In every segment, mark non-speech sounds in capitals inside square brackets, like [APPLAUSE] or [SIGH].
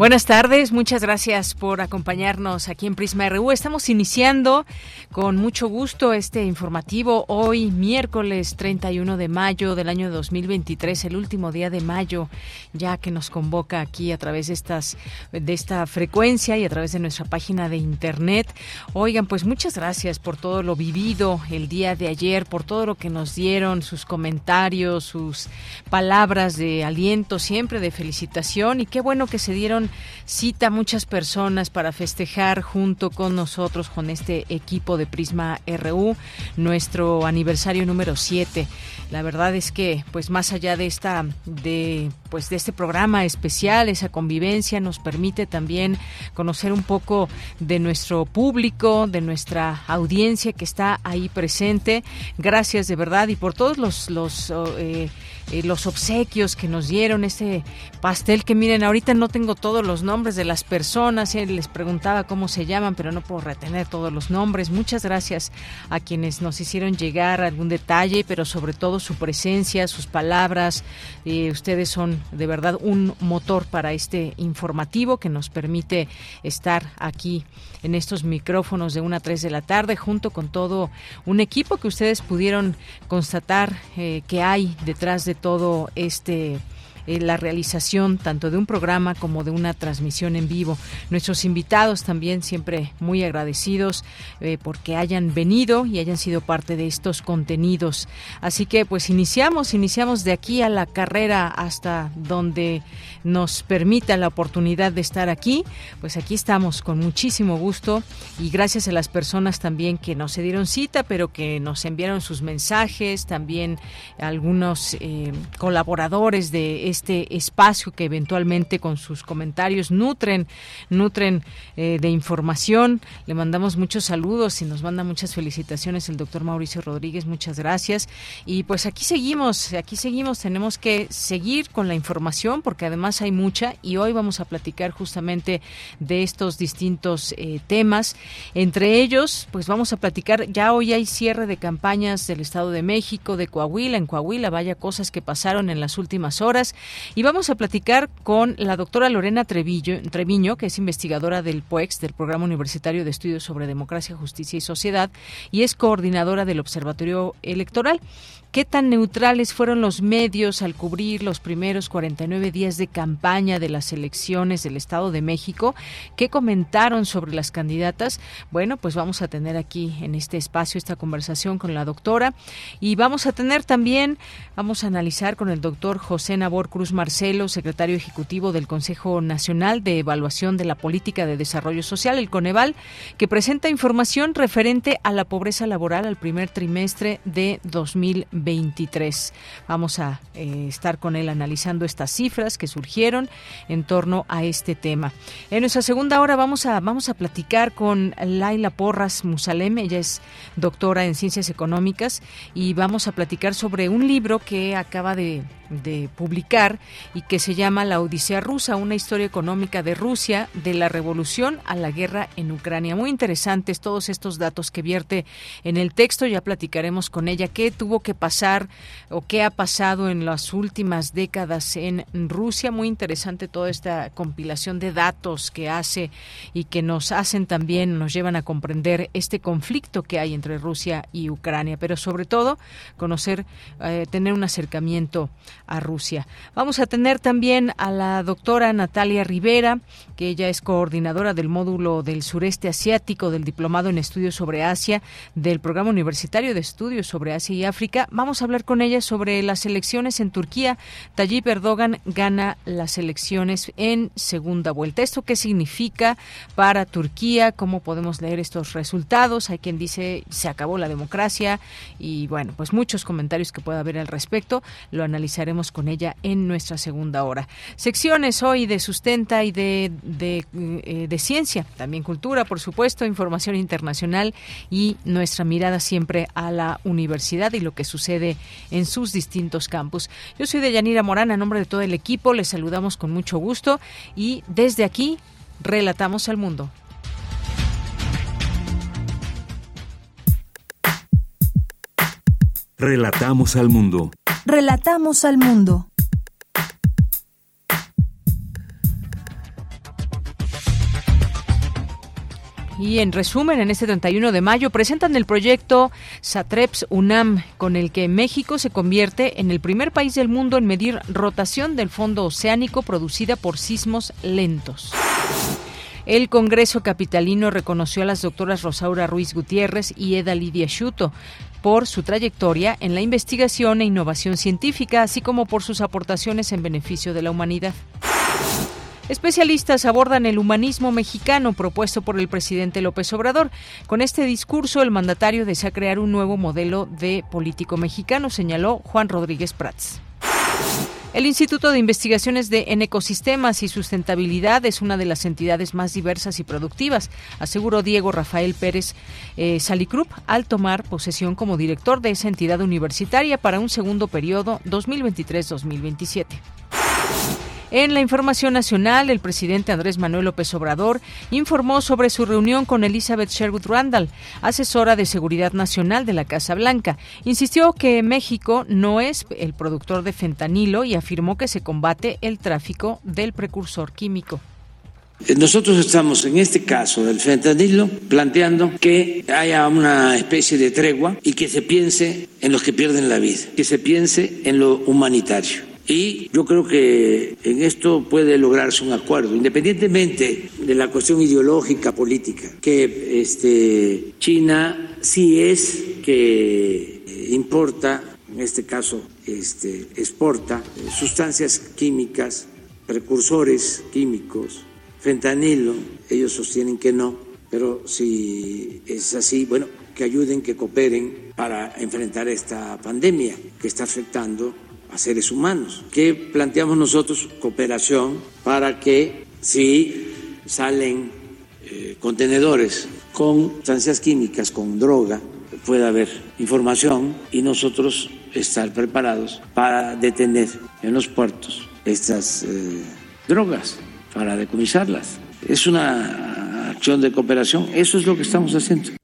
Buenas tardes, muchas gracias por acompañarnos aquí en Prisma RU. Estamos iniciando con mucho gusto este informativo hoy, miércoles 31 de mayo del año 2023, el último día de mayo, ya que nos convoca aquí a través de, estas, de esta frecuencia y a través de nuestra página de internet. Oigan, pues muchas gracias por todo lo vivido el día de ayer, por todo lo que nos dieron, sus comentarios, sus palabras de aliento, siempre de felicitación y qué bueno que se dieron cita a muchas personas para festejar junto con nosotros, con este equipo de Prisma RU, nuestro aniversario número 7. La verdad es que, pues más allá de esta, de, pues de este programa especial, esa convivencia nos permite también conocer un poco de nuestro público, de nuestra audiencia que está ahí presente. Gracias de verdad y por todos los, oh, eh, eh, los obsequios que nos dieron, este pastel que miren, ahorita no tengo todos los nombres de las personas, él les preguntaba cómo se llaman, pero no puedo retener todos los nombres. Muchas gracias a quienes nos hicieron llegar algún detalle, pero sobre todo su presencia, sus palabras. Eh, ustedes son de verdad un motor para este informativo que nos permite estar aquí en estos micrófonos de 1 a 3 de la tarde junto con todo un equipo que ustedes pudieron constatar eh, que hay detrás de todo este eh, la realización tanto de un programa como de una transmisión en vivo. Nuestros invitados también siempre muy agradecidos eh, porque hayan venido y hayan sido parte de estos contenidos. Así que pues iniciamos, iniciamos de aquí a la carrera hasta donde nos permita la oportunidad de estar aquí. Pues aquí estamos con muchísimo gusto y gracias a las personas también que nos se dieron cita, pero que nos enviaron sus mensajes, también algunos eh, colaboradores de este espacio que eventualmente con sus comentarios nutren, nutren eh, de información. Le mandamos muchos saludos y nos manda muchas felicitaciones el doctor Mauricio Rodríguez, muchas gracias. Y pues aquí seguimos, aquí seguimos, tenemos que seguir con la información porque además hay mucha y hoy vamos a platicar justamente de estos distintos eh, temas. Entre ellos, pues vamos a platicar, ya hoy hay cierre de campañas del Estado de México, de Coahuila, en Coahuila, vaya cosas que pasaron en las últimas horas. Y vamos a platicar con la doctora Lorena Trevillo, Treviño, que es investigadora del PUEX, del Programa Universitario de Estudios sobre Democracia, Justicia y Sociedad, y es coordinadora del Observatorio Electoral. ¿Qué tan neutrales fueron los medios al cubrir los primeros 49 días de campaña de las elecciones del Estado de México? ¿Qué comentaron sobre las candidatas? Bueno, pues vamos a tener aquí en este espacio esta conversación con la doctora y vamos a tener también, vamos a analizar con el doctor José Nabor Cruz Marcelo, secretario ejecutivo del Consejo Nacional de Evaluación de la Política de Desarrollo Social, el Coneval, que presenta información referente a la pobreza laboral al primer trimestre de 2020. 23. Vamos a eh, estar con él analizando estas cifras que surgieron en torno a este tema. En nuestra segunda hora vamos a, vamos a platicar con Laila Porras Musalem. Ella es doctora en ciencias económicas y vamos a platicar sobre un libro que acaba de de publicar y que se llama La Odisea Rusa, una historia económica de Rusia de la revolución a la guerra en Ucrania. Muy interesantes todos estos datos que vierte en el texto, ya platicaremos con ella qué tuvo que pasar o qué ha pasado en las últimas décadas en Rusia. Muy interesante toda esta compilación de datos que hace y que nos hacen también, nos llevan a comprender este conflicto que hay entre Rusia y Ucrania, pero sobre todo conocer, eh, tener un acercamiento a Rusia. Vamos a tener también a la doctora Natalia Rivera, que ella es coordinadora del módulo del sureste asiático del Diplomado en Estudios sobre Asia del Programa Universitario de Estudios sobre Asia y África. Vamos a hablar con ella sobre las elecciones en Turquía. Tayyip Erdogan gana las elecciones en segunda vuelta. ¿Esto qué significa para Turquía? ¿Cómo podemos leer estos resultados? Hay quien dice se acabó la democracia y bueno, pues muchos comentarios que pueda haber al respecto. Lo analizaremos con ella en nuestra segunda hora. Secciones hoy de sustenta y de, de, eh, de ciencia, también cultura, por supuesto, información internacional y nuestra mirada siempre a la universidad y lo que sucede en sus distintos campus. Yo soy Deyanira Morán, a nombre de todo el equipo, les saludamos con mucho gusto y desde aquí relatamos al mundo. Relatamos al mundo. Relatamos al mundo. Y en resumen, en este 31 de mayo presentan el proyecto SATREPS UNAM, con el que México se convierte en el primer país del mundo en medir rotación del fondo oceánico producida por sismos lentos. El Congreso Capitalino reconoció a las doctoras Rosaura Ruiz Gutiérrez y Eda Lidia Schuto por su trayectoria en la investigación e innovación científica, así como por sus aportaciones en beneficio de la humanidad. Especialistas abordan el humanismo mexicano propuesto por el presidente López Obrador. Con este discurso, el mandatario desea crear un nuevo modelo de político mexicano, señaló Juan Rodríguez Prats. El Instituto de Investigaciones de en Ecosistemas y Sustentabilidad es una de las entidades más diversas y productivas, aseguró Diego Rafael Pérez eh, Salicrup al tomar posesión como director de esa entidad universitaria para un segundo periodo 2023-2027. En la información nacional, el presidente Andrés Manuel López Obrador informó sobre su reunión con Elizabeth Sherwood Randall, asesora de seguridad nacional de la Casa Blanca. Insistió que México no es el productor de fentanilo y afirmó que se combate el tráfico del precursor químico. Nosotros estamos en este caso del fentanilo planteando que haya una especie de tregua y que se piense en los que pierden la vida, que se piense en lo humanitario. Y yo creo que en esto puede lograrse un acuerdo, independientemente de la cuestión ideológica, política, que este, China sí es que importa, en este caso este, exporta sustancias químicas, precursores químicos, fentanilo, ellos sostienen que no, pero si es así, bueno, que ayuden, que cooperen para enfrentar esta pandemia que está afectando a seres humanos. ¿Qué planteamos nosotros? Cooperación para que si salen eh, contenedores con sustancias químicas, con droga, pueda haber información y nosotros estar preparados para detener en los puertos estas eh, drogas, para decomisarlas. Es una acción de cooperación, eso es lo que estamos haciendo.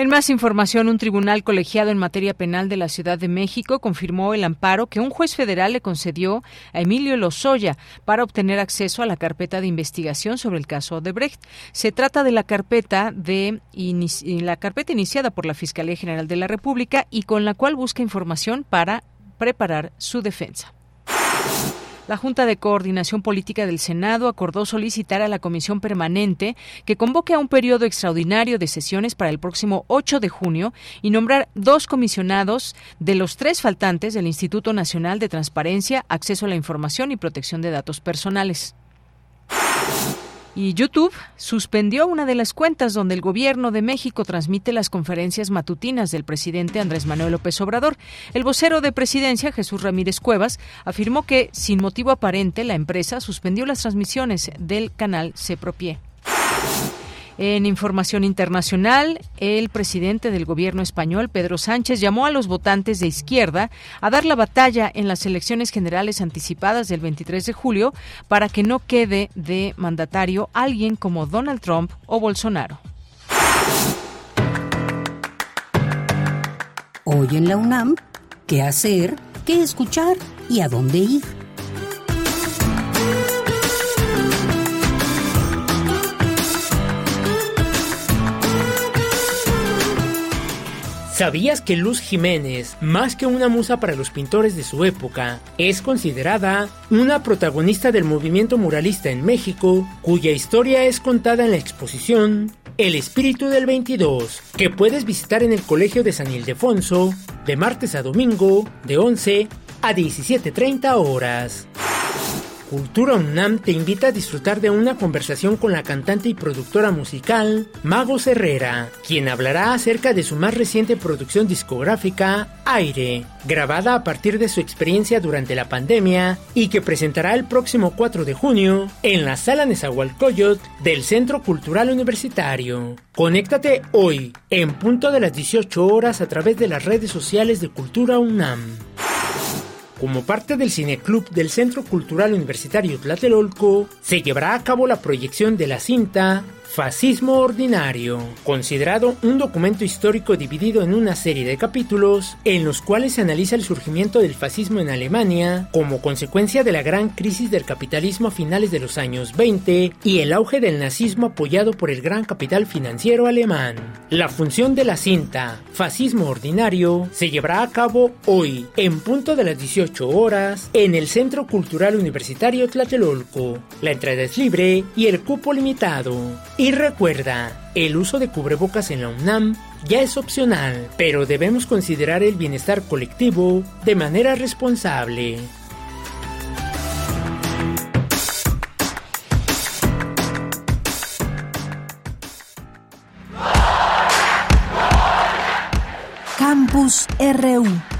En más información, un tribunal colegiado en materia penal de la Ciudad de México confirmó el amparo que un juez federal le concedió a Emilio Lozoya para obtener acceso a la carpeta de investigación sobre el caso de Brecht. Se trata de la carpeta de la carpeta iniciada por la Fiscalía General de la República y con la cual busca información para preparar su defensa. La Junta de Coordinación Política del Senado acordó solicitar a la Comisión Permanente que convoque a un periodo extraordinario de sesiones para el próximo 8 de junio y nombrar dos comisionados de los tres faltantes del Instituto Nacional de Transparencia, Acceso a la Información y Protección de Datos Personales. Y YouTube suspendió una de las cuentas donde el gobierno de México transmite las conferencias matutinas del presidente Andrés Manuel López Obrador. El vocero de presidencia, Jesús Ramírez Cuevas, afirmó que, sin motivo aparente, la empresa suspendió las transmisiones del canal Cepropie. En información internacional, el presidente del gobierno español, Pedro Sánchez, llamó a los votantes de izquierda a dar la batalla en las elecciones generales anticipadas del 23 de julio para que no quede de mandatario alguien como Donald Trump o Bolsonaro. Hoy en la UNAM, ¿qué hacer? ¿Qué escuchar? ¿Y a dónde ir? ¿Sabías que Luz Jiménez, más que una musa para los pintores de su época, es considerada una protagonista del movimiento muralista en México, cuya historia es contada en la exposición El espíritu del 22, que puedes visitar en el Colegio de San Ildefonso de martes a domingo de 11 a 17.30 horas? Cultura UNAM te invita a disfrutar de una conversación con la cantante y productora musical Magos Herrera, quien hablará acerca de su más reciente producción discográfica, Aire, grabada a partir de su experiencia durante la pandemia y que presentará el próximo 4 de junio en la Sala Nezahualcóyotl del Centro Cultural Universitario. Conéctate hoy, en punto de las 18 horas a través de las redes sociales de Cultura UNAM. Como parte del Cineclub del Centro Cultural Universitario Tlatelolco, se llevará a cabo la proyección de la cinta Fascismo Ordinario, considerado un documento histórico dividido en una serie de capítulos en los cuales se analiza el surgimiento del fascismo en Alemania como consecuencia de la gran crisis del capitalismo a finales de los años 20 y el auge del nazismo apoyado por el gran capital financiero alemán. La función de la cinta Fascismo Ordinario se llevará a cabo hoy en punto de las 18 horas en el Centro Cultural Universitario Tlatelolco. La entrada es libre y el cupo limitado. Y recuerda, el uso de cubrebocas en la UNAM ya es opcional, pero debemos considerar el bienestar colectivo de manera responsable. Campus RU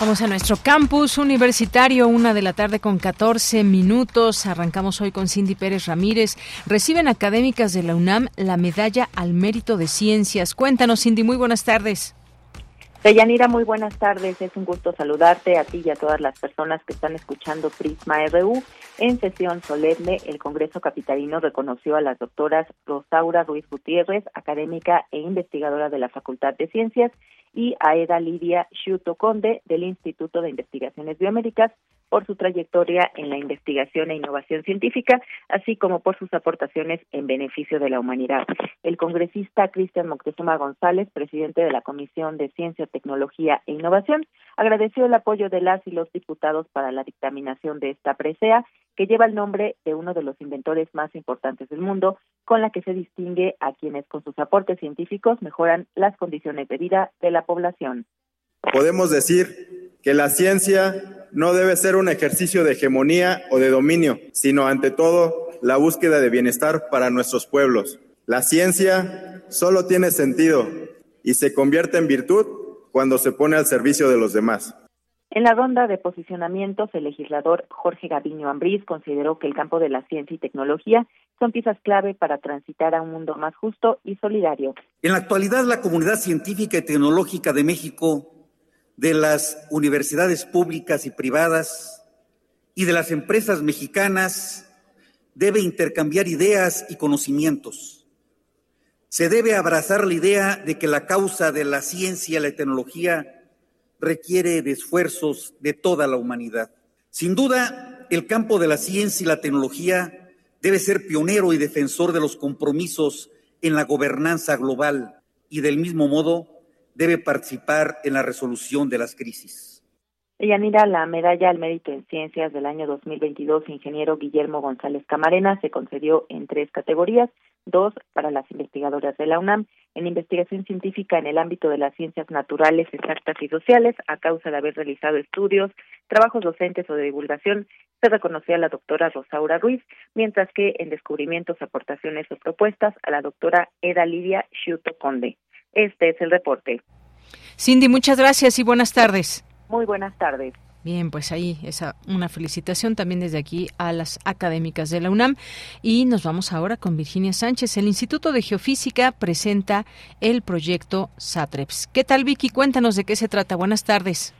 Vamos a nuestro campus universitario, una de la tarde con 14 minutos. Arrancamos hoy con Cindy Pérez Ramírez. Reciben académicas de la UNAM la medalla al mérito de ciencias. Cuéntanos, Cindy, muy buenas tardes. Deyanira, muy buenas tardes. Es un gusto saludarte a ti y a todas las personas que están escuchando Prisma RU. En sesión solemne, el Congreso Capitalino reconoció a las doctoras Rosaura Ruiz Gutiérrez, académica e investigadora de la Facultad de Ciencias, y Aeda Lidia Shuto Conde del Instituto de Investigaciones Biomédicas por su trayectoria en la investigación e innovación científica, así como por sus aportaciones en beneficio de la humanidad. El congresista Cristian Moctezuma González, presidente de la Comisión de Ciencia, Tecnología e Innovación, agradeció el apoyo de las y los diputados para la dictaminación de esta presea, que lleva el nombre de uno de los inventores más importantes del mundo, con la que se distingue a quienes con sus aportes científicos mejoran las condiciones de vida de la población. Podemos decir que la ciencia no debe ser un ejercicio de hegemonía o de dominio, sino ante todo la búsqueda de bienestar para nuestros pueblos. La ciencia solo tiene sentido y se convierte en virtud cuando se pone al servicio de los demás. En la ronda de posicionamientos, el legislador Jorge Gaviño Ambrís consideró que el campo de la ciencia y tecnología son piezas clave para transitar a un mundo más justo y solidario. En la actualidad, la comunidad científica y tecnológica de México, de las universidades públicas y privadas y de las empresas mexicanas debe intercambiar ideas y conocimientos. Se debe abrazar la idea de que la causa de la ciencia y la tecnología requiere de esfuerzos de toda la humanidad. Sin duda, el campo de la ciencia y la tecnología debe ser pionero y defensor de los compromisos en la gobernanza global y del mismo modo debe participar en la resolución de las crisis. Yanira, la medalla al mérito en ciencias del año 2022, ingeniero Guillermo González Camarena, se concedió en tres categorías, dos para las investigadoras de la UNAM en investigación científica en el ámbito de las ciencias naturales, exactas y sociales, a causa de haber realizado estudios, trabajos docentes o de divulgación, se reconoció a la doctora Rosaura Ruiz, mientras que en descubrimientos, aportaciones o propuestas a la doctora Eda Lidia Shuto Conde. Este es el reporte. Cindy, muchas gracias y buenas tardes. Muy buenas tardes. Bien, pues ahí esa una felicitación también desde aquí a las académicas de la UNAM y nos vamos ahora con Virginia Sánchez. El Instituto de Geofísica presenta el proyecto SATREPS. ¿Qué tal Vicky? Cuéntanos de qué se trata. Buenas tardes.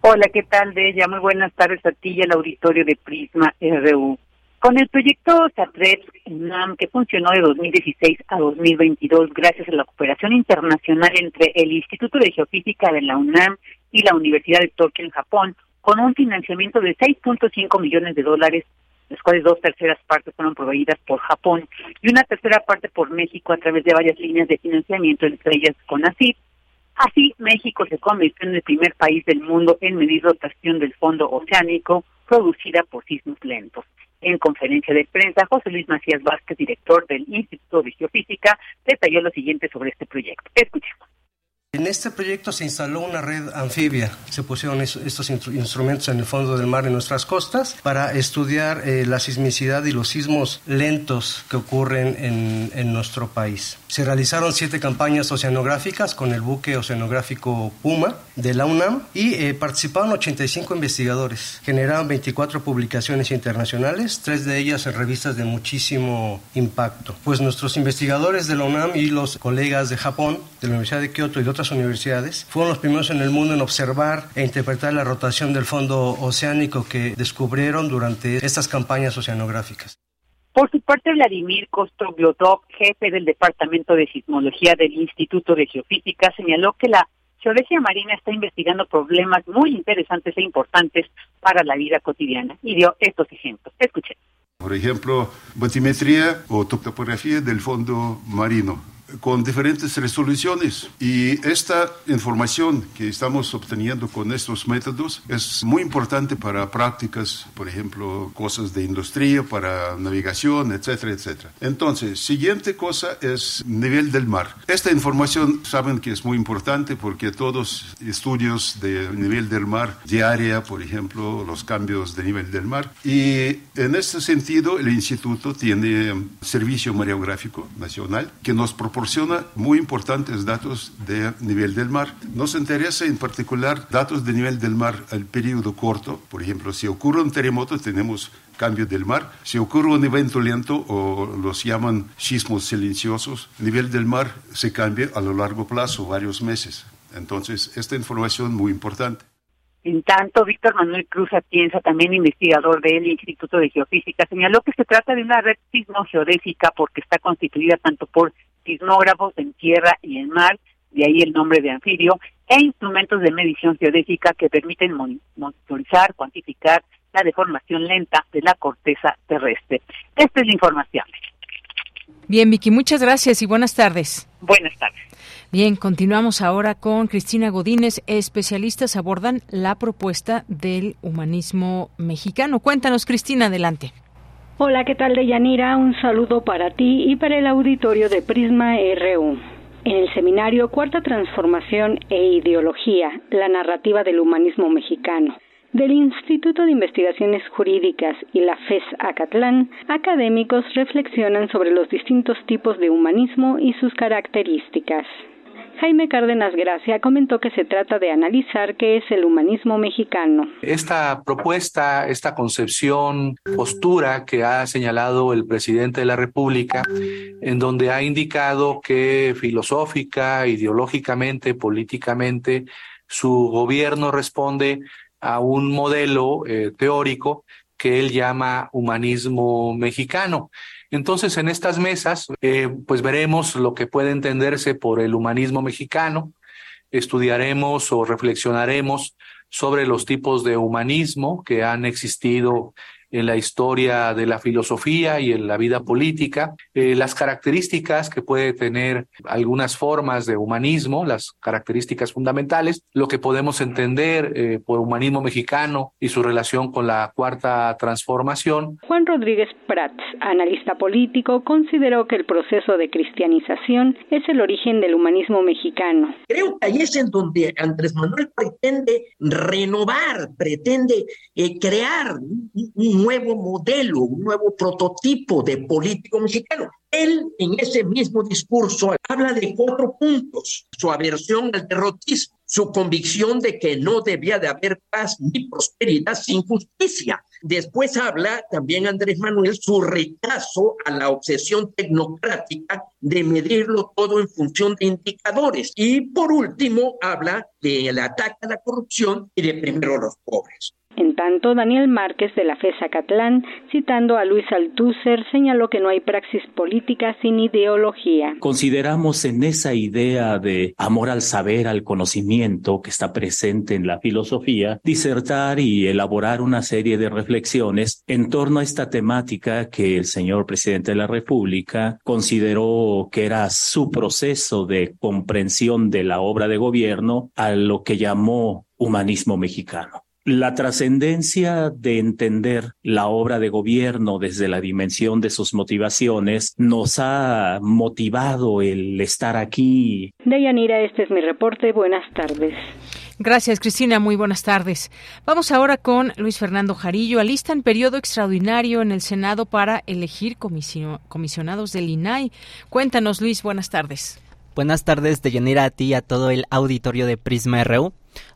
Hola, ¿qué tal Bella? Muy buenas tardes a ti y al auditorio de Prisma RU. Con el proyecto SATREPS UNAM, que funcionó de 2016 a 2022 gracias a la cooperación internacional entre el Instituto de Geofísica de la UNAM y la Universidad de Tokio en Japón, con un financiamiento de 6.5 millones de dólares, las cuales dos terceras partes fueron proveídas por Japón y una tercera parte por México a través de varias líneas de financiamiento, entre ellas CONACYT. Así, México se convirtió en el primer país del mundo en medir rotación del fondo oceánico producida por sismos lentos. En conferencia de prensa, José Luis Macías Vázquez, director del Instituto de Geofísica, detalló lo siguiente sobre este proyecto. Escuchemos. En este proyecto se instaló una red anfibia. Se pusieron estos instrumentos en el fondo del mar en nuestras costas para estudiar eh, la sismicidad y los sismos lentos que ocurren en, en, nuestro país. Se realizaron siete campañas oceanográficas con el buque oceanográfico Puma de la UNAM y eh, participaron 85 investigadores. Generaron 24 publicaciones internacionales, tres de ellas en revistas de muchísimo impacto. Pues nuestros investigadores de la UNAM y los colegas de Japón, de la Universidad de Kioto y de otras universidades, fueron los primeros en el mundo en observar e interpretar la rotación del fondo oceánico que descubrieron durante estas campañas oceanográficas. Por su parte, Vladimir Kostroglodov, jefe del Departamento de Sismología del Instituto de Geofísica, señaló que la geodesia marina está investigando problemas muy interesantes e importantes para la vida cotidiana y dio estos ejemplos. Escuchen. Por ejemplo, batimetría o topografía del fondo marino con diferentes resoluciones y esta información que estamos obteniendo con estos métodos es muy importante para prácticas, por ejemplo, cosas de industria, para navegación, etcétera, etcétera. Entonces, siguiente cosa es nivel del mar. Esta información saben que es muy importante porque todos estudios de nivel del mar diaria, por ejemplo, los cambios de nivel del mar y en este sentido el instituto tiene servicio mareográfico nacional que nos proporciona proporciona muy importantes datos de nivel del mar. Nos interesa en particular datos de nivel del mar al periodo corto. Por ejemplo, si ocurre un terremoto, tenemos cambio del mar. Si ocurre un evento lento o los llaman sismos silenciosos, el nivel del mar se cambia a lo largo plazo, varios meses. Entonces, esta información muy importante. En tanto, Víctor Manuel Cruz Atienza, también investigador del Instituto de Geofísica, señaló que se trata de una red sismo-geodésica porque está constituida tanto por sismógrafos en tierra y en mar, de ahí el nombre de anfibio, e instrumentos de medición geodésica que permiten monitorizar, cuantificar la deformación lenta de la corteza terrestre. Esta es la información. Bien, Vicky, muchas gracias y buenas tardes. Buenas tardes. Bien, continuamos ahora con Cristina Godínez. Especialistas abordan la propuesta del humanismo mexicano. Cuéntanos, Cristina, adelante. Hola, ¿qué tal, Deyanira? Un saludo para ti y para el auditorio de Prisma RU. En el seminario Cuarta Transformación e Ideología, la narrativa del humanismo mexicano, del Instituto de Investigaciones Jurídicas y la FES Acatlán, académicos reflexionan sobre los distintos tipos de humanismo y sus características. Jaime Cárdenas Gracia comentó que se trata de analizar qué es el humanismo mexicano. Esta propuesta, esta concepción, postura que ha señalado el presidente de la República, en donde ha indicado que filosófica, ideológicamente, políticamente, su gobierno responde a un modelo eh, teórico que él llama humanismo mexicano. Entonces, en estas mesas, eh, pues veremos lo que puede entenderse por el humanismo mexicano, estudiaremos o reflexionaremos sobre los tipos de humanismo que han existido en la historia de la filosofía y en la vida política, eh, las características que puede tener algunas formas de humanismo, las características fundamentales, lo que podemos entender eh, por humanismo mexicano y su relación con la cuarta transformación. Juan Rodríguez Prats, analista político, consideró que el proceso de cristianización es el origen del humanismo mexicano. Creo que ahí es en donde Andrés Manuel pretende renovar, pretende eh, crear un nuevo modelo, un nuevo prototipo de político mexicano. Él en ese mismo discurso habla de cuatro puntos, su aversión al derrotismo, su convicción de que no debía de haber paz ni prosperidad sin justicia. Después habla también Andrés Manuel su rechazo a la obsesión tecnocrática de medirlo todo en función de indicadores. Y por último habla del ataque a la corrupción y de primero los pobres. En tanto, Daniel Márquez de la FESA Catlán, citando a Luis Althusser, señaló que no hay praxis política sin ideología. Consideramos en esa idea de amor al saber, al conocimiento que está presente en la filosofía, disertar y elaborar una serie de reflexiones en torno a esta temática que el señor presidente de la República consideró que era su proceso de comprensión de la obra de gobierno a lo que llamó humanismo mexicano. La trascendencia de entender la obra de gobierno desde la dimensión de sus motivaciones nos ha motivado el estar aquí. Deyanira, este es mi reporte. Buenas tardes. Gracias, Cristina. Muy buenas tardes. Vamos ahora con Luis Fernando Jarillo. Alistan periodo extraordinario en el Senado para elegir comisionados del INAI. Cuéntanos, Luis. Buenas tardes. Buenas tardes, Deyanira, a ti y a todo el auditorio de Prisma RU.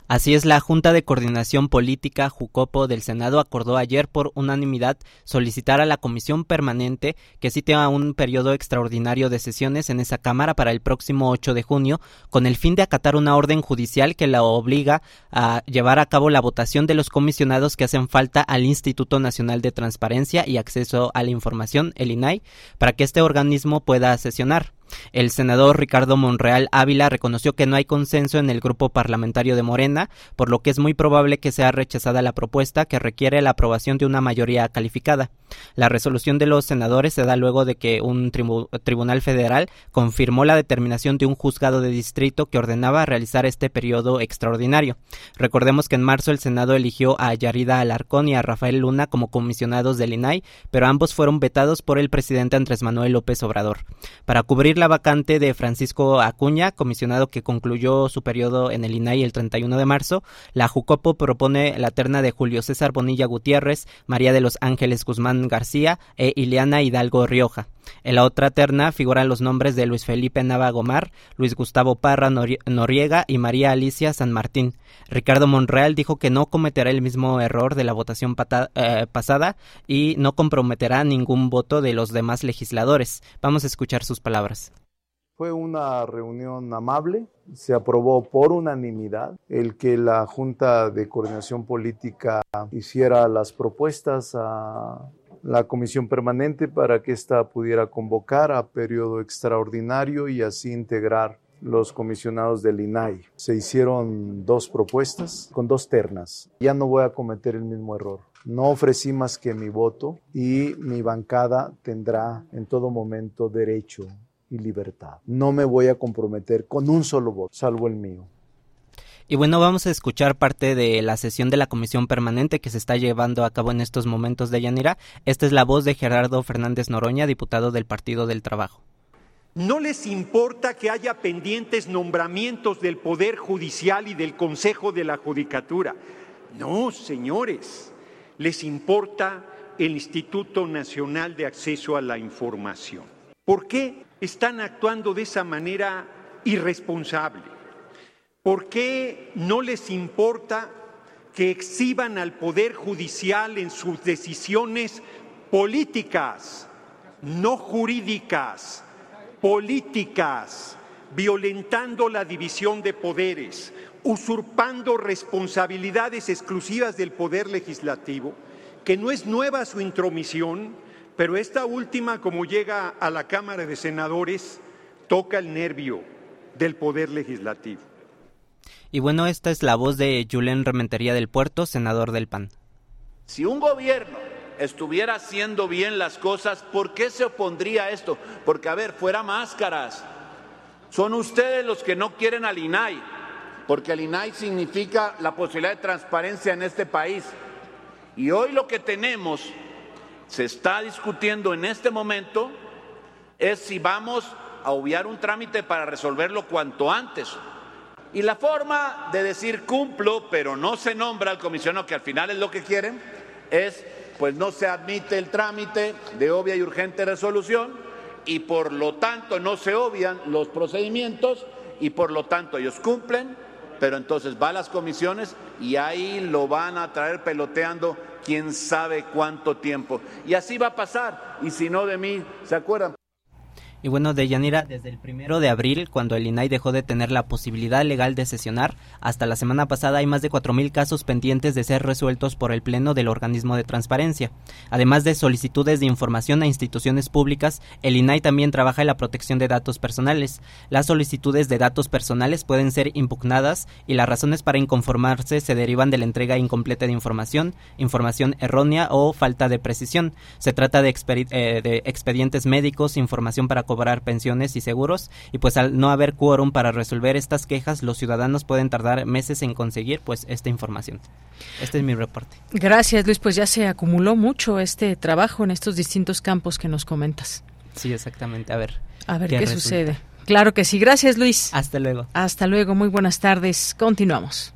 Así es, la Junta de Coordinación Política Jucopo del Senado acordó ayer por unanimidad solicitar a la Comisión Permanente que cite a un periodo extraordinario de sesiones en esa Cámara para el próximo 8 de junio, con el fin de acatar una orden judicial que la obliga a llevar a cabo la votación de los comisionados que hacen falta al Instituto Nacional de Transparencia y Acceso a la Información, el INAI, para que este organismo pueda sesionar. El senador Ricardo Monreal Ávila reconoció que no hay consenso en el grupo parlamentario de Morena, por lo que es muy probable que sea rechazada la propuesta que requiere la aprobación de una mayoría calificada. La resolución de los senadores se da luego de que un tribunal federal confirmó la determinación de un juzgado de distrito que ordenaba realizar este periodo extraordinario. Recordemos que en marzo el Senado eligió a Yarida Alarcón y a Rafael Luna como comisionados del INAI, pero ambos fueron vetados por el presidente Andrés Manuel López Obrador. Para cubrir la vacante de Francisco Acuña, comisionado que concluyó su periodo en el INAI el 31 de marzo, la Jucopo propone la terna de Julio César Bonilla Gutiérrez, María de los Ángeles Guzmán García e Ileana Hidalgo Rioja. En la otra terna figuran los nombres de Luis Felipe Nava Gomar, Luis Gustavo Parra Noriega y María Alicia San Martín. Ricardo Monreal dijo que no cometerá el mismo error de la votación eh, pasada y no comprometerá ningún voto de los demás legisladores. Vamos a escuchar sus palabras. Fue una reunión amable, se aprobó por unanimidad el que la Junta de Coordinación Política hiciera las propuestas a la comisión permanente para que ésta pudiera convocar a periodo extraordinario y así integrar los comisionados del INAI. Se hicieron dos propuestas con dos ternas. Ya no voy a cometer el mismo error. No ofrecí más que mi voto y mi bancada tendrá en todo momento derecho y libertad. No me voy a comprometer con un solo voto, salvo el mío. Y bueno, vamos a escuchar parte de la sesión de la comisión permanente que se está llevando a cabo en estos momentos de Yanira. Esta es la voz de Gerardo Fernández Noroña, diputado del Partido del Trabajo. No les importa que haya pendientes nombramientos del Poder Judicial y del Consejo de la Judicatura. No, señores, les importa el Instituto Nacional de Acceso a la Información. ¿Por qué? están actuando de esa manera irresponsable? ¿Por qué no les importa que exhiban al Poder Judicial en sus decisiones políticas, no jurídicas, políticas, violentando la división de poderes, usurpando responsabilidades exclusivas del Poder Legislativo, que no es nueva su intromisión, pero esta última, como llega a la Cámara de Senadores, toca el nervio del Poder Legislativo. Y bueno, esta es la voz de Julen Rementería del Puerto, senador del PAN. Si un gobierno estuviera haciendo bien las cosas, ¿por qué se opondría a esto? Porque, a ver, fuera máscaras. Son ustedes los que no quieren al INAI, porque el INAI significa la posibilidad de transparencia en este país. Y hoy lo que tenemos se está discutiendo en este momento es si vamos a obviar un trámite para resolverlo cuanto antes. Y la forma de decir cumplo, pero no se nombra al comisionado, que al final es lo que quieren, es pues no se admite el trámite de obvia y urgente resolución y por lo tanto no se obvian los procedimientos y por lo tanto ellos cumplen, pero entonces va a las comisiones y ahí lo van a traer peloteando quién sabe cuánto tiempo. Y así va a pasar. Y si no de mí, ¿se acuerdan? Y bueno, de Yanira, desde el primero de abril, cuando el INAI dejó de tener la posibilidad legal de sesionar, hasta la semana pasada hay más de 4.000 casos pendientes de ser resueltos por el Pleno del organismo de transparencia. Además de solicitudes de información a instituciones públicas, el INAI también trabaja en la protección de datos personales. Las solicitudes de datos personales pueden ser impugnadas y las razones para inconformarse se derivan de la entrega incompleta de información, información errónea o falta de precisión. Se trata de, eh, de expedientes médicos, información para cobrar pensiones y seguros y pues al no haber quórum para resolver estas quejas los ciudadanos pueden tardar meses en conseguir pues esta información. Este es mi reporte. Gracias Luis, pues ya se acumuló mucho este trabajo en estos distintos campos que nos comentas. Sí, exactamente. A ver. A ver qué, sucede. Claro que sí. Gracias Luis. Hasta luego. Hasta luego. Muy buenas tardes. Continuamos.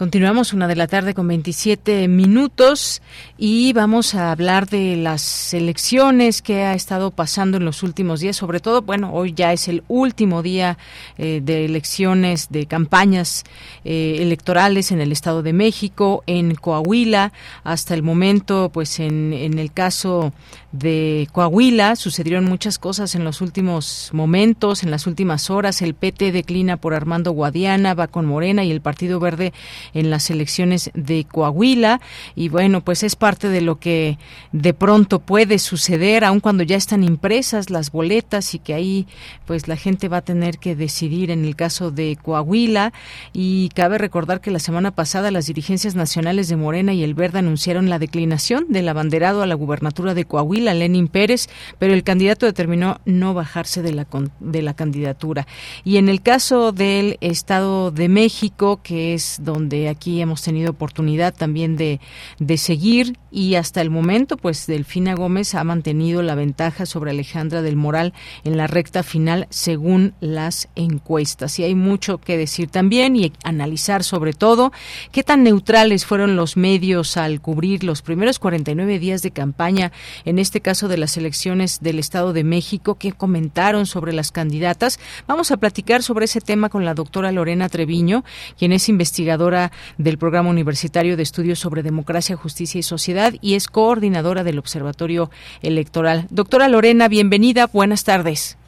Continuamos una de la tarde con 27 minutos y vamos a hablar de las elecciones que ha estado pasando en los últimos días. Sobre todo, bueno, hoy ya es el último día eh, de elecciones, de campañas eh, electorales en el Estado de México, en Coahuila. Hasta el momento, pues en, en el caso de Coahuila. Sucedieron muchas cosas en los últimos momentos, en las últimas horas. El PT declina por Armando Guadiana, va con Morena y el Partido Verde en las elecciones de Coahuila. Y bueno, pues es parte de lo que de pronto puede suceder, aun cuando ya están impresas las boletas y que ahí pues la gente va a tener que decidir en el caso de Coahuila. Y cabe recordar que la semana pasada las dirigencias nacionales de Morena y el Verde anunciaron la declinación del abanderado a la gubernatura de Coahuila, Lenin Pérez, pero el candidato determinó no bajarse de la de la candidatura. Y en el caso del Estado de México, que es donde aquí hemos tenido oportunidad también de, de seguir y hasta el momento pues Delfina Gómez ha mantenido la ventaja sobre Alejandra del Moral en la recta final según las encuestas. Y hay mucho que decir también y analizar sobre todo qué tan neutrales fueron los medios al cubrir los primeros 49 días de campaña, en este caso de las elecciones del Estado de México, qué comentaron sobre las candidatas. Vamos a platicar sobre ese tema con la doctora Lorena Treviño, quien es investigadora del Programa Universitario de Estudios sobre Democracia, Justicia y Sociedad y es coordinadora del Observatorio Electoral. Doctora Lorena, bienvenida. Buenas tardes.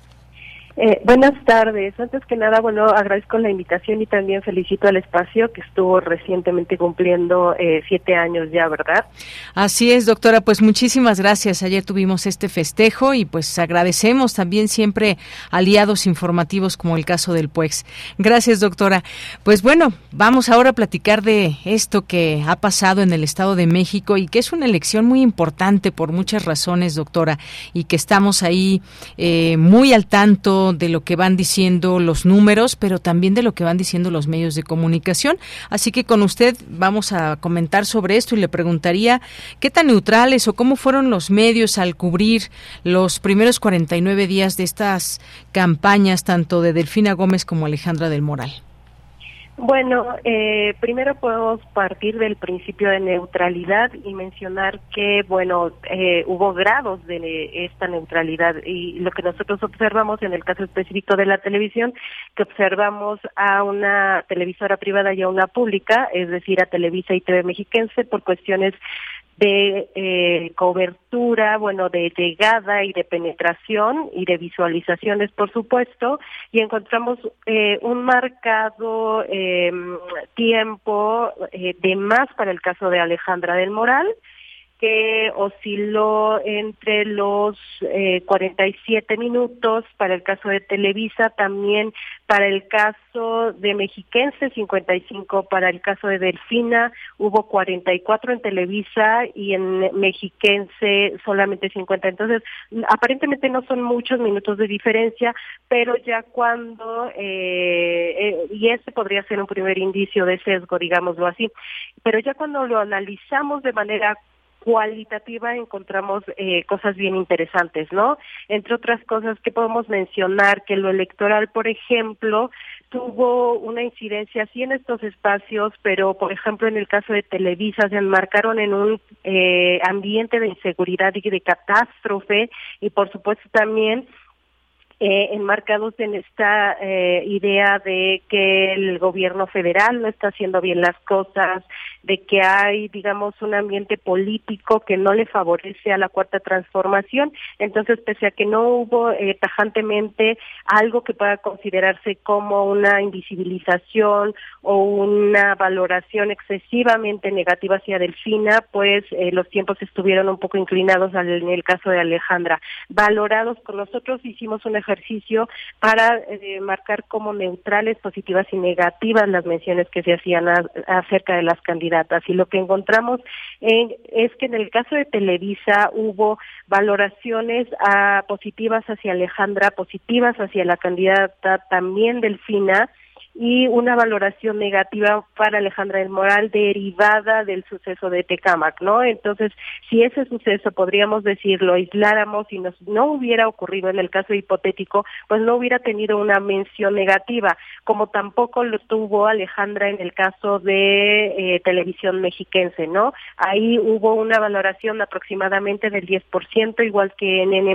Eh, buenas tardes. Antes que nada, bueno, agradezco la invitación y también felicito al espacio que estuvo recientemente cumpliendo eh, siete años ya, ¿verdad? Así es, doctora. Pues muchísimas gracias. Ayer tuvimos este festejo y pues agradecemos también siempre aliados informativos como el caso del PUEX. Gracias, doctora. Pues bueno, vamos ahora a platicar de esto que ha pasado en el Estado de México y que es una elección muy importante por muchas razones, doctora, y que estamos ahí eh, muy al tanto de lo que van diciendo los números, pero también de lo que van diciendo los medios de comunicación. Así que con usted vamos a comentar sobre esto y le preguntaría qué tan neutrales o cómo fueron los medios al cubrir los primeros 49 días de estas campañas, tanto de Delfina Gómez como Alejandra del Moral. Bueno, eh, primero podemos partir del principio de neutralidad y mencionar que, bueno, eh, hubo grados de esta neutralidad y lo que nosotros observamos en el caso específico de la televisión, que observamos a una televisora privada y a una pública, es decir, a Televisa y TV Mexiquense, por cuestiones de eh, cobertura, bueno, de llegada y de penetración y de visualizaciones, por supuesto, y encontramos eh, un marcado eh, tiempo de más para el caso de Alejandra del Moral, que osciló entre los eh, 47 minutos para el caso de Televisa, también para el caso de Mexiquense, 55 para el caso de Delfina, hubo 44 en Televisa y en Mexiquense solamente 50. Entonces, aparentemente no son muchos minutos de diferencia, pero ya cuando, eh, eh, y este podría ser un primer indicio de sesgo, digámoslo así, pero ya cuando lo analizamos de manera cualitativa encontramos eh, cosas bien interesantes, ¿no? Entre otras cosas que podemos mencionar que lo electoral, por ejemplo, tuvo una incidencia sí en estos espacios, pero por ejemplo en el caso de Televisa se enmarcaron en un eh, ambiente de inseguridad y de catástrofe y por supuesto también eh, enmarcados en esta eh, idea de que el gobierno federal no está haciendo bien las cosas, de que hay, digamos, un ambiente político que no le favorece a la cuarta transformación. Entonces, pese a que no hubo eh, tajantemente algo que pueda considerarse como una invisibilización o una valoración excesivamente negativa hacia Delfina, pues los tiempos estuvieron un poco inclinados en el caso de Alejandra. Valorados con nosotros hicimos un ejercicio para eh, marcar como neutrales, positivas y negativas las menciones que se hacían acerca de las candidatas. Y lo que encontramos es que en el caso de Televisa hubo valoraciones ah, positivas hacia Alejandra, positivas hacia la candidata también Delfina, y una valoración negativa para Alejandra del Moral derivada del suceso de Tecámac, ¿no? Entonces, si ese suceso, podríamos decir, lo aisláramos y nos, no hubiera ocurrido en el caso hipotético, pues no hubiera tenido una mención negativa, como tampoco lo tuvo Alejandra en el caso de eh, televisión mexiquense, ¿no? Ahí hubo una valoración aproximadamente del 10%, igual que en N+,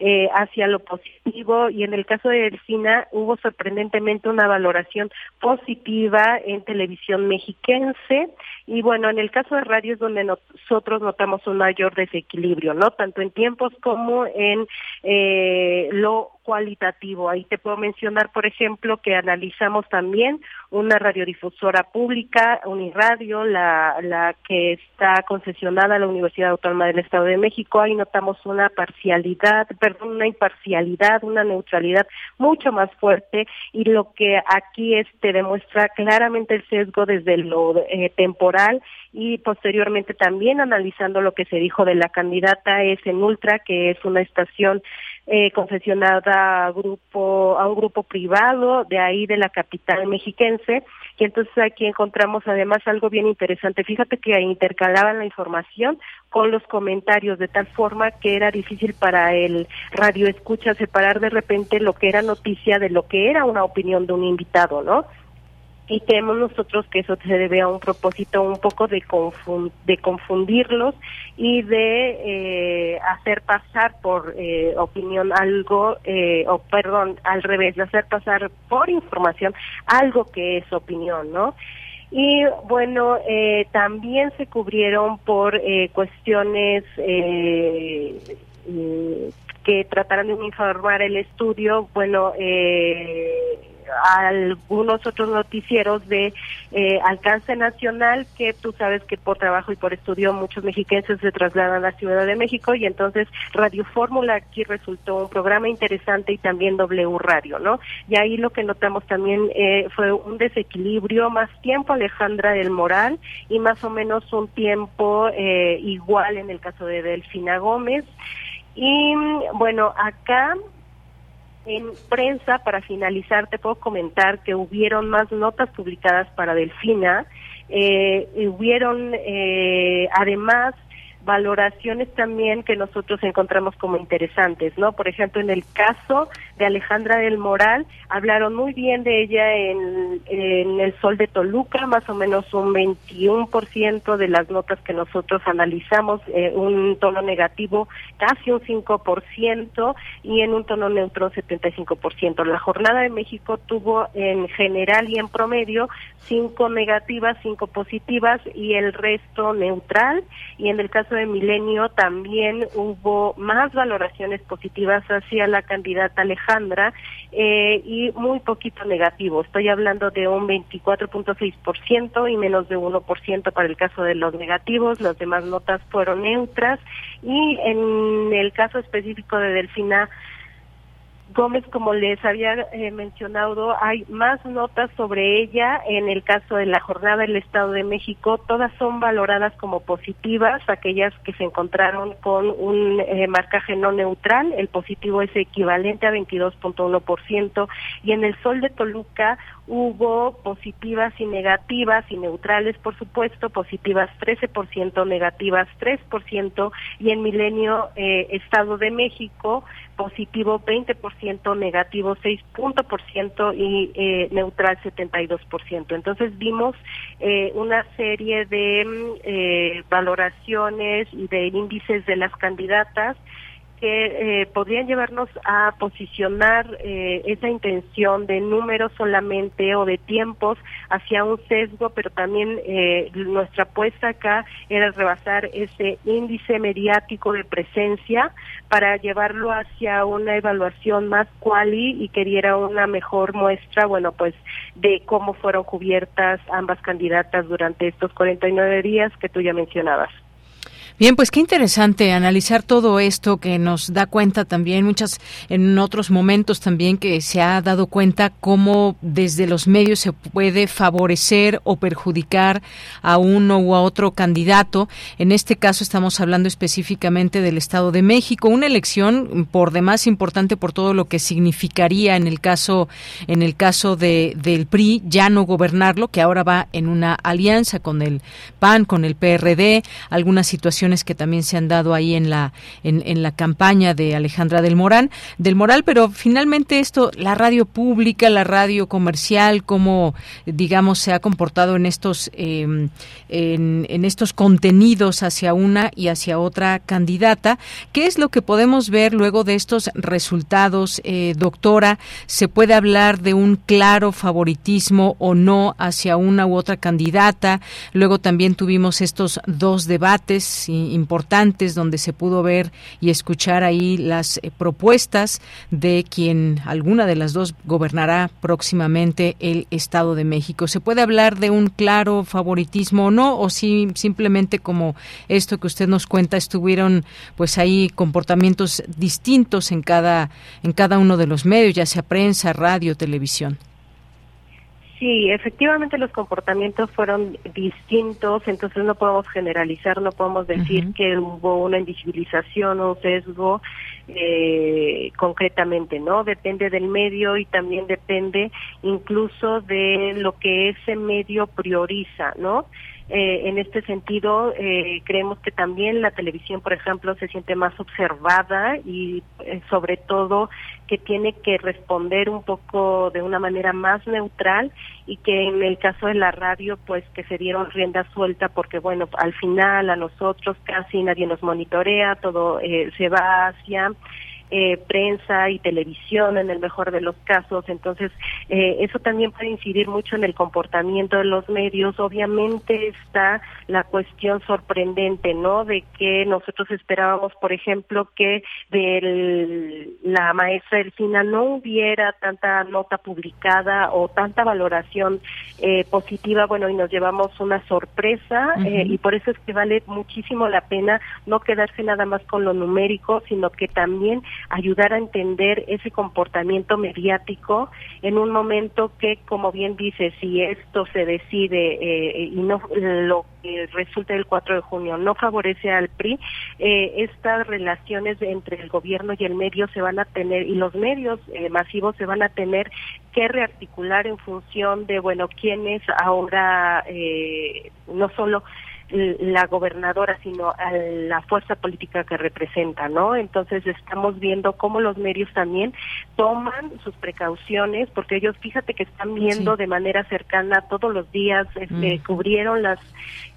eh, hacia lo positivo y en el caso de Delfina hubo sorprendentemente una valoración positiva en televisión mexiquense y bueno, en el caso de radio es donde nosotros notamos un mayor desequilibrio, ¿no? Tanto en tiempos como en eh, lo cualitativo. Ahí te puedo mencionar, por ejemplo, que analizamos también una radiodifusora pública, Uniradio, la, la que está concesionada a la Universidad Autónoma del Estado de México. Ahí notamos una parcialidad, perdón, una imparcialidad, una neutralidad mucho más fuerte y lo que aquí este demuestra claramente el sesgo desde lo eh, temporal y posteriormente también analizando lo que se dijo de la candidata es en Ultra, que es una estación eh, concesionada a, grupo, a un grupo privado de ahí de la capital mexiquense y entonces aquí encontramos además algo bien interesante. Fíjate que intercalaban la información con los comentarios de tal forma que era difícil para el radio escucha separar de repente lo que era noticia de lo que era una opinión de un invitado, ¿no? Y creemos nosotros que eso se debe a un propósito un poco de, confundirlos y de eh, hacer pasar por eh, opinión algo, eh, o perdón, al revés, de hacer pasar por información algo que es opinión, ¿no? Y bueno, también se cubrieron por cuestiones que trataron de informar el estudio, bueno, eh, algunos otros noticieros de eh, alcance nacional que tú sabes que por trabajo y por estudio muchos mexiquenses se trasladan a la Ciudad de México y entonces Radio Fórmula aquí resultó un programa interesante y también W Radio, ¿no? Y ahí lo que notamos también eh, fue un desequilibrio, más tiempo Alejandra del Moral y más o menos un tiempo eh, igual en el caso de Delfina Gómez. Y bueno, acá en prensa, para finalizar, te puedo comentar que hubieron más notas publicadas para Delfina, eh, hubieron eh, además valoraciones también que nosotros encontramos como interesantes, ¿no? Por ejemplo, en el caso de Alejandra del Moral, hablaron muy bien de ella en, el Sol de Toluca, más o menos un 21% de las notas que nosotros analizamos, eh, un tono negativo casi un 5% y en un tono neutro un 75%. La jornada de México tuvo en general y en promedio cinco negativas, cinco positivas y el resto neutral y en el caso de Milenio también hubo más valoraciones positivas hacia la candidata Alejandra eh, y muy poquito negativo. Estoy hablando de un 24.6% y menos de 1% para el caso de los negativos. Las demás notas fueron neutras y en el caso específico de Delfina Gómez, como les había eh, mencionado, hay más notas sobre ella. En el caso de la jornada del Estado de México, todas son valoradas como positivas, aquellas que se encontraron con un eh, marcaje no neutral, el positivo es equivalente a 22.1%, y en el Sol de Toluca hubo positivas y negativas y neutrales, por supuesto, positivas 13%, negativas 3%, y en Milenio eh, Estado de México, positivo 20%, negativo 6% y eh, neutral 72%. Entonces vimos eh, una serie de mm, eh, valoraciones y de índices de las candidatas que eh, podrían llevarnos a posicionar eh, esa intención de números solamente o de tiempos hacia un sesgo, pero también eh, nuestra apuesta acá era rebasar ese índice mediático de presencia para llevarlo hacia una evaluación más quali y que diera una mejor muestra, bueno, pues de cómo fueron cubiertas ambas candidatas durante estos 49 días que tú ya mencionabas. Bien, pues qué interesante analizar todo esto que nos da cuenta también muchas en otros momentos también que se ha dado cuenta cómo desde los medios se puede favorecer o perjudicar a uno u a otro candidato. En este caso estamos hablando específicamente del Estado de México, una elección por demás importante por todo lo que significaría en el caso en el caso de del PRI ya no gobernarlo, que ahora va en una alianza con el PAN, con el PRD, algunas situaciones que también se han dado ahí en la en, la campaña de Alejandra del Morán del Moral, pero finalmente esto la radio pública, la radio comercial, cómo digamos se ha comportado en estos em, en, estos contenidos hacia una y hacia otra candidata, ¿qué es lo que podemos ver luego de estos resultados, eh, doctora? ¿Se puede hablar de un claro favoritismo o no hacia una u otra candidata? Luego también tuvimos estos dos debates importantes donde se pudo ver y escuchar ahí las eh, propuestas de quien alguna de las dos gobernará próximamente el Estado de México. ¿Se puede hablar de un claro favoritismo o no? ¿O si simplemente como esto que usted nos cuenta estuvieron pues ahí comportamientos distintos en cada, en cada uno de los medios, ya sea prensa, radio, televisión? Sí, efectivamente los comportamientos fueron distintos, entonces no podemos generalizar, no podemos decir que hubo una invisibilización o sesgo eh, concretamente, ¿no? Depende del medio y también depende incluso de lo que ese medio prioriza, ¿no? Eh, en este sentido, eh, creemos que también la televisión, por ejemplo, se siente más observada y eh, sobre todo que tiene que responder un poco de una manera más neutral y que en el caso de la radio, pues que se dieron rienda suelta porque, bueno, al final a nosotros casi nadie nos monitorea, todo se va hacia eh, prensa y televisión en el mejor de los casos. Entonces, eh, eso también puede incidir mucho en el comportamiento de los medios. Obviamente está la cuestión sorprendente, ¿no? De que nosotros esperábamos, por ejemplo, que de la maestra Delfina no hubiera tanta nota publicada o tanta valoración eh, positiva. Bueno, y nos llevamos una sorpresa y por eso es que vale muchísimo la pena no quedarse nada más con lo numérico, sino que también ayudar a entender ese comportamiento mediático en un momento que, como bien dice, si esto se decide eh, y no lo que resulta el 4 de junio no favorece al PRI, eh, estas relaciones entre el gobierno y el medio se van a tener y los medios eh, masivos se van a tener que rearticular en función de, bueno, quiénes ahora no solo la gobernadora, sino a la fuerza política que representa, ¿no? Entonces estamos viendo cómo los medios también toman sus precauciones, porque ellos, fíjate que están viendo de manera cercana todos los días, este, mm. cubrieron las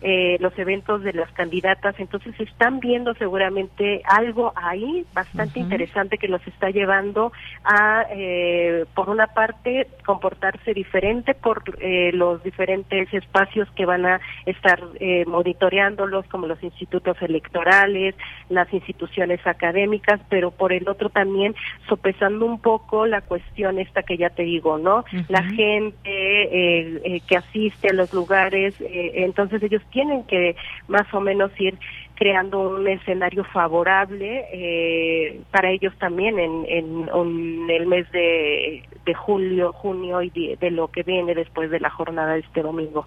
eh, los eventos de las candidatas, entonces están viendo seguramente algo ahí bastante interesante que los está llevando a, eh, por una parte, comportarse diferente por eh, los diferentes espacios que van a estar eh, monitoreándolos, como los institutos electorales, las instituciones académicas, pero por el otro también sopesando un poco la cuestión esta que ya te digo, ¿no? La gente que asiste a los lugares, entonces ellos tienen que más o menos ir creando un escenario favorable eh, para ellos también en, en, el mes de, de julio, junio y de lo que viene después de la jornada de este domingo.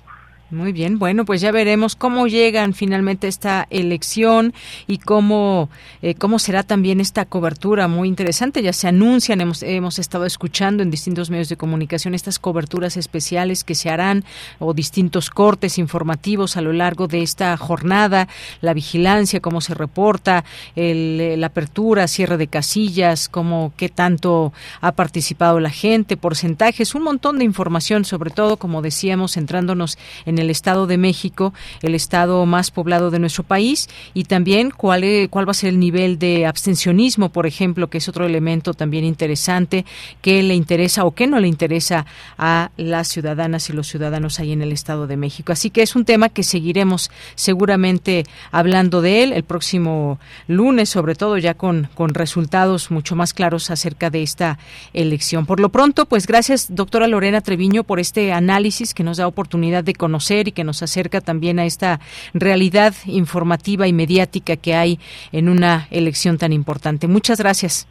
Muy bien, bueno, pues ya veremos cómo llegan finalmente esta elección y cómo, eh, cómo será también esta cobertura muy interesante. Ya se anuncian, hemos, hemos estado escuchando en distintos medios de comunicación estas coberturas especiales que se harán o distintos cortes informativos a lo largo de esta jornada, la vigilancia, cómo se reporta, el, la apertura, cierre de casillas, cómo, qué tanto ha participado la gente, porcentajes, un montón de información, sobre todo, como decíamos, centrándonos en el el Estado de México, el estado más poblado de nuestro país, y también cuál, cuál va a ser el nivel de abstencionismo, por ejemplo, que es otro elemento también interesante que le interesa o que no le interesa a las ciudadanas y los ciudadanos ahí en el Estado de México. Así que es un tema que seguiremos seguramente hablando de él el próximo lunes, sobre todo ya con, con resultados mucho más claros acerca de esta elección. Por lo pronto, pues gracias, doctora Lorena Treviño, por este análisis que nos da oportunidad de conocer y que nos acerca también a esta realidad informativa y mediática que hay en una elección tan importante. Muchas gracias.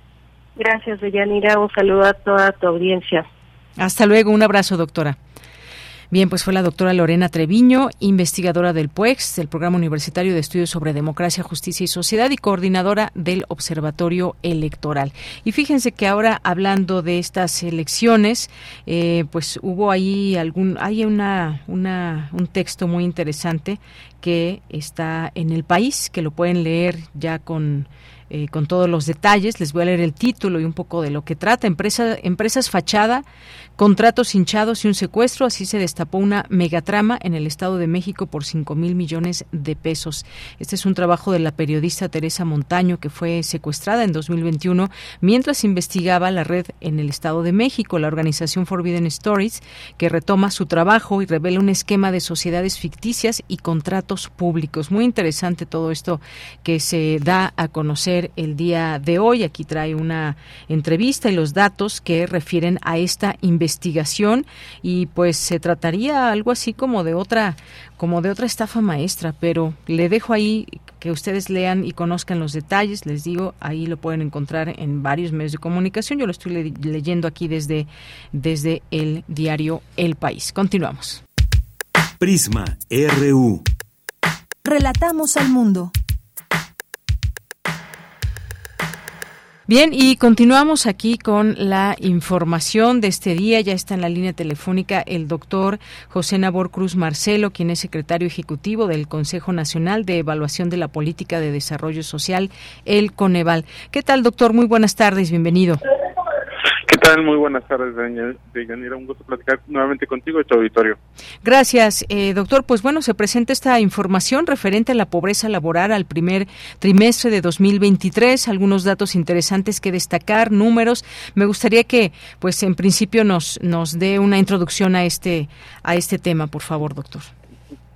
Gracias, Deyanira. Un saludo a toda tu audiencia. Hasta luego. Un abrazo, doctora. Bien, pues fue la doctora Lorena Treviño, investigadora del PUEX, del Programa Universitario de Estudios sobre Democracia, Justicia y Sociedad y coordinadora del Observatorio Electoral. Y fíjense que ahora hablando de estas elecciones, eh, pues hubo ahí algún, hay una, una, un texto muy interesante que está en el país, que lo pueden leer ya con eh, con todos los detalles. Les voy a leer el título y un poco de lo que trata. Empresa, empresas fachada, contratos hinchados y un secuestro. Así se destapó una megatrama en el Estado de México por 5 mil millones de pesos. Este es un trabajo de la periodista Teresa Montaño, que fue secuestrada en 2021 mientras investigaba la red en el Estado de México. La organización Forbidden Stories, que retoma su trabajo y revela un esquema de sociedades ficticias y contratos públicos. Muy interesante todo esto que se da a conocer el día de hoy. Aquí trae una entrevista y los datos que refieren a esta investigación y pues se trataría algo así como de otra como de otra estafa maestra, pero le dejo ahí que ustedes lean y conozcan los detalles. Les digo, ahí lo pueden encontrar en varios medios de comunicación. Yo lo estoy leyendo aquí desde, desde el diario El País. Continuamos. Prisma RU. Relatamos al mundo. Bien, y continuamos aquí con la información de este día. Ya está en la línea telefónica el doctor José Nabor Cruz Marcelo, quien es secretario ejecutivo del Consejo Nacional de Evaluación de la Política de Desarrollo Social, el Coneval. ¿Qué tal, doctor? Muy buenas tardes, bienvenido. ¿Qué tal? Muy buenas tardes, Deyanira. Un gusto platicar nuevamente contigo y tu auditorio. Gracias, eh, doctor. Pues bueno, se presenta esta información referente a la pobreza laboral al primer trimestre de 2023. Algunos datos interesantes que destacar, números. Me gustaría que, pues en principio, nos, nos dé una introducción a este, a este tema, por favor, doctor.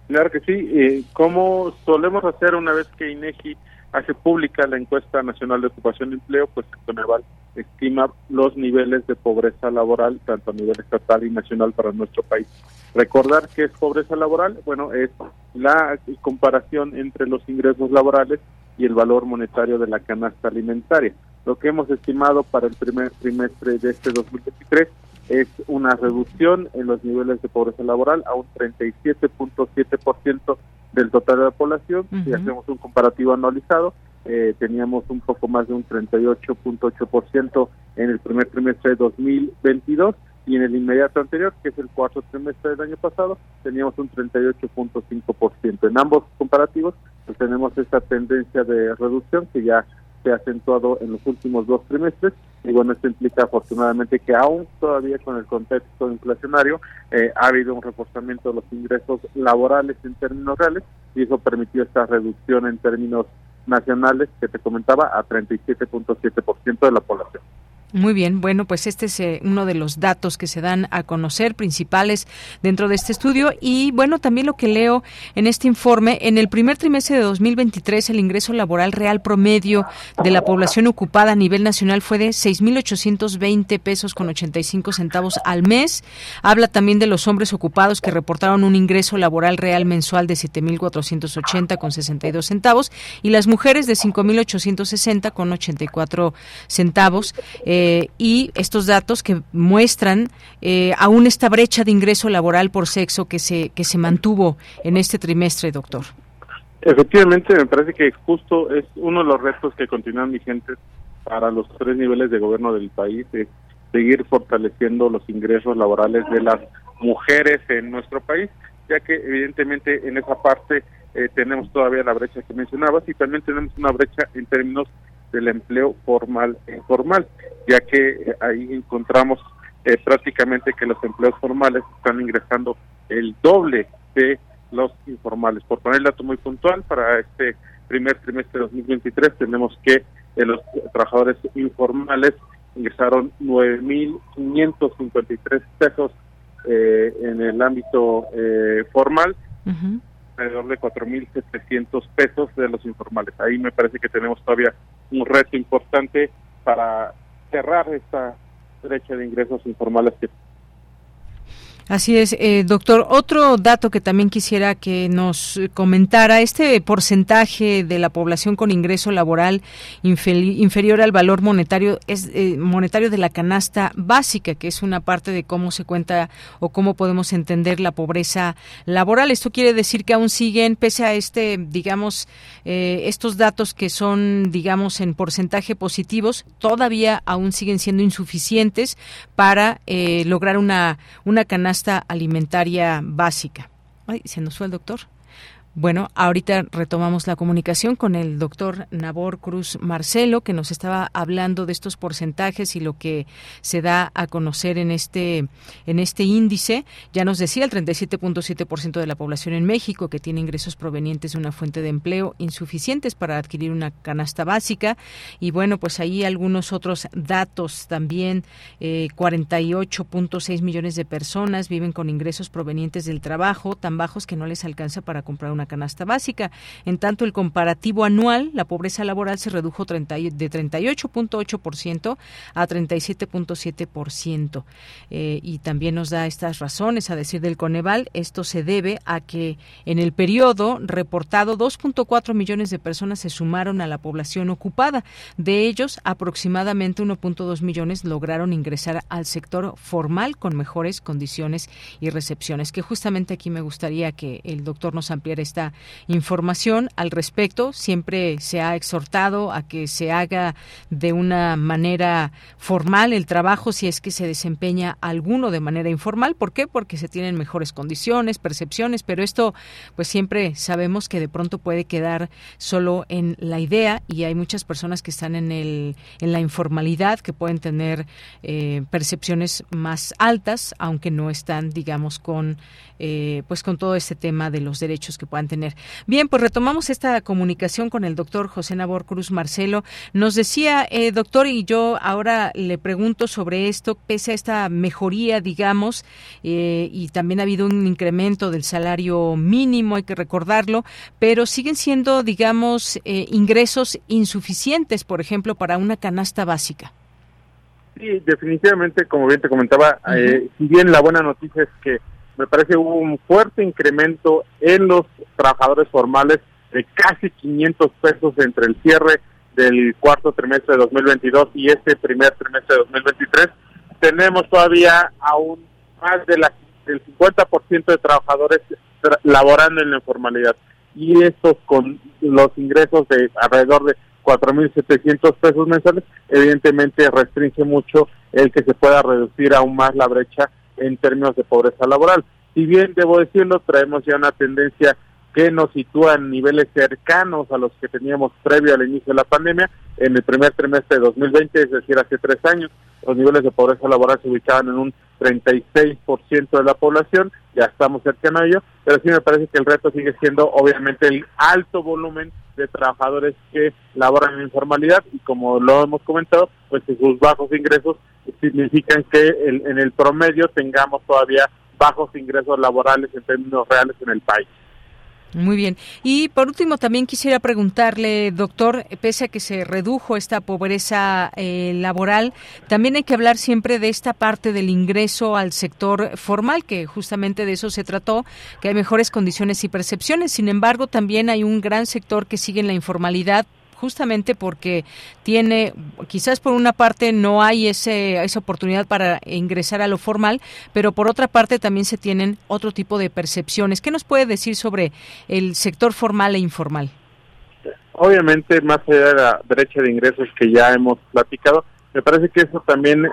Claro que sí. Eh, como solemos hacer una vez que INEGI hace pública la encuesta nacional de ocupación y empleo, pues Coneval estima los niveles de pobreza laboral tanto a nivel estatal y nacional para nuestro país. Recordar que es pobreza laboral, bueno, es la comparación entre los ingresos laborales y el valor monetario de la canasta alimentaria. Lo que hemos estimado para el primer trimestre de este 2023 es una reducción en los niveles de pobreza laboral a un 37.7% del total de la población. Si hacemos un comparativo anualizado, eh, teníamos un poco más de un 38.8% en el primer trimestre de 2022 y en el inmediato anterior, que es el cuarto trimestre del año pasado, teníamos un 38.5%. En ambos comparativos, pues tenemos esta tendencia de reducción que ya se ha acentuado en los últimos dos trimestres y bueno, esto implica afortunadamente que aún todavía con el contexto inflacionario eh, ha habido un reforzamiento de los ingresos laborales en términos reales y eso permitió esta reducción en términos nacionales que te comentaba a 37.7% de la población. Muy bien, bueno, pues este es eh, uno de los datos que se dan a conocer principales dentro de este estudio y bueno, también lo que leo en este informe, en el primer trimestre de 2023 el ingreso laboral real promedio de la población ocupada a nivel nacional fue de 6.820 pesos con 85 centavos al mes. Habla también de los hombres ocupados que reportaron un ingreso laboral real mensual de 7.480 con 62 centavos y las mujeres de 5.860 con 84 centavos. Eh, y estos datos que muestran eh, aún esta brecha de ingreso laboral por sexo que se, que se mantuvo en este trimestre, doctor. Efectivamente, me parece que justo es uno de los retos que continúan vigentes para los tres niveles de gobierno del país, es seguir fortaleciendo los ingresos laborales de las mujeres en nuestro país, ya que evidentemente en esa parte eh, tenemos todavía la brecha que mencionabas y también tenemos una brecha en términos del empleo formal e informal, ya que eh, ahí encontramos eh, prácticamente que los empleos formales están ingresando el doble de los informales. Por poner el dato muy puntual, para este primer trimestre de 2023 tenemos que eh, los trabajadores informales ingresaron 9.553 pesos eh, en el ámbito eh, formal, alrededor de 4.700 pesos de los informales. Ahí me parece que tenemos todavía un reto importante para cerrar esta brecha de ingresos informales que Así es, eh, doctor. Otro dato que también quisiera que nos comentara, este porcentaje de la población con ingreso laboral inferior al valor monetario es eh, monetario de la canasta básica, que es una parte de cómo se cuenta o cómo podemos entender la pobreza laboral. Esto quiere decir que aún siguen, pese a este, digamos, eh, estos datos que son, digamos, en porcentaje positivos, todavía aún siguen siendo insuficientes para lograr una una canasta alimentaria básica. Ay, se nos fue el doctor. Bueno, ahorita retomamos la comunicación con el doctor Nabor Cruz Marcelo, que nos estaba hablando de estos porcentajes y lo que se da a conocer en este, en este índice. Ya nos decía el 37.7% de la población en México que tiene ingresos provenientes de una fuente de empleo insuficientes para adquirir una canasta básica. Y bueno, pues ahí algunos otros datos también. Eh, 48.6 millones de personas viven con ingresos provenientes del trabajo tan bajos que no les alcanza para comprar una canasta básica. En tanto, el comparativo anual, la pobreza laboral se redujo de 38.8% a 37.7%. Eh, y también nos da estas razones, a decir del Coneval, esto se debe a que en el periodo reportado 2.4 millones de personas se sumaron a la población ocupada. De ellos, aproximadamente 1.2 millones lograron ingresar al sector formal con mejores condiciones y recepciones. Que justamente aquí me gustaría que el doctor nos ampliara este información al respecto. Siempre se ha exhortado a que se haga de una manera formal el trabajo si es que se desempeña alguno de manera informal. ¿Por qué? Porque se tienen mejores condiciones, percepciones, pero esto pues siempre sabemos que de pronto puede quedar solo en la idea y hay muchas personas que están en, el, en la informalidad que pueden tener eh, percepciones más altas, aunque no están, digamos, con eh, pues con todo este tema de los derechos que puedan tener. Bien, pues retomamos esta comunicación con el doctor José Nabor Cruz Marcelo. Nos decía, eh, doctor, y yo ahora le pregunto sobre esto, pese a esta mejoría, digamos, eh, y también ha habido un incremento del salario mínimo, hay que recordarlo, pero siguen siendo, digamos, ingresos insuficientes, por ejemplo, para una canasta básica. Sí, definitivamente, como bien te comentaba, si bien la buena noticia es que me parece hubo un fuerte incremento en los trabajadores formales de casi 500 pesos entre el cierre del cuarto trimestre de 2022 y este primer trimestre de 2023. Tenemos todavía aún más de la, del 50% de trabajadores laborando en la informalidad y estos con los ingresos de alrededor de 4.700 pesos mensuales, evidentemente restringe mucho el que se pueda reducir aún más la brecha en términos de pobreza laboral. Si bien, debo decirlo, traemos ya una tendencia que nos sitúa en niveles cercanos a los que teníamos previo al inicio de la pandemia. En el primer trimestre de 2020, es decir, hace tres años, los niveles de pobreza laboral se ubicaban en un 36% de la población, ya estamos cercanos a ello, pero sí me parece que el reto sigue siendo obviamente el alto volumen de trabajadores que laboran en informalidad y como lo hemos comentado, pues sus bajos ingresos significan que en el promedio tengamos todavía bajos ingresos laborales en términos reales en el país. Muy bien. Y por último, también quisiera preguntarle, doctor, pese a que se redujo esta pobreza eh, laboral, también hay que hablar siempre de esta parte del ingreso al sector formal, que justamente de eso se trató, que hay mejores condiciones y percepciones. Sin embargo, también hay un gran sector que sigue en la informalidad justamente porque tiene, quizás por una parte no hay ese, esa oportunidad para ingresar a lo formal, pero por otra parte también se tienen otro tipo de percepciones. ¿Qué nos puede decir sobre el sector formal e informal? Obviamente, más allá de la brecha de ingresos que ya hemos platicado, me parece que eso también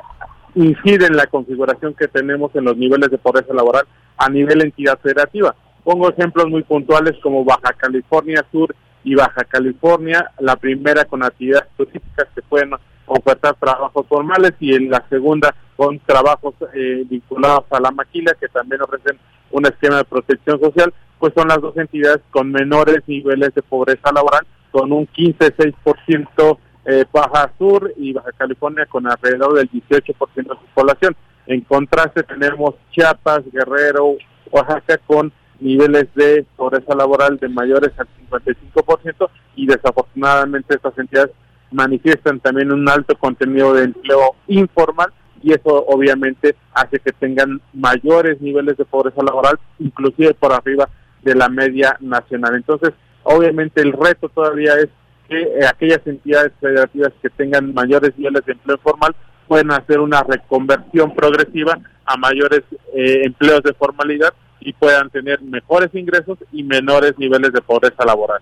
incide en la configuración que tenemos en los niveles de pobreza laboral a nivel entidad federativa. Pongo ejemplos muy puntuales como Baja California Sur y Baja California, la primera con actividades específicas que pueden ofertar trabajos formales y en la segunda con trabajos eh, vinculados a la maquila que también ofrecen un esquema de protección social pues son las dos entidades con menores niveles de pobreza laboral, con un 15-6% eh, Baja Sur y Baja California con alrededor del 18% de su población. En contraste tenemos Chiapas, Guerrero, Oaxaca con niveles de pobreza laboral de mayores al 55% y desafortunadamente estas entidades manifiestan también un alto contenido de empleo informal y eso obviamente hace que tengan mayores niveles de pobreza laboral, inclusive por arriba de la media nacional. Entonces, obviamente el reto todavía es que eh, aquellas entidades federativas que tengan mayores niveles de empleo formal puedan hacer una reconversión progresiva a mayores eh, empleos de formalidad y puedan tener mejores ingresos y menores niveles de pobreza laboral.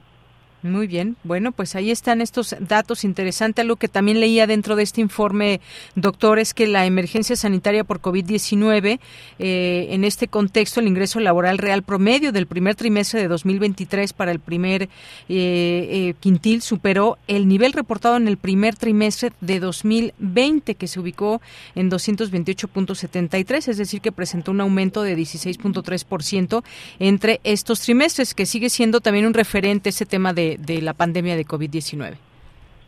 Muy bien, bueno, pues ahí están estos datos interesantes. Algo que también leía dentro de este informe, doctor, es que la emergencia sanitaria por COVID-19, eh, en este contexto, el ingreso laboral real promedio del primer trimestre de 2023 para el primer eh, eh, quintil superó el nivel reportado en el primer trimestre de 2020, que se ubicó en 228.73, es decir, que presentó un aumento de 16.3% entre estos trimestres, que sigue siendo también un referente ese tema de de, la pandemia de COVID-19.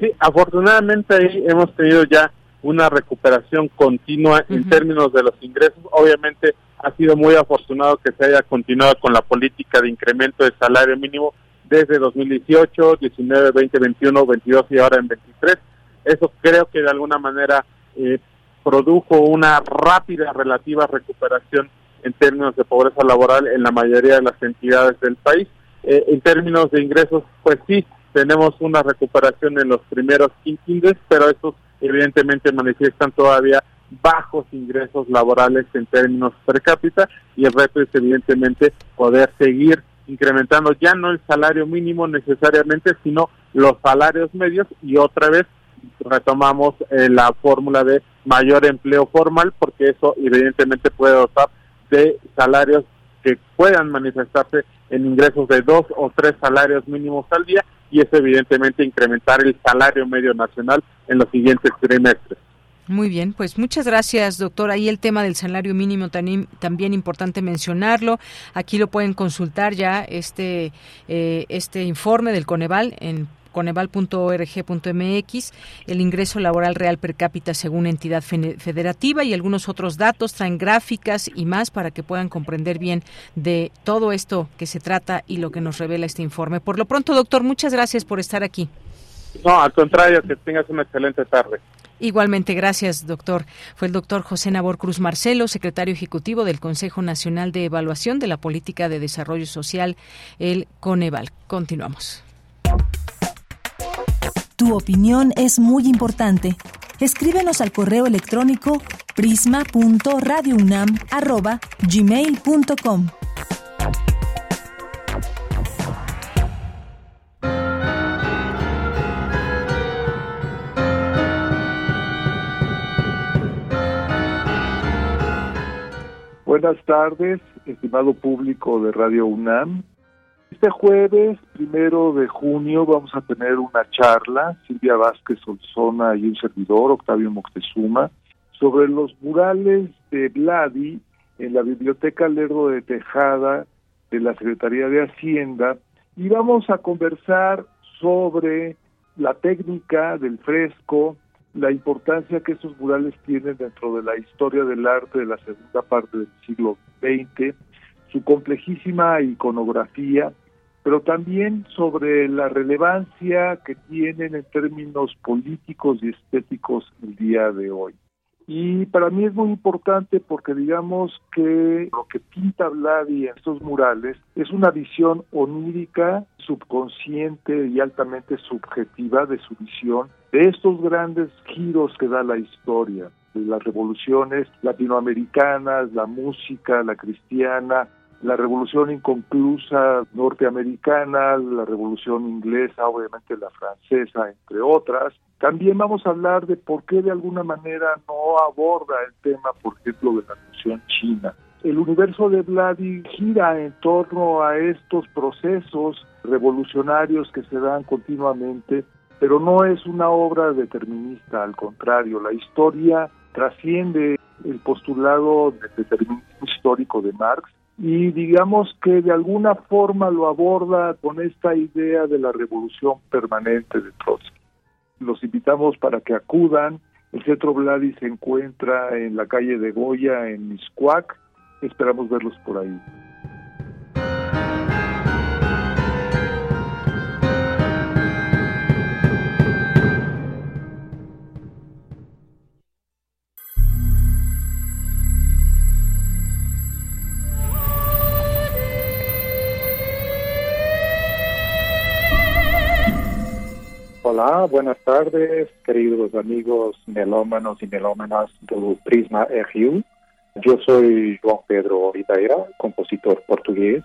Sí, afortunadamente ahí hemos tenido ya una recuperación continua en términos de los ingresos. Obviamente ha sido muy afortunado que se haya continuado con la política de incremento del salario mínimo desde 2018, 19, 20, 21, 22 y ahora en 23. Eso creo que de alguna manera eh, produjo una rápida relativa recuperación en términos de pobreza laboral en la mayoría de las entidades del país. Eh, en términos de ingresos, pues sí, tenemos una recuperación en los primeros quintiles, pero estos evidentemente manifiestan todavía bajos ingresos laborales en términos per cápita y el reto es evidentemente poder seguir incrementando ya no el salario mínimo necesariamente, sino los salarios medios y otra vez retomamos eh, la fórmula de mayor empleo formal porque eso evidentemente puede dotar de salarios que puedan manifestarse en ingresos de dos o tres salarios mínimos al día y eso evidentemente incrementar el salario medio nacional en los siguientes trimestres. Muy bien, pues muchas gracias, doctor. Ahí el tema del salario mínimo también, también importante mencionarlo. Aquí lo pueden consultar ya este eh, este informe del Coneval en coneval.org.mx, el ingreso laboral real per cápita según entidad federativa y algunos otros datos, traen gráficas y más para que puedan comprender bien de todo esto que se trata y lo que nos revela este informe. Por lo pronto, doctor, muchas gracias por estar aquí. No, al contrario, que tengas una excelente tarde. Igualmente, gracias, doctor. Fue el doctor José Nabor Cruz Marcelo, secretario ejecutivo del Consejo Nacional de Evaluación de la Política de Desarrollo Social, el Coneval. Continuamos. Tu opinión es muy importante. Escríbenos al correo electrónico prisma.radiounam@gmail.com. Buenas tardes, estimado público de Radio UNAM. Este jueves, primero de junio, vamos a tener una charla, Silvia Vázquez Solzona y un servidor, Octavio Moctezuma, sobre los murales de Vladi en la Biblioteca Lerdo de Tejada de la Secretaría de Hacienda y vamos a conversar sobre la técnica del fresco, la importancia que esos murales tienen dentro de la historia del arte de la segunda parte del siglo XX, su complejísima iconografía pero también sobre la relevancia que tienen en términos políticos y estéticos el día de hoy. Y para mí es muy importante porque digamos que lo que pinta Vladi en estos murales es una visión onírica, subconsciente y altamente subjetiva de su visión de estos grandes giros que da la historia, de las revoluciones latinoamericanas, la música, la cristiana, la revolución inconclusa norteamericana, la revolución inglesa, obviamente la francesa, entre otras. También vamos a hablar de por qué de alguna manera no aborda el tema, por ejemplo, de la revolución china. El universo de Vladi gira en torno a estos procesos revolucionarios que se dan continuamente, pero no es una obra determinista, al contrario, la historia trasciende el postulado del determinismo histórico de Marx y digamos que de alguna forma lo aborda con esta idea de la revolución permanente de Trotsky. Los invitamos para que acudan. El Centro Vladi se encuentra en la calle de Goya, en Miscuac. Esperamos verlos por ahí. Hola, buenas tardes, queridos amigos melómanos y melómanas do Prisma RU. Yo soy Juan Pedro Oliveira, compositor portugués,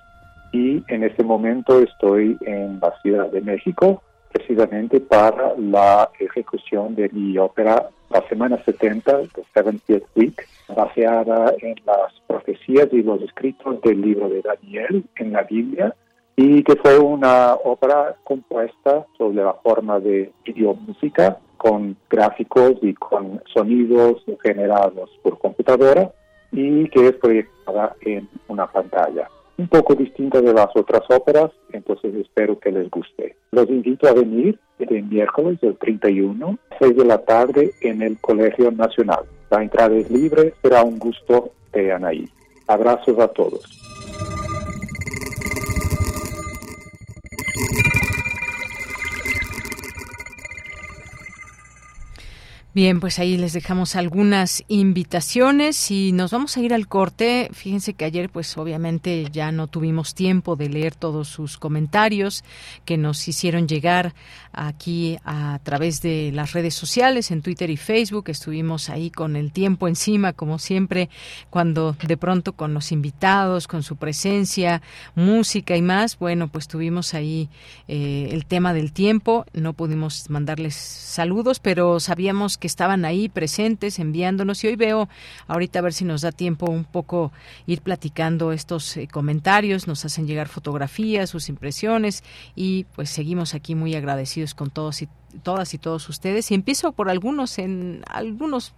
y en este momento estoy en la Ciudad de México, precisamente para la ejecución de mi ópera La Semana 70, The 70th Week, baseada en las profecías y los escritos del libro de Daniel en la Biblia, y que fue una obra compuesta sobre la forma de videomúsica con gráficos y con sonidos generados por computadora y que es proyectada en una pantalla. Un poco distinta de las otras óperas, entonces espero que les guste. Los invito a venir el miércoles del 31, 6 de la tarde en el Colegio Nacional. La entrada es libre, será un gusto que ahí. Abrazos a todos. Bien, pues ahí les dejamos algunas invitaciones y nos vamos a ir al corte. Fíjense que ayer pues obviamente ya no tuvimos tiempo de leer todos sus comentarios que nos hicieron llegar aquí a través de las redes sociales, en Twitter y Facebook. Estuvimos ahí con el tiempo encima, como siempre, cuando de pronto con los invitados, con su presencia, música y más, bueno, pues tuvimos ahí eh, el tema del tiempo. No pudimos mandarles saludos, pero sabíamos que estaban ahí presentes enviándonos. Y hoy veo ahorita a ver si nos da tiempo un poco ir platicando estos eh, comentarios, nos hacen llegar fotografías, sus impresiones. Y pues seguimos aquí muy agradecidos con todos y todas y todos ustedes. Y empiezo por algunos en algunos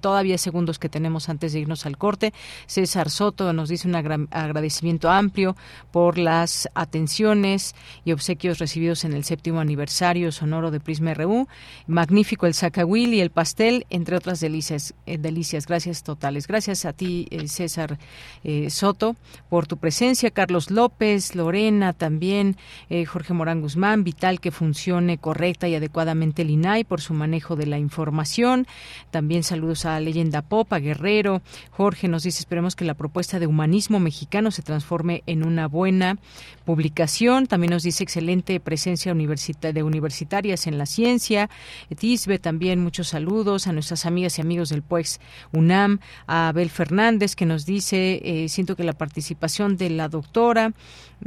todavía segundos que tenemos antes de irnos al corte. César Soto nos dice un agradecimiento amplio por las atenciones y obsequios recibidos en el séptimo aniversario sonoro de Prisma RU. Magnífico el zacahuil y el pastel, entre otras delicias. Eh, delicias. Gracias totales. Gracias a ti, eh, César eh, Soto, por tu presencia. Carlos López, Lorena también, Jorge Morán Guzmán, vital que funcione correcta y adecuadamente el INAI por su manejo de la información. También saludos a Leyenda Popa, Guerrero. Jorge nos dice, esperemos que la propuesta de humanismo mexicano se transforme en una buena publicación. También nos dice excelente presencia de universitarias en la ciencia. Tisbe también muchos saludos a nuestras amigas y amigos del PUEX UNAM, a Abel Fernández que nos dice, eh, siento que la participación de la doctora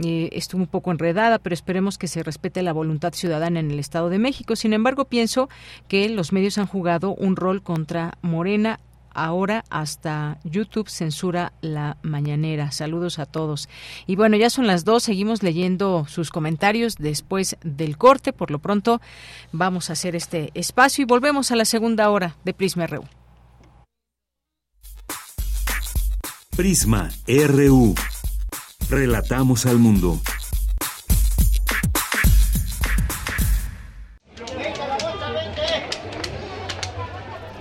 eh, estuvo un poco enredada, pero esperemos que se respete la voluntad ciudadana en el Estado de México. Sin embargo, pienso que los medios han jugado un rol contra Morena ahora hasta YouTube censura la mañanera. Saludos a todos. Y bueno, ya son las dos, seguimos leyendo sus comentarios después del corte. Por lo pronto vamos a hacer este espacio y volvemos a la segunda hora de Prisma RU. Prisma RU. Relatamos al mundo.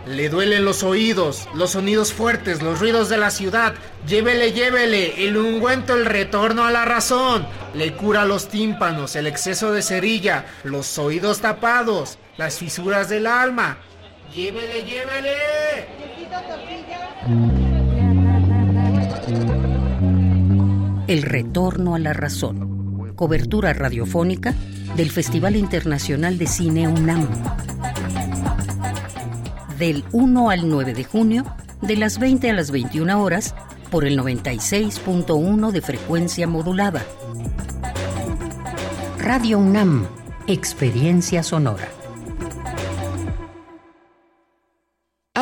Le duelen los oídos, los sonidos fuertes, los ruidos de la ciudad. Llévele, llévele, el ungüento, el retorno a la razón. Le cura los tímpanos, el exceso de cerilla, los oídos tapados, las fisuras del alma. Llévele, llévele. El retorno a la razón. Cobertura radiofónica del Festival Internacional de Cine UNAM del 1 al 9 de junio, de las 20 a las 21 horas, por el 96.1 de frecuencia modulada. Radio UNAM, Experiencia Sonora.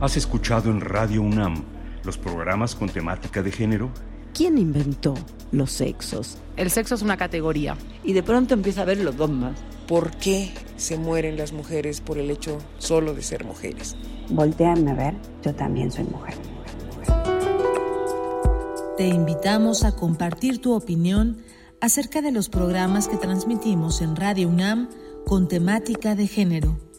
¿Has escuchado en Radio UNAM los programas con temática de género? ¿Quién inventó los sexos? El sexo es una categoría. Y de pronto empieza a ver los dogmas. ¿Por qué se mueren las mujeres por el hecho solo de ser mujeres? Volteame a ver, yo también soy mujer. Te invitamos a compartir tu opinión acerca de los programas que transmitimos en Radio UNAM con temática de género.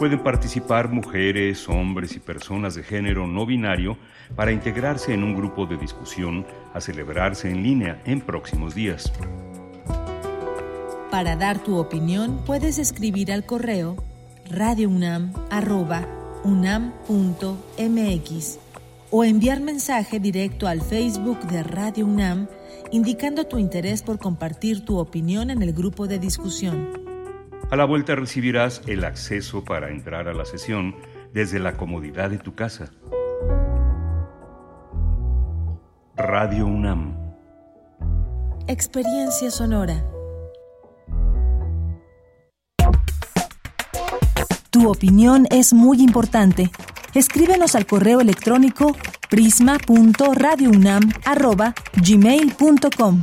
Pueden participar mujeres, hombres y personas de género no binario para integrarse en un grupo de discusión a celebrarse en línea en próximos días. Para dar tu opinión puedes escribir al correo radiounam@unam.mx o enviar mensaje directo al Facebook de Radio UNAM indicando tu interés por compartir tu opinión en el grupo de discusión. A la vuelta recibirás el acceso para entrar a la sesión desde la comodidad de tu casa. Radio UNAM. Experiencia sonora. Tu opinión es muy importante. Escríbenos al correo electrónico prisma.radiounam@gmail.com.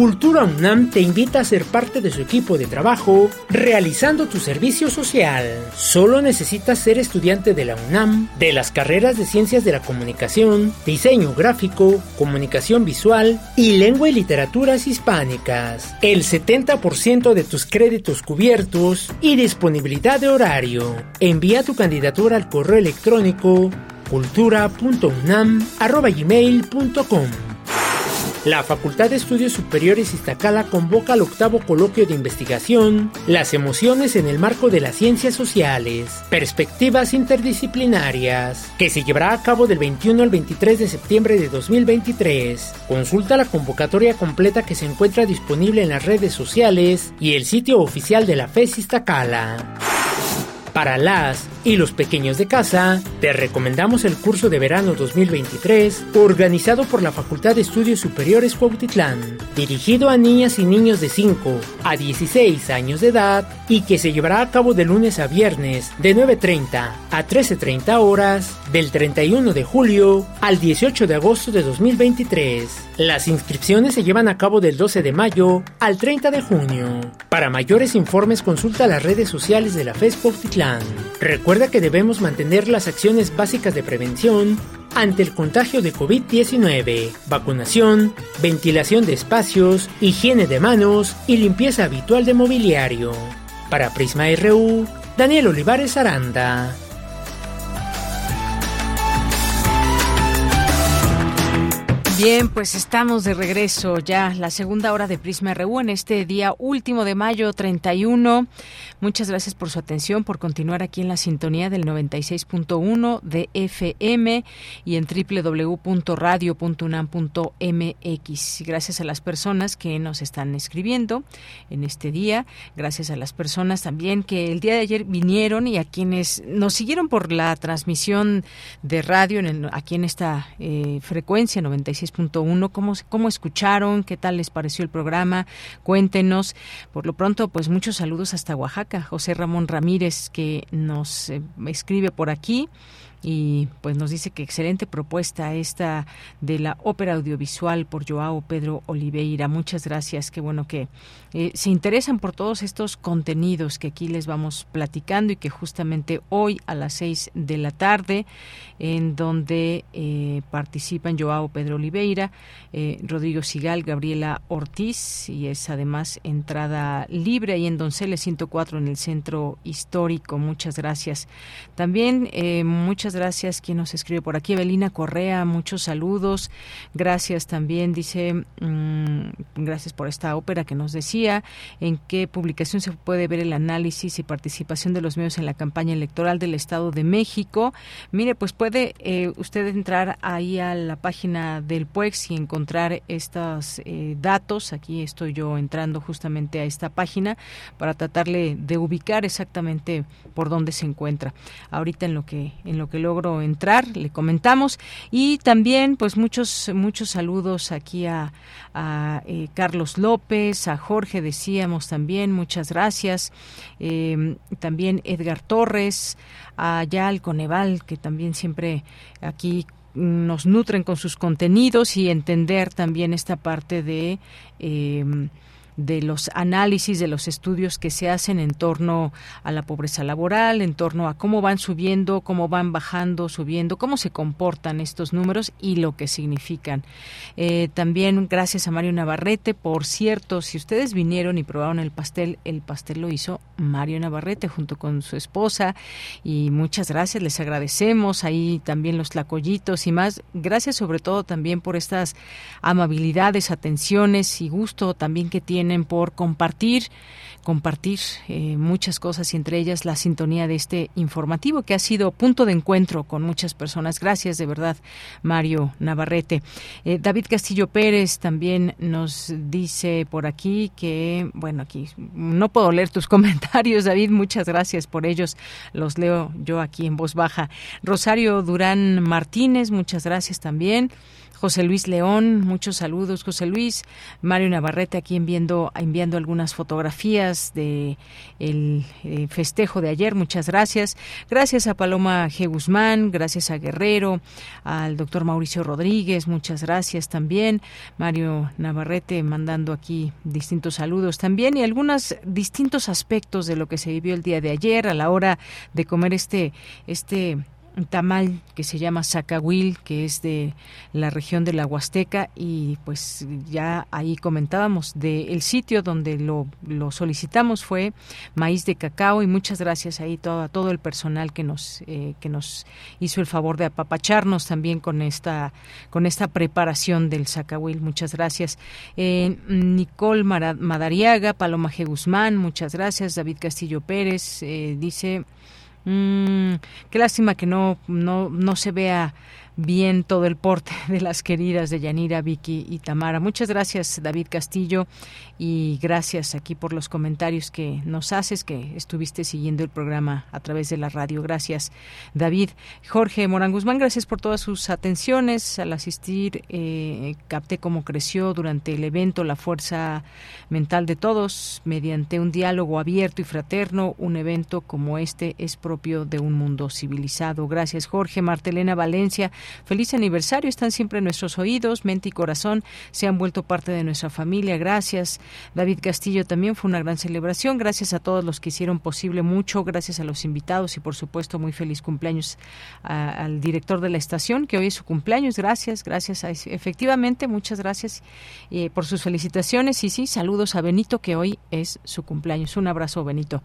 Cultura UNAM te invita a ser parte de su equipo de trabajo realizando tu servicio social. Solo necesitas ser estudiante de la UNAM, de las carreras de Ciencias de la Comunicación, Diseño Gráfico, Comunicación Visual y Lengua y Literaturas Hispánicas. El 70% de tus créditos cubiertos y disponibilidad de horario. Envía tu candidatura al correo electrónico cultura.unam.gmail.com la Facultad de Estudios Superiores Iztacala convoca al octavo coloquio de investigación Las emociones en el marco de las ciencias sociales, perspectivas interdisciplinarias, que se llevará a cabo del 21 al 23 de septiembre de 2023. Consulta la convocatoria completa que se encuentra disponible en las redes sociales y el sitio oficial de la FES Iztacala. Para las y los pequeños de casa, te recomendamos el curso de verano 2023 organizado por la Facultad de Estudios Superiores Cuautitlán, dirigido a niñas y niños de 5 a 16 años de edad y que se llevará a cabo de lunes a viernes de 9.30 a 13.30 horas del 31 de julio al 18 de agosto de 2023. Las inscripciones se llevan a cabo del 12 de mayo al 30 de junio. Para mayores informes consulta las redes sociales de la FES Cuautitlán. Recuerda que debemos mantener las acciones básicas de prevención ante el contagio de COVID-19, vacunación, ventilación de espacios, higiene de manos y limpieza habitual de mobiliario. Para Prisma RU, Daniel Olivares Aranda. Bien, pues estamos de regreso ya, la segunda hora de Prisma RU en este día último de mayo 31. Muchas gracias por su atención, por continuar aquí en la sintonía del 96.1 de FM y en www.radio.unam.mx. Gracias a las personas que nos están escribiendo en este día, gracias a las personas también que el día de ayer vinieron y a quienes nos siguieron por la transmisión de radio en aquí en esta eh, frecuencia 96 96.1. ¿Cómo, ¿Cómo escucharon? ¿Qué tal les pareció el programa? Cuéntenos. Por lo pronto, pues muchos saludos hasta Oaxaca. José Ramón Ramírez, que nos eh, escribe por aquí y pues nos dice que excelente propuesta esta de la ópera audiovisual por Joao Pedro Oliveira. Muchas gracias, qué bueno que eh, se interesan por todos estos contenidos que aquí les vamos platicando y que justamente hoy a las seis de la tarde, en donde eh, participan Joao Pedro Oliveira, eh, Rodrigo Sigal, Gabriela Ortiz y es además entrada libre ahí en Donceles 104 en el centro histórico. Muchas gracias. También muchas gracias quien nos escribe por aquí. Evelina Correa, muchos saludos. Gracias también, dice, mm, gracias por esta ópera que nos decía. ¿En qué publicación se puede ver el análisis y participación de los medios en la campaña electoral del Estado de México? Mire, pues puede eh, usted entrar ahí a la página del PUEX y encontrar estos eh, datos. Aquí estoy yo entrando justamente a esta página para tratarle de ubicar exactamente por dónde se encuentra. Ahorita en lo que en lo que logro entrar, le comentamos. Y también, pues muchos, muchos saludos aquí a, eh, Carlos López, a Jorge, decíamos también, muchas gracias. Em, también Edgar Torres, a Yal Coneval, que también siempre aquí nos nutren con sus contenidos y entender también esta parte de eh, de los análisis, de los estudios que se hacen en torno a la pobreza laboral, en torno a cómo van subiendo, cómo van bajando, subiendo, cómo se comportan estos números y lo que significan. Eh, también gracias a Mario Navarrete, por cierto, si ustedes vinieron y probaron el pastel, el pastel lo hizo Mario Navarrete junto con su esposa y muchas gracias, les agradecemos ahí también los tlacoyitos y más. Gracias sobre todo también por estas amabilidades, atenciones y gusto también que tienen por compartir compartir eh, muchas cosas y entre ellas la sintonía de este informativo que ha sido punto de encuentro con muchas personas. Gracias de verdad, Mario Navarrete. Eh, David Castillo Pérez también nos dice por aquí que, bueno, aquí no puedo leer tus [LAUGHS] comentarios, David, muchas gracias por ellos. Los leo yo aquí en voz baja. Rosario Durán Martínez, muchas gracias también. José Luis León, muchos saludos, José Luis. Mario Navarrete aquí enviando, enviando algunas fotografías de el eh, festejo de ayer, muchas gracias. Gracias a Paloma G. Guzmán, gracias a Guerrero, al doctor Mauricio Rodríguez, muchas gracias también. Mario Navarrete mandando aquí distintos saludos también y algunos distintos aspectos de lo que se vivió el día de ayer a la hora de comer este, este tamal que se llama Zacahuil, que es de la región de la Huasteca y pues ya ahí comentábamos de el sitio donde lo, lo solicitamos fue Maíz de Cacao y muchas gracias ahí todo, a todo el personal que nos eh, que nos hizo el favor de apapacharnos también con esta con esta preparación del Zacahuil, muchas gracias. Eh, Nicole Madariaga, Paloma G. Guzmán, muchas gracias. David Castillo Pérez eh, dice Mm, qué lástima que no, no, no se vea bien todo el porte [LAUGHS] de las queridas de Yanira, Vicky y Tamara. Muchas gracias, David Castillo, y gracias aquí por los comentarios que nos haces, que estuviste siguiendo el programa a través de la radio. Gracias, David. Jorge Morán Guzmán, gracias por todas sus atenciones al asistir. Eh, capté cómo creció durante el evento la fuerza mental de todos mediante un diálogo abierto y fraterno. Un evento como este es propio de un mundo civilizado. Gracias, Jorge. Martelena Valencia, Feliz aniversario, están siempre en nuestros oídos, mente y corazón, se han vuelto parte de nuestra familia. Gracias. David Castillo también fue una gran celebración. Gracias a todos los que hicieron posible mucho, gracias a los invitados y por supuesto muy feliz cumpleaños al director de la estación, que hoy es su cumpleaños. Gracias, gracias. A, efectivamente, muchas gracias eh, por sus felicitaciones y sí, saludos a Benito, que hoy es su cumpleaños. Un abrazo, Benito.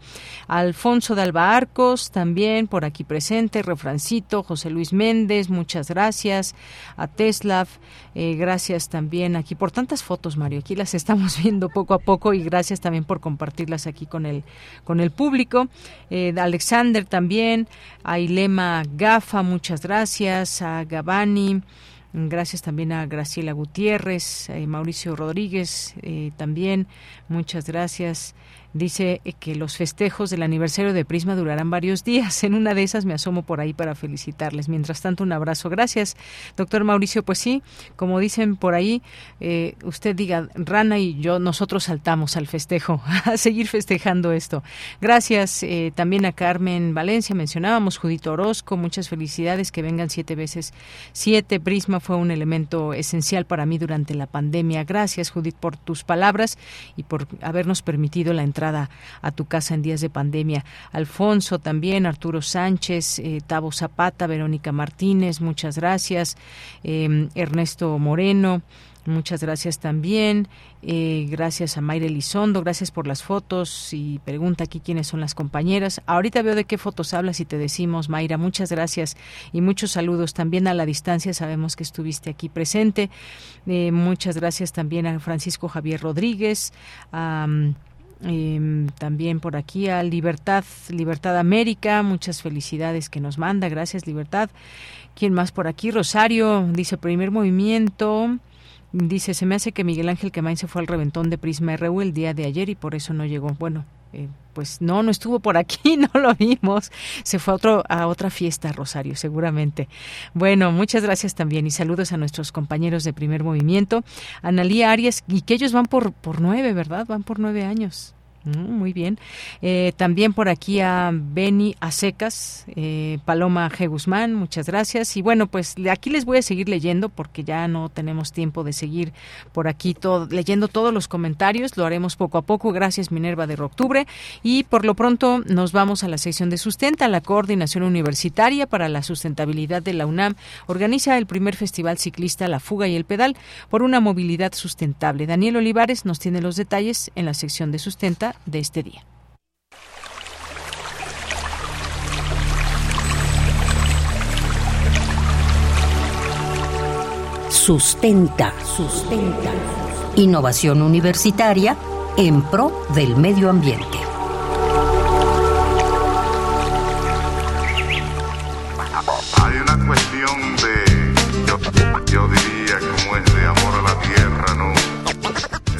Alfonso de Alba Arcos, también por aquí presente, Refrancito, José Luis Méndez, muchas gracias. A Teslav, eh, gracias también aquí por tantas fotos, Mario. Aquí las [LAUGHS] estamos viendo poco a poco y gracias también por compartirlas aquí con el, con el público. Eh, Alexander también, a Ilema Gafa, muchas gracias. A Gabani. Gracias también a Graciela Gutiérrez, a Mauricio Rodríguez, eh, también muchas gracias. Dice que los festejos del aniversario de Prisma durarán varios días. En una de esas me asomo por ahí para felicitarles. Mientras tanto, un abrazo. Gracias, doctor Mauricio. Pues sí, como dicen por ahí, eh, usted diga, Rana y yo, nosotros saltamos al festejo, [LAUGHS] a seguir festejando esto. Gracias eh, también a Carmen Valencia, mencionábamos Judito Orozco, muchas felicidades, que vengan siete veces siete. Prisma fue un elemento esencial para mí durante la pandemia. Gracias, Judith, por tus palabras y por habernos permitido la entrada a tu casa en días de pandemia. Alfonso también, Arturo Sánchez, eh, Tavo Zapata, Verónica Martínez, muchas gracias. Eh, Ernesto Moreno. Muchas gracias también. Eh, gracias a Mayre Elizondo. Gracias por las fotos. Y pregunta aquí quiénes son las compañeras. Ahorita veo de qué fotos hablas y te decimos, Mayra. Muchas gracias y muchos saludos también a la distancia. Sabemos que estuviste aquí presente. Eh, muchas gracias también a Francisco Javier Rodríguez. Em, también por aquí a Libertad, Libertad América, muchas felicidades que nos manda, gracias Libertad. ¿Quién más por aquí? Rosario, dice primer movimiento. Dice, se me hace que Miguel Ángel Quemain se fue al reventón de Prisma RU el día de ayer y por eso no llegó. Bueno, eh, pues no, no estuvo por aquí, [LAUGHS] no lo vimos. Se fue a, otro, a otra fiesta, Rosario, seguramente. Bueno, muchas gracias también y saludos a nuestros compañeros de primer movimiento. Analía Arias, y que ellos van por, por nueve, ¿verdad? Van por nueve años. Mm, muy bien. Eh, también por aquí a Beni Acecas, eh, Paloma G. Guzmán, muchas gracias. Y bueno, pues aquí les voy a seguir leyendo porque ya no tenemos tiempo de seguir por aquí todo, leyendo todos los comentarios. Lo haremos poco a poco. Gracias, Minerva de Octubre. Y por lo pronto nos vamos a la sección de sustenta. La Coordinación Universitaria para la Sustentabilidad de la UNAM organiza el primer festival ciclista La Fuga y el Pedal por una movilidad sustentable. Daniel Olivares nos tiene los detalles en la sección de sustenta de este día. Sustenta, sustenta. Innovación universitaria en pro del medio ambiente.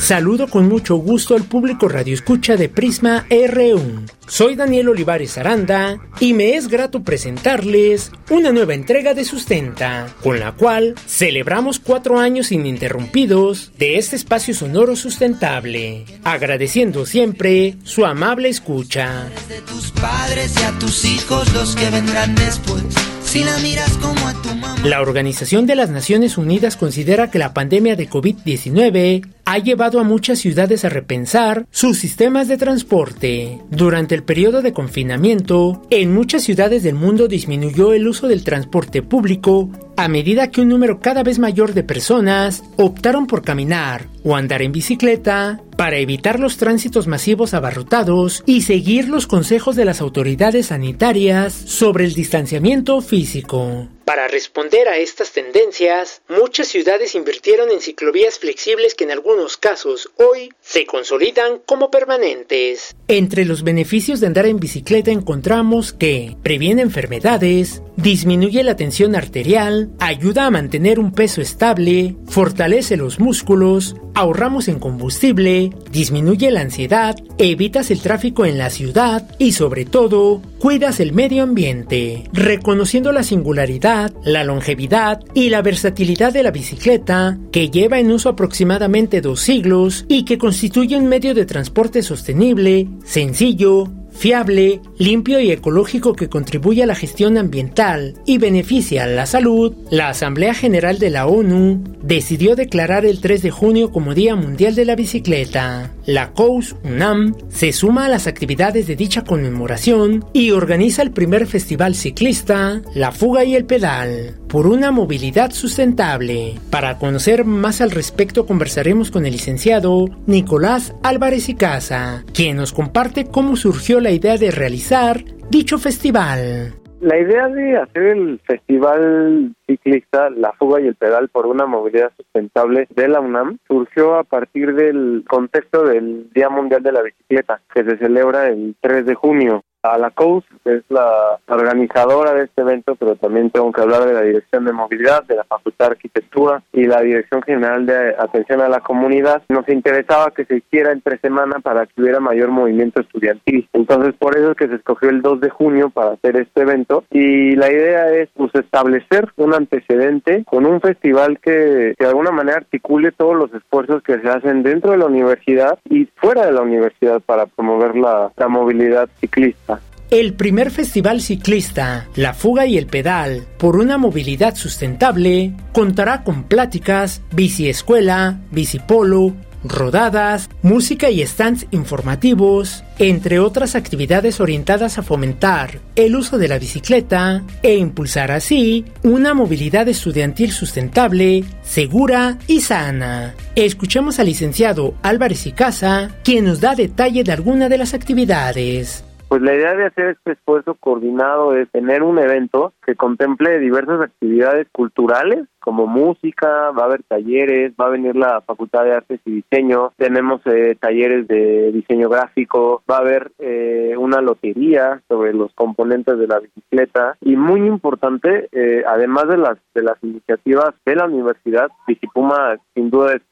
Saludo con mucho gusto al público Radio Escucha de Prisma R1. Soy Daniel Olivares Aranda y me es grato presentarles una nueva entrega de Sustenta, con la cual celebramos cuatro años ininterrumpidos de este espacio sonoro sustentable, agradeciendo siempre su amable escucha. tus padres y a tus hijos los que vendrán después. Si la miras como a tu mamá. La Organización de las Naciones Unidas considera que la pandemia de COVID-19 ha llevado a muchas ciudades a repensar sus sistemas de transporte. Durante el periodo de confinamiento, en muchas ciudades del mundo disminuyó el uso del transporte público a medida que un número cada vez mayor de personas optaron por caminar o andar en bicicleta para evitar los tránsitos masivos abarrotados y seguir los consejos de las autoridades sanitarias sobre el distanciamiento físico. Para responder a estas tendencias, muchas ciudades invirtieron en ciclovías flexibles que en algunos casos hoy se consolidan como permanentes. Entre los beneficios de andar en bicicleta encontramos que previene enfermedades, disminuye la tensión arterial, ayuda a mantener un peso estable, fortalece los músculos, ahorramos en combustible, disminuye la ansiedad, evitas el tráfico en la ciudad y sobre todo, cuidas el medio ambiente, reconociendo la singularidad, la longevidad y la versatilidad de la bicicleta, que lleva en uso aproximadamente dos siglos y que constituye un medio de transporte sostenible, sencillo, fiable, limpio y ecológico que contribuye a la gestión ambiental y beneficia a la salud, la Asamblea General de la ONU decidió declarar el 3 de junio como Día Mundial de la Bicicleta. La COUS UNAM se suma a las actividades de dicha conmemoración y organiza el primer festival ciclista, La Fuga y el Pedal, por una movilidad sustentable. Para conocer más al respecto conversaremos con el licenciado Nicolás Álvarez y Casa, quien nos comparte cómo surgió la idea de realizar dicho festival. La idea de hacer el festival ciclista La Fuga y el Pedal por una movilidad sustentable de la UNAM surgió a partir del contexto del Día Mundial de la Bicicleta, que se celebra el 3 de junio. A la COUS, que es la organizadora de este evento, pero también tengo que hablar de la Dirección de Movilidad, de la Facultad de Arquitectura y la Dirección General de Atención a la Comunidad. Nos interesaba que se hiciera entre semana para que hubiera mayor movimiento estudiantil. Entonces, por eso es que se escogió el 2 de junio para hacer este evento y la idea es pues, establecer un antecedente con un festival que de alguna manera articule todos los esfuerzos que se hacen dentro de la universidad y fuera de la universidad para promover la, la movilidad ciclista. El primer festival ciclista, La Fuga y el Pedal, por una movilidad sustentable, contará con pláticas, bici escuela, bici polo, rodadas, música y stands informativos, entre otras actividades orientadas a fomentar el uso de la bicicleta e impulsar así una movilidad estudiantil sustentable, segura y sana. Escuchemos al licenciado Álvarez Casa, quien nos da detalle de alguna de las actividades. Pues la idea de hacer este esfuerzo coordinado es tener un evento que contemple diversas actividades culturales como música, va a haber talleres, va a venir la Facultad de Artes y Diseño, tenemos eh, talleres de diseño gráfico, va a haber eh, una lotería sobre los componentes de la bicicleta y muy importante, eh, además de las de las iniciativas de la universidad, Bicipuma sin duda es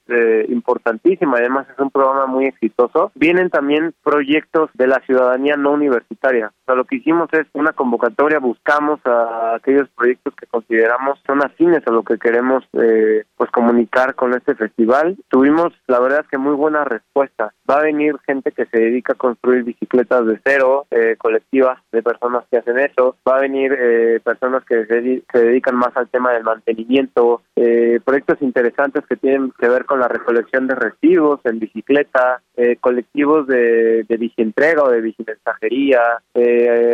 importantísima, además es un programa muy exitoso, vienen también proyectos de la ciudadanía no universitaria. O sea, lo que hicimos es una convocatoria, buscamos a aquellos proyectos que consideramos son afines a lo que queremos eh, pues comunicar con este festival. Tuvimos la verdad que muy buena respuesta. Va a venir gente que se dedica a construir bicicletas de cero, eh, colectivas de personas que hacen eso. Va a venir eh, personas que se, dedican más al tema del mantenimiento. Eh, proyectos interesantes que tienen que ver con la recolección de residuos en bicicleta, colectivos de, de bicientrega o de bicimensajería,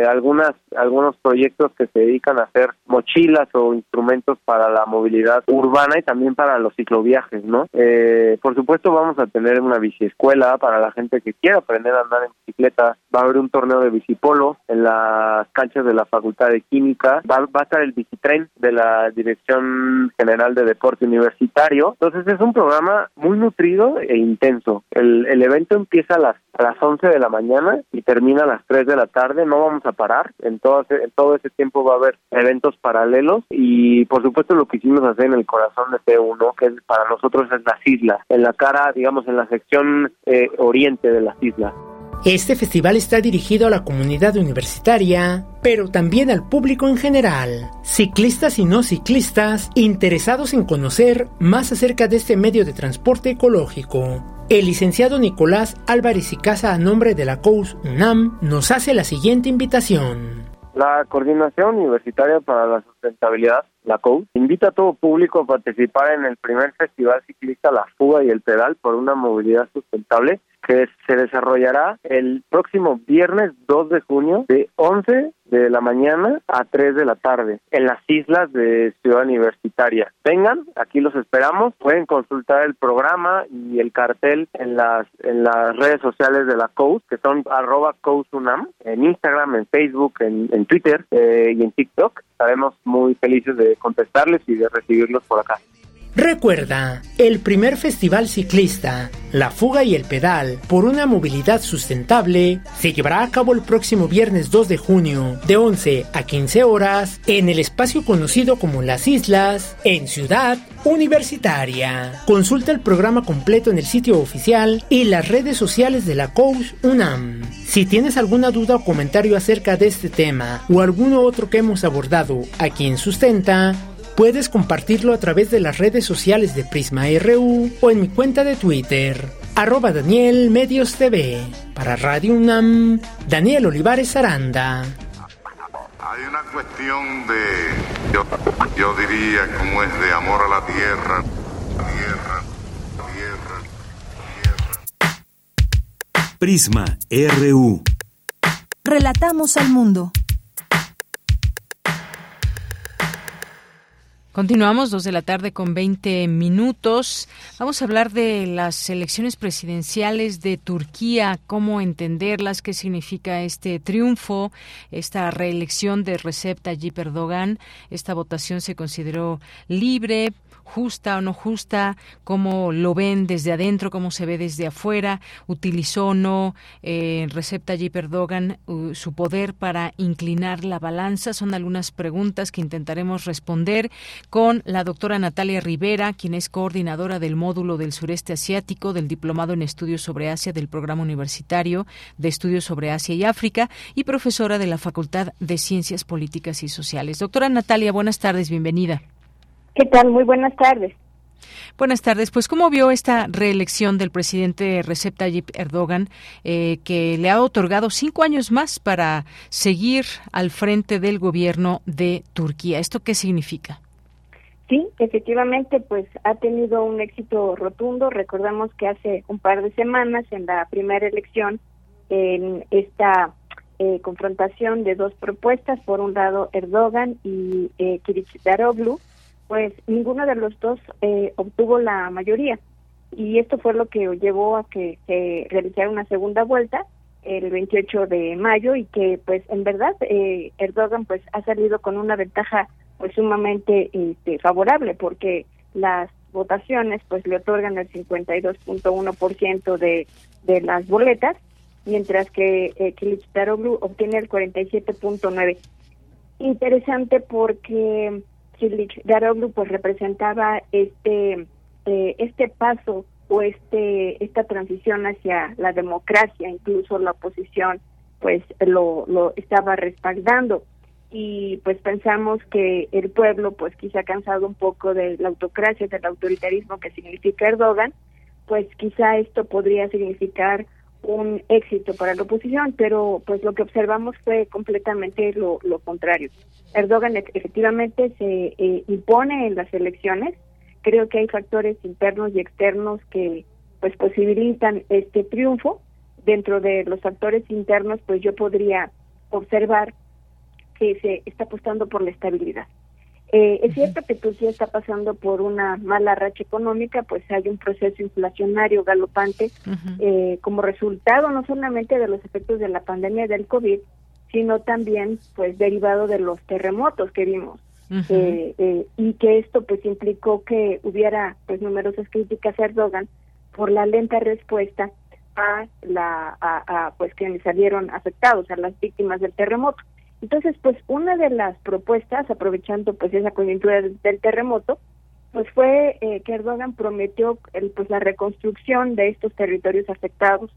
algunas algunos proyectos que se dedican a hacer mochilas o instrumentos para la movilidad urbana y también para los cicloviajes, ¿no? Eh, por supuesto vamos a tener una biciescuela para la gente que quiera aprender a andar en bicicleta. Va a haber un torneo de bicipolo en las canchas de la Facultad de Química. Va, a estar el bicitren de la Dirección General de Deporte Universitario. Entonces es un programa muy nutrido e intenso. El, el evento empieza a las a las 11 de la mañana y termina a las 3 de la tarde. No vamos a parar. En todo, ese, en todo ese tiempo va a haber eventos paralelos y por supuesto lo que hicimos hacer en el corazón de P1, que para nosotros es las islas, en la cara, digamos, en la sección eh, oriente de las islas. Este festival está dirigido a la comunidad universitaria, pero también al público en general, ciclistas y no ciclistas interesados en conocer más acerca de este medio de transporte ecológico. El licenciado Nicolás Álvarez y Casa a nombre de la COUS UNAM nos hace la siguiente invitación. La Coordinación Universitaria para la Sustentabilidad, la COUS, invita a todo público a participar en el primer Festival Ciclista La Fuga y el Pedal por una movilidad sustentable que se desarrollará el próximo viernes 2 de junio de 11 de la mañana a 3 de la tarde en las islas de Ciudad Universitaria. Vengan, aquí los esperamos. Pueden consultar el programa y el cartel en las en las redes sociales de la COUS, que son arroba COUSUNAM, en Instagram, en Facebook, en, Twitter eh, y en TikTok. Estaremos muy felices de contestarles y de recibirlos por acá. Recuerda, el primer festival ciclista, La Fuga y el Pedal, por una movilidad sustentable, se llevará a cabo el próximo viernes 2 de junio, de 11 a 15 horas, en el espacio conocido como Las Islas, en Ciudad Universitaria. Consulta el programa completo en el sitio oficial y las redes sociales de la COUS UNAM. Si tienes alguna duda o comentario acerca de este tema o alguno otro que hemos abordado aquí en Sustenta, Puedes compartirlo a través de las redes sociales de Prisma RU o en mi cuenta de Twitter, arroba Daniel Medios TV. Para Radio UNAM, Daniel Olivares Aranda. Hay una cuestión de, yo, yo diría, como es de amor a la tierra, tierra, tierra, tierra. Prisma RU. Relatamos al mundo. Continuamos, dos de la tarde con 20 minutos. Vamos a hablar de las elecciones presidenciales de Turquía, cómo entenderlas, qué significa este triunfo, esta reelección de Recep Tayyip Erdogan. Esta votación se consideró libre, justa o no justa, cómo lo ven desde adentro, cómo se ve desde afuera, utilizó o no eh, Recep Tayyip Erdogan su poder para inclinar la balanza. Son algunas preguntas que intentaremos responder con la doctora Natalia Rivera, quien es coordinadora del módulo del sureste asiático del Diplomado en Estudios sobre Asia del Programa Universitario de Estudios sobre Asia y África y profesora de la Facultad de Ciencias Políticas y Sociales. Doctora Natalia, buenas tardes, bienvenida. ¿Qué tal? Muy buenas tardes. Buenas tardes. Pues, ¿cómo vio esta reelección del presidente Recep Tayyip Erdogan, eh, que le ha otorgado cinco años más para seguir al frente del gobierno de Turquía? ¿Esto qué significa? Sí, efectivamente, pues ha tenido un éxito rotundo. Recordamos que hace un par de semanas, en la primera elección, en esta eh, confrontación de dos propuestas, por un lado Erdogan y eh, Daroglu, pues ninguno de los dos eh, obtuvo la mayoría. Y esto fue lo que llevó a que se realizara una segunda vuelta el 28 de mayo y que pues en verdad eh, Erdogan pues ha salido con una ventaja pues sumamente este, favorable porque las votaciones pues le otorgan el 52.1% de, de las boletas mientras que eh, Daroglu obtiene el 47.9 interesante porque Daroglu pues representaba este eh, este paso o este esta transición hacia la democracia, incluso la oposición pues lo, lo estaba respaldando. Y pues pensamos que el pueblo pues quizá cansado un poco de la autocracia, del autoritarismo que significa Erdogan, pues quizá esto podría significar un éxito para la oposición, pero pues lo que observamos fue completamente lo, lo contrario. Erdogan efectivamente se eh, impone en las elecciones. Creo que hay factores internos y externos que pues posibilitan este triunfo. Dentro de los factores internos, pues yo podría observar que se está apostando por la estabilidad. Eh, es cierto que Turquía está pasando por una mala racha económica, pues hay un proceso inflacionario galopante eh, como resultado no solamente de los efectos de la pandemia del COVID, sino también pues derivado de los terremotos que vimos. Eh, eh, y que esto pues implicó que hubiera pues numerosas críticas a Erdogan por la lenta respuesta a la a, pues quienes salieron afectados a las víctimas del terremoto entonces pues una de las propuestas aprovechando pues esa coyuntura del, terremoto pues fue eh, que Erdogan prometió el, pues la reconstrucción de estos territorios afectados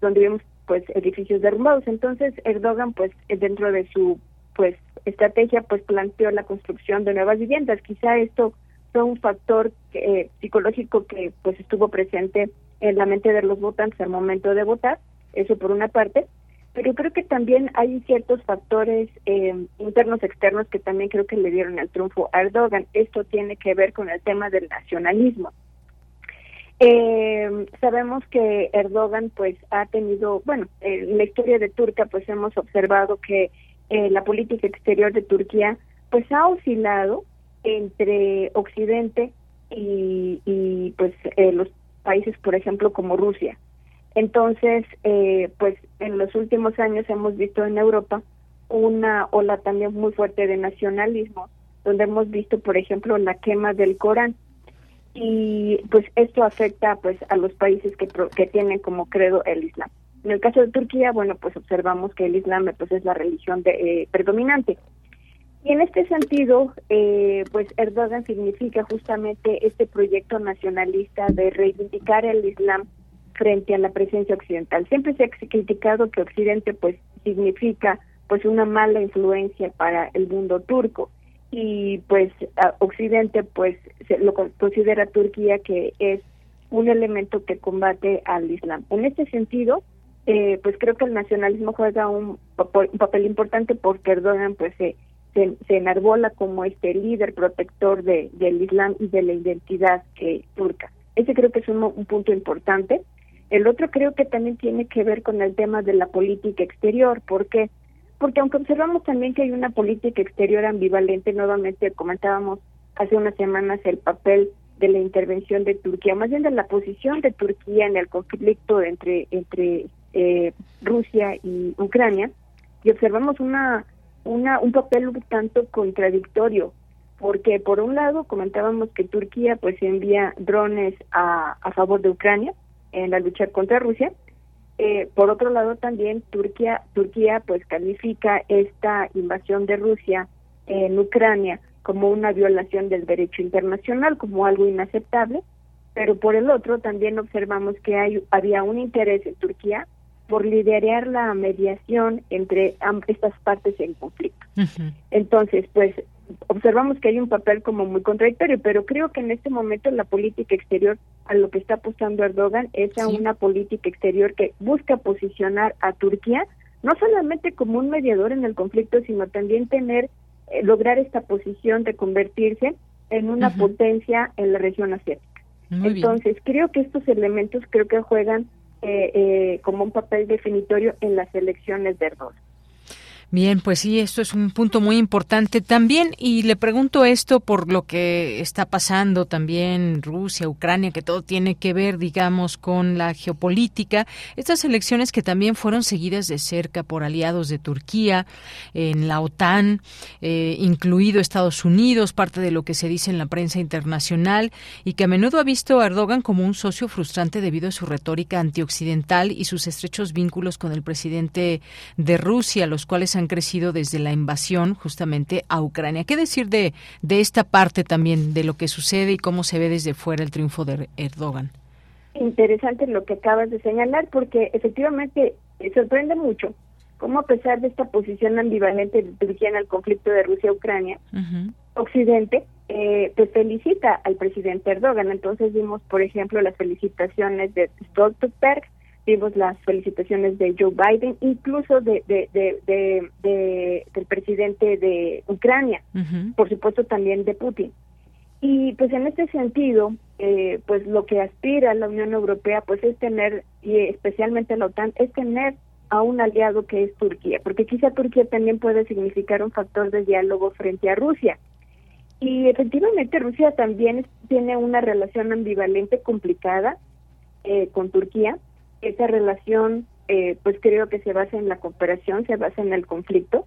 donde vimos pues edificios derrumbados. Entonces Erdogan pues dentro de su pues estrategia pues planteó la construcción de nuevas viviendas. Quizá esto fue un factor eh, psicológico que pues estuvo presente en la mente de los votantes al momento de votar, eso por una parte, pero creo que también hay ciertos factores eh, internos externos que también creo que le dieron el triunfo a Erdogan. Esto tiene que ver con el tema del nacionalismo. Eh, sabemos que Erdogan pues ha tenido, bueno, en la historia de Turquía pues hemos observado que eh, la política exterior de Turquía pues ha oscilado entre Occidente y, y pues eh, los países por ejemplo como Rusia. Entonces, eh, pues en los últimos años hemos visto en Europa una ola también muy fuerte de nacionalismo, donde hemos visto, por ejemplo, la quema del Corán y pues esto afecta pues a los países que, que tienen como credo el Islam. En el caso de Turquía, bueno, pues observamos que el Islam pues es la religión de, eh, predominante. Y en este sentido, eh, pues Erdogan significa justamente este proyecto nacionalista de reivindicar el Islam frente a la presencia occidental. Siempre se ha criticado que Occidente pues significa pues una mala influencia para el mundo turco y pues Occidente pues se lo considera Turquía que es un elemento que combate al Islam. En este sentido, eh, pues creo que el nacionalismo juega un, papel importante porque Erdogan pues se, se, enarbola como este líder protector de, del Islam y de la identidad que turca. Ese creo que es un, un punto importante. El otro creo que también tiene que ver con el tema de la política exterior, porque porque aunque observamos también que hay una política exterior ambivalente, nuevamente comentábamos hace unas semanas el papel de la intervención de Turquía, más bien de la posición de Turquía en el conflicto entre entre eh, Rusia y Ucrania, y observamos una una un papel un tanto contradictorio, porque por un lado comentábamos que Turquía pues envía drones a, a favor de Ucrania en la lucha contra Rusia. Eh, por otro lado también Turquía Turquía pues califica esta invasión de Rusia en Ucrania como una violación del derecho internacional, como algo inaceptable, pero por el otro también observamos que hay había un interés en Turquía por liderar la mediación entre estas partes en conflicto. Entonces, pues observamos que hay un papel como muy contradictorio, pero creo que en este momento la política exterior a lo que está apostando Erdogan es a una política exterior que busca posicionar a Turquía no solamente como un mediador en el conflicto, sino también tener eh, lograr esta posición de convertirse en una potencia en la región asiática. Entonces, creo que estos elementos creo que juegan eh, eh, como un papel definitorio en las elecciones de Erdogan. Bien, pues sí, esto es un punto muy importante también y le pregunto esto por lo que está pasando también Rusia, Ucrania, que todo tiene que ver, digamos, con la geopolítica. Estas elecciones que también fueron seguidas de cerca por aliados de Turquía en la OTAN, eh, incluido Estados Unidos, parte de lo que se dice en la prensa internacional y que a menudo ha visto Erdogan como un socio frustrante debido a su retórica antioccidental y sus estrechos vínculos con el presidente de Rusia, los cuales han crecido desde la invasión justamente a Ucrania. ¿Qué decir de, de esta parte también, de lo que sucede y cómo se ve desde fuera el triunfo de Erdogan? Interesante lo que acabas de señalar, porque efectivamente eh, sorprende mucho cómo a pesar de esta posición ambivalente de Turquía en el conflicto de Rusia-Ucrania, Occidente eh, pues felicita al presidente Erdogan. Entonces vimos, por ejemplo, las felicitaciones de Stoltenberg, vimos las felicitaciones de Joe Biden, incluso de, del presidente de Ucrania, por supuesto también de Putin. Y pues en este sentido, eh, pues lo que aspira la Unión Europea, pues es tener, y especialmente la OTAN, es tener a un aliado que es Turquía, porque quizá Turquía también puede significar un factor de diálogo frente a Rusia. Y efectivamente Rusia también tiene una relación ambivalente complicada eh, con Turquía, esa relación, eh, pues creo que se basa en la cooperación, se basa en el conflicto.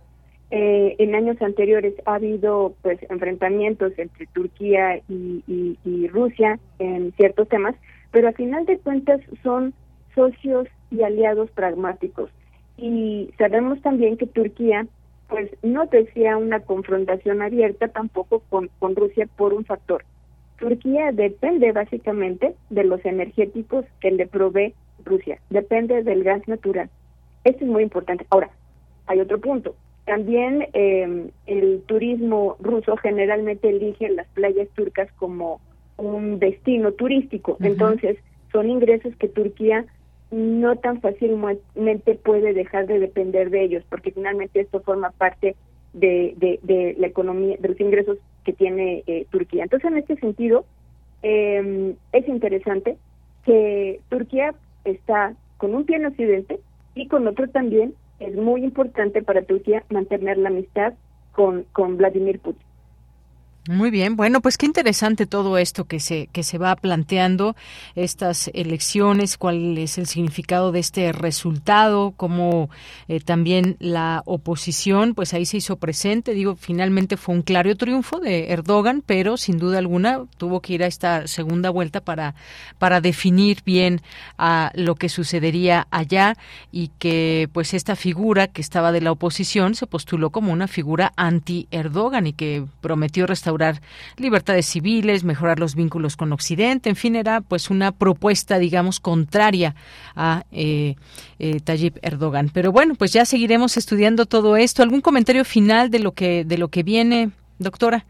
Eh, en años anteriores ha habido pues enfrentamientos entre Turquía y, Rusia en ciertos temas, pero a final de cuentas son socios y aliados pragmáticos. Y sabemos también que Turquía pues no desea una confrontación abierta tampoco con Rusia por un factor. Turquía depende básicamente de los energéticos que le provee Rusia, depende del gas natural. Esto es muy importante. Ahora, hay otro punto. También eh, el turismo ruso generalmente elige las playas turcas como un destino turístico. Entonces, son ingresos que Turquía no tan fácilmente puede dejar de depender de ellos, porque finalmente esto forma parte de, de, la economía, de los ingresos que tiene eh, Turquía. Entonces, en este sentido, eh, es interesante que Turquía está con un pie en Occidente y con otro también es muy importante para Turquía mantener la amistad con, con Vladimir Putin. Muy bien, bueno, pues qué interesante todo esto que se que se va planteando estas elecciones, cuál es el significado de este resultado, cómo eh, también la oposición, pues ahí se hizo presente. Digo, finalmente fue un claro triunfo de Erdogan, pero sin duda alguna tuvo que ir a esta segunda vuelta para para definir bien a lo que sucedería allá y que pues esta figura que estaba de la oposición se postuló como una figura anti Erdogan y que prometió restaurar libertades civiles, mejorar los vínculos con Occidente, en fin, era pues una propuesta, digamos, contraria a eh, eh, Tayyip Erdogan. Pero bueno, pues ya seguiremos estudiando todo esto. ¿Algún comentario final de lo que de lo que viene, doctora?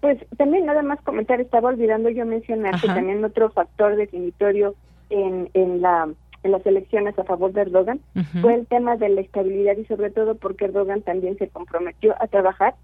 Pues también nada más comentar, estaba olvidando yo mencionar que también otro factor definitorio en, en la en las elecciones a favor de Erdogan fue el tema de la estabilidad y sobre todo porque Erdogan también se comprometió a trabajar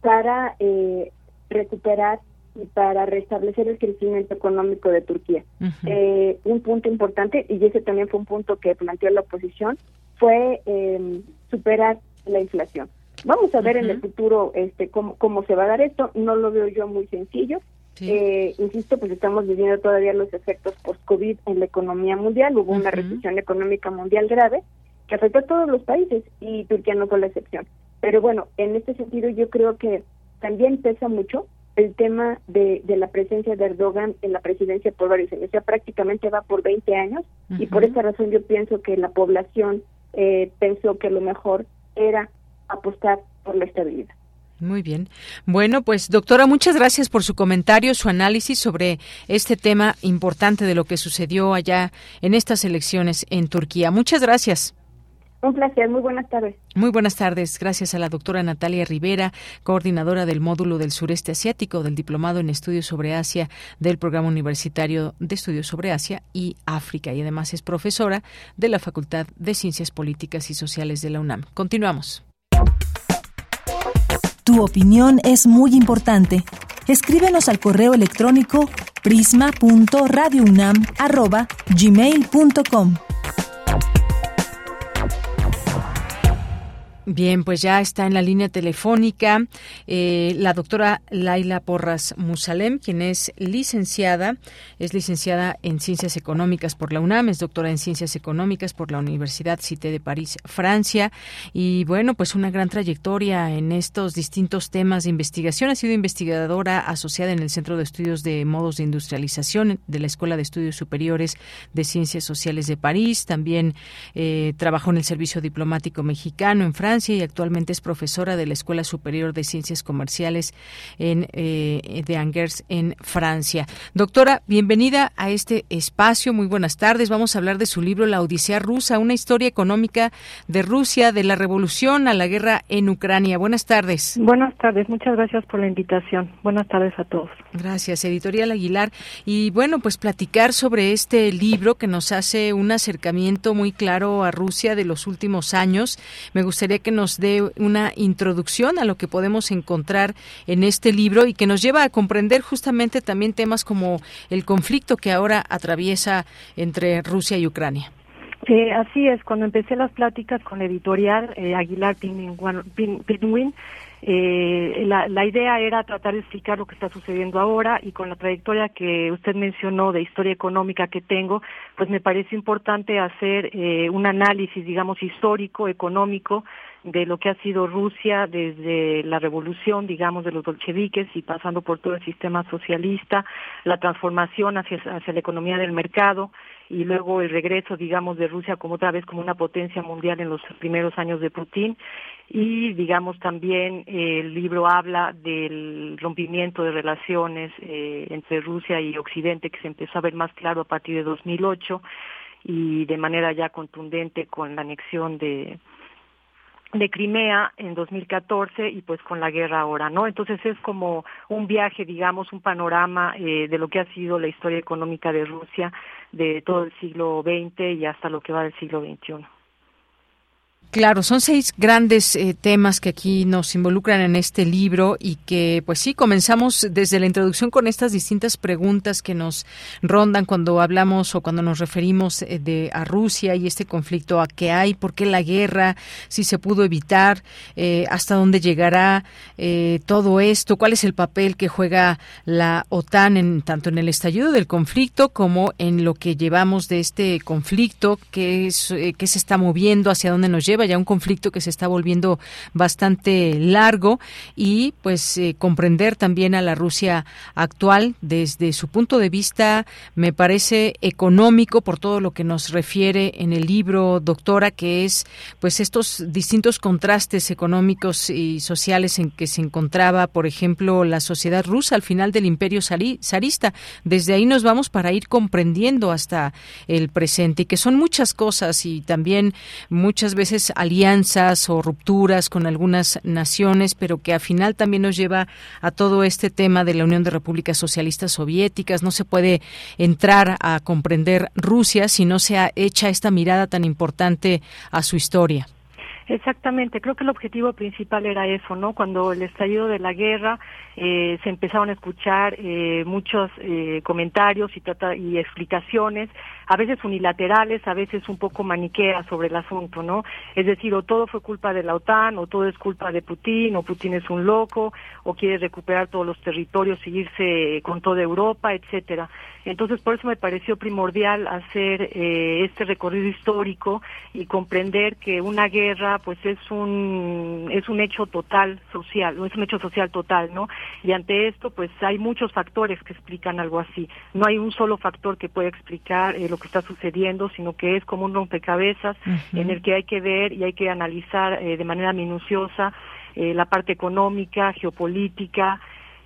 para eh, recuperar y para restablecer el crecimiento económico de Turquía. Eh, un punto importante, y ese también fue un punto que planteó la oposición, fue eh, superar la inflación. Vamos a ver en el futuro este cómo, cómo se va a dar esto, no lo veo yo muy sencillo. Eh, insisto, pues estamos viviendo todavía los efectos post-COVID en la economía mundial, hubo una recesión económica mundial grave que afectó a todos los países y Turquía no fue la excepción. Pero bueno, en este sentido yo creo que también pesa mucho el tema de, de, la presencia de Erdogan en la presidencia por varios años. O sea, prácticamente va por 20 años y por esa razón yo pienso que la población eh, pensó que lo mejor era apostar por la estabilidad. Muy bien. Bueno, pues doctora, muchas gracias por su comentario, su análisis sobre este tema importante de lo que sucedió allá en estas elecciones en Turquía. Muchas gracias. Un placer, muy buenas tardes. Muy buenas tardes, gracias a la doctora Natalia Rivera, coordinadora del módulo del sureste asiático del Diplomado en Estudios sobre Asia del Programa Universitario de Estudios sobre Asia y África y además es profesora de la Facultad de Ciencias Políticas y Sociales de la UNAM. Continuamos. Tu opinión es muy importante. Escríbenos al correo electrónico prisma.radiounam@gmail.com. Bien, pues ya está en la línea telefónica eh, la doctora Laila Porras Musalem, quien es licenciada, es licenciada en Ciencias Económicas por la UNAM, es doctora en Ciencias Económicas por la Universidad Cité de París, Francia, y bueno, pues una gran trayectoria en estos distintos temas de investigación. Ha sido investigadora asociada en el Centro de Estudios de Modos de Industrialización de la Escuela de Estudios Superiores de Ciencias Sociales de París, también eh, trabajó en el Servicio Diplomático Mexicano en Francia, y actualmente es profesora de la Escuela Superior de Ciencias Comerciales en, eh, de Angers en Francia. Doctora, bienvenida a este espacio. Muy buenas tardes. Vamos a hablar de su libro La Odisea Rusa, una historia económica de Rusia, de la revolución a la guerra en Ucrania. Buenas tardes. Buenas tardes. Muchas gracias por la invitación. Buenas tardes a todos. Gracias, Editorial Aguilar. Y bueno, pues platicar sobre este libro que nos hace un acercamiento muy claro a Rusia de los últimos años. Me gustaría que nos dé una introducción a lo que podemos encontrar en este libro y que nos lleva a comprender justamente también temas como el conflicto que ahora atraviesa entre Rusia y Ucrania. Eh, así es, cuando empecé las pláticas con la editorial eh, Aguilar Penguin, eh, la, la, idea era tratar de explicar lo que está sucediendo ahora y con la trayectoria que usted mencionó de historia económica que tengo, pues me parece importante hacer eh, un análisis, digamos, histórico, económico de lo que ha sido Rusia desde la revolución, digamos, de los bolcheviques y pasando por todo el sistema socialista, la transformación hacia, hacia la economía del mercado y luego el regreso, digamos, de Rusia como otra vez como una potencia mundial en los primeros años de Putin. Y, digamos, también eh, el libro habla del rompimiento de relaciones eh, entre Rusia y Occidente que se empezó a ver más claro a partir de 2008 y de manera ya contundente con la anexión de de Crimea en 2014 y pues con la guerra ahora, ¿no? Entonces es como un viaje, digamos, un panorama eh, de lo que ha sido la historia económica de Rusia de todo el siglo XX y hasta lo que va del siglo XXI. Claro, son seis grandes eh, temas que aquí nos involucran en este libro y que, pues sí, comenzamos desde la introducción con estas distintas preguntas que nos rondan cuando hablamos o cuando nos referimos eh, de a Rusia y este conflicto a qué hay, por qué la guerra, si se pudo evitar, eh, hasta dónde llegará todo esto, cuál es el papel que juega la OTAN en tanto en el estallido del conflicto como en lo que llevamos de este conflicto, qué es, qué se está moviendo, hacia dónde nos lleva ya un conflicto que se está volviendo bastante largo y pues eh, comprender también a la Rusia actual desde su punto de vista me parece económico por todo lo que nos refiere en el libro doctora que es pues estos distintos contrastes económicos y sociales en que se encontraba por ejemplo la sociedad rusa al final del imperio zarista. Desde ahí nos vamos para ir comprendiendo hasta el presente y que son muchas cosas y también muchas veces alianzas o rupturas con algunas naciones, pero que al final también nos lleva a todo este tema de la Unión de Repúblicas Socialistas Soviéticas. No se puede entrar a comprender Rusia si no se ha hecha esta mirada tan importante a su historia. Exactamente, creo que el objetivo principal era eso, ¿no? Cuando el estallido de la guerra eh, se empezaron a escuchar eh, muchos eh, comentarios y, y explicaciones, a veces unilaterales, a veces un poco maniqueas sobre el asunto, ¿no? Es decir, o todo fue culpa de la OTAN, o todo es culpa de Putin, o Putin es un loco, o quiere recuperar todos los territorios y irse con toda Europa, etcétera. Entonces, por eso me pareció primordial hacer este recorrido histórico y comprender que una guerra pues es un es un hecho total social, es un hecho social total, ¿no? Y ante esto pues hay muchos factores que explican algo así. No hay un solo factor que pueda explicar eh, lo que está sucediendo, sino que es como un rompecabezas en el que hay que ver y hay que analizar eh, de manera minuciosa eh, la parte económica, geopolítica,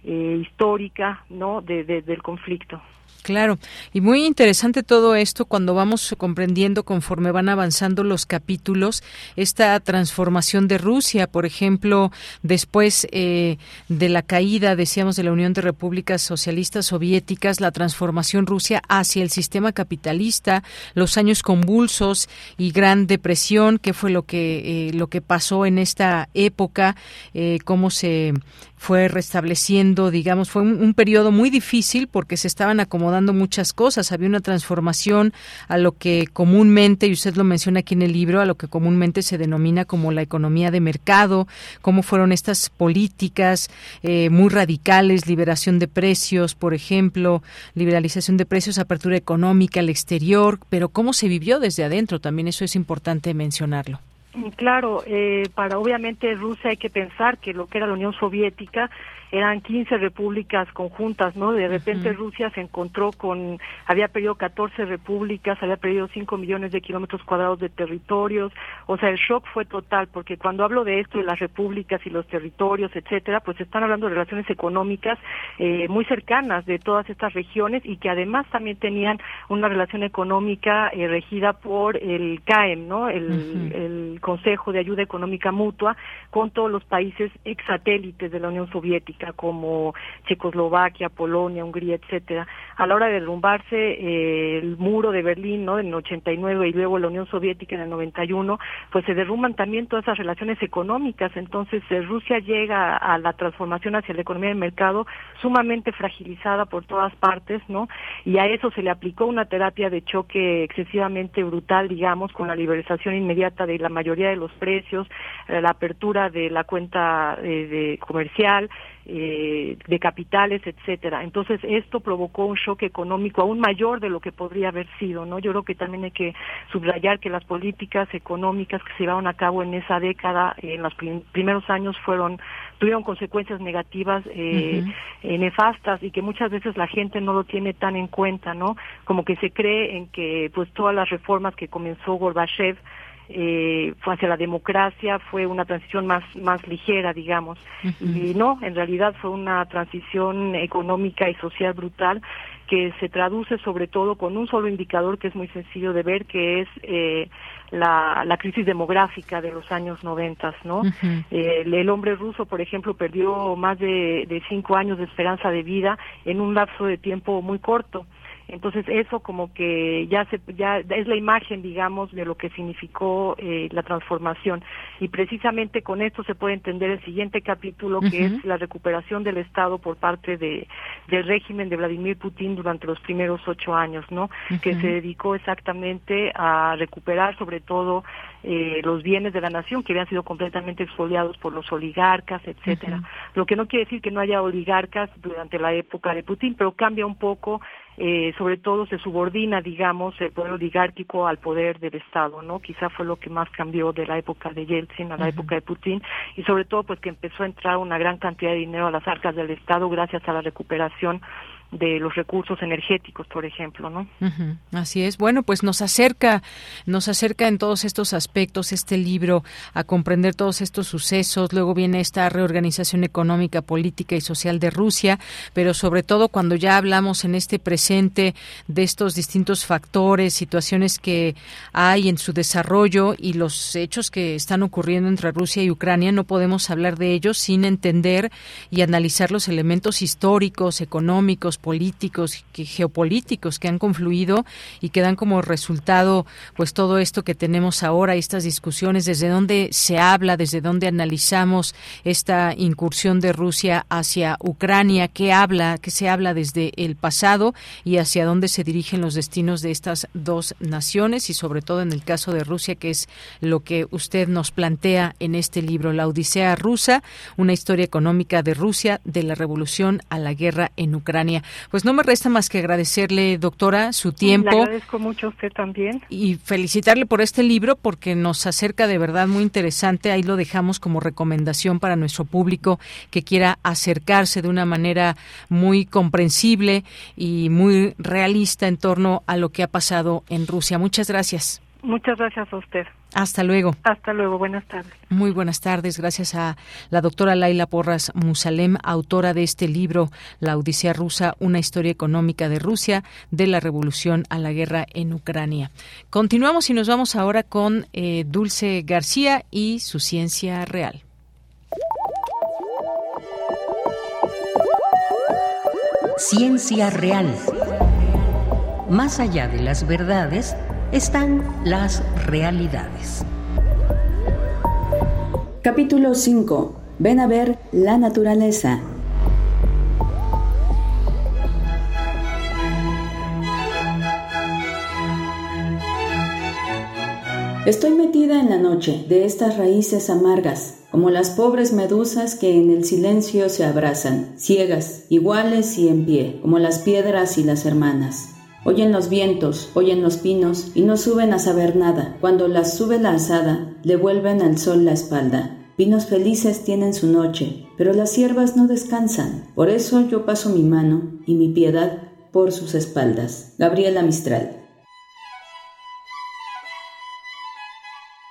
histórica, ¿no? del conflicto. Claro, y muy interesante todo esto cuando vamos comprendiendo conforme van avanzando los capítulos esta transformación de Rusia, por ejemplo, después eh, de la caída, decíamos, de la Unión de Repúblicas Socialistas Soviéticas, la transformación Rusia hacia el sistema capitalista, los años convulsos y gran depresión, qué fue lo que eh, lo que pasó en esta época, eh, cómo se fue restableciendo, digamos, fue un, un periodo muy difícil porque se estaban acomodando dando muchas cosas. Había una transformación a lo que comúnmente, y usted lo menciona aquí en el libro, a lo que comúnmente se denomina como la economía de mercado, cómo fueron estas políticas eh, muy radicales, liberación de precios, por ejemplo, liberalización de precios, apertura económica al exterior, pero cómo se vivió desde adentro, también eso es importante mencionarlo. Claro, eh, para obviamente Rusia hay que pensar que lo que era la Unión Soviética eran 15 repúblicas conjuntas, ¿no? De repente Rusia se encontró con, había perdido 14 repúblicas, había perdido 5 millones de kilómetros cuadrados de territorios, o sea, el shock fue total, porque cuando hablo de esto, de las repúblicas y los territorios, etcétera, pues están hablando de relaciones económicas eh, muy cercanas de todas estas regiones y que además también tenían una relación económica eh, regida por el CAEM, ¿no? El, el Consejo de Ayuda Económica Mutua con todos los países ex satélites de la Unión Soviética como Checoslovaquia, Polonia, Hungría, etcétera, a la hora de derrumbarse eh, el muro de Berlín, ¿no? En el 89 y luego la Unión Soviética en el 91, pues se derrumban también todas esas relaciones económicas. Entonces eh, Rusia llega a la transformación hacia la economía de mercado sumamente fragilizada por todas partes, ¿no? Y a eso se le aplicó una terapia de choque excesivamente brutal, digamos, con la liberalización inmediata de la mayoría de los precios, eh, la apertura de la cuenta de comercial, eh, de capitales, etcétera. Entonces esto provocó un shock económico aún mayor de lo que podría haber sido, ¿no? Yo creo que también hay que subrayar que las políticas económicas que se llevaron a cabo en esa década, en los primeros años fueron tuvieron consecuencias negativas eh, eh, nefastas y que muchas veces la gente no lo tiene tan en cuenta, ¿no? Como que se cree en que pues todas las reformas que comenzó Gorbachev eh, fue hacia la democracia, fue una transición más, más ligera, digamos. Y no, en realidad fue una transición económica y social brutal que se traduce sobre todo con un solo indicador que es muy sencillo de ver, que es eh, la, la, crisis demográfica de los años noventas, ¿no? Eh, el, hombre ruso, por ejemplo, perdió más de, de cinco años de esperanza de vida en un lapso de tiempo muy corto. Entonces eso como que ya se ya es la imagen, digamos, de lo que significó eh, la transformación. Y precisamente con esto se puede entender el siguiente capítulo que es la recuperación del Estado por parte de del régimen de Vladimir Putin durante los primeros ocho años, ¿no? Que se dedicó exactamente a recuperar sobre todo eh, los bienes de la nación que habían sido completamente expoliados por los oligarcas, etcétera. Lo que no quiere decir que no haya oligarcas durante la época de Putin, pero cambia un poco eh, sobre todo se subordina, digamos, el poder oligárquico al poder del Estado, ¿no? Quizá fue lo que más cambió de la época de Yeltsin a la época de Putin y sobre todo pues que empezó a entrar una gran cantidad de dinero a las arcas del Estado gracias a la recuperación de los recursos energéticos, por ejemplo, ¿no? Así es. Bueno, pues nos acerca, nos acerca en todos estos aspectos este libro a comprender todos estos sucesos. Luego viene esta reorganización económica, política y social de Rusia, pero sobre todo cuando ya hablamos en este presente de estos distintos factores, situaciones que hay en su desarrollo y los hechos que están ocurriendo entre Rusia y Ucrania, no podemos hablar de ellos sin entender y analizar los elementos históricos, económicos, políticos y geopolíticos que han confluido y que dan como resultado pues todo esto que tenemos ahora, estas discusiones, desde dónde se habla, desde dónde analizamos esta incursión de Rusia hacia Ucrania, qué habla, qué se habla desde el pasado y hacia dónde se dirigen los destinos de estas dos naciones y sobre todo en el caso de Rusia, que es lo que usted nos plantea en este libro, La Odisea rusa, una historia económica de Rusia de la revolución a la guerra en Ucrania. Pues no me resta más que agradecerle, doctora, su tiempo. Le agradezco mucho a usted también. Y felicitarle por este libro porque nos acerca de verdad muy interesante. Ahí lo dejamos como recomendación para nuestro público que quiera acercarse de una manera muy comprensible y muy realista en torno a lo que ha pasado en Rusia. Muchas gracias. Muchas gracias a usted. Hasta luego. Hasta luego, buenas tardes. Muy buenas tardes, gracias a la doctora Laila Porras Musalem, autora de este libro, La Odisea Rusa, una historia económica de Rusia, de la revolución a la guerra en Ucrania. Continuamos y nos vamos ahora con eh, Dulce García y su ciencia real. Ciencia real. Más allá de las verdades, están las realidades. Capítulo 5. Ven a ver la naturaleza. Estoy metida en la noche de estas raíces amargas, como las pobres medusas que en el silencio se abrazan, ciegas, iguales y en pie, como las piedras y las hermanas. Oyen los vientos, oyen los pinos y no suben a saber nada. Cuando las sube la asada, le vuelven al sol la espalda. Pinos felices tienen su noche, pero las siervas no descansan. Por eso yo paso mi mano y mi piedad por sus espaldas. Gabriela Mistral.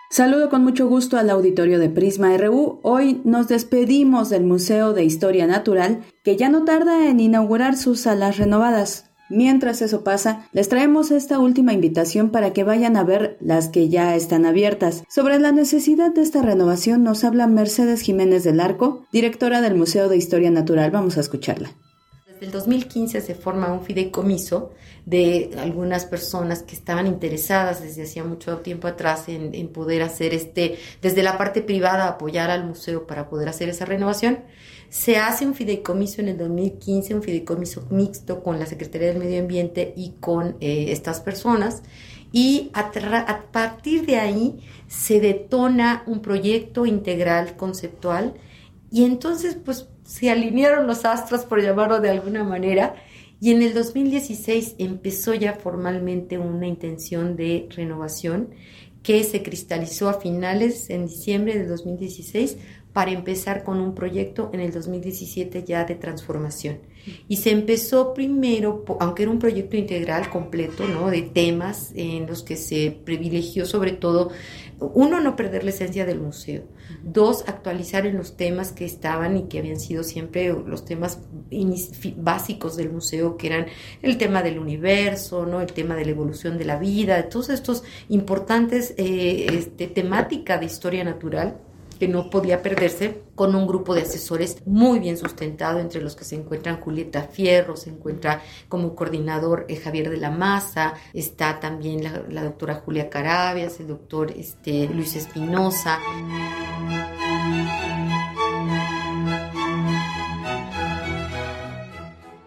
Saludo con mucho gusto al auditorio de Prisma RU. Hoy nos despedimos del Museo de Historia Natural, que ya no tarda en inaugurar sus salas renovadas. Mientras eso pasa, les traemos esta última invitación para que vayan a ver las que ya están abiertas. Sobre la necesidad de esta renovación nos habla Mercedes Jiménez del Arco, directora del Museo de Historia Natural. Vamos a escucharla. Desde el 2015 se forma un fideicomiso de algunas personas que estaban interesadas desde hacía mucho tiempo atrás en, en poder hacer este, desde la parte privada, apoyar al museo para poder hacer esa renovación. Se hace un fideicomiso en el 2015, un fideicomiso mixto con la Secretaría del Medio Ambiente y con eh, estas personas. Y a, partir de ahí se detona un proyecto integral conceptual y entonces pues se alinearon los astros, por llamarlo de alguna manera, y en el 2016 empezó ya formalmente una intención de renovación que se cristalizó a finales, en diciembre de 2016, para empezar con un proyecto en el 2017 ya de transformación. Y se empezó primero, aunque era un proyecto integral completo, ¿no? De temas en los que se privilegió sobre todo, uno, no perder la esencia del museo, dos, actualizar en los temas que estaban y que habían sido siempre los temas básicos del museo, que eran el tema del universo, ¿no? El tema de la evolución de la vida, todos estos importantes eh, este, temática de historia natural que no podía perderse, con un grupo de asesores muy bien sustentado, entre los que se encuentran Julieta Fierro, se encuentra como coordinador eh, Javier de la Maza, está también la, doctora Julia Carabias, el doctor este, Luis Espinosa.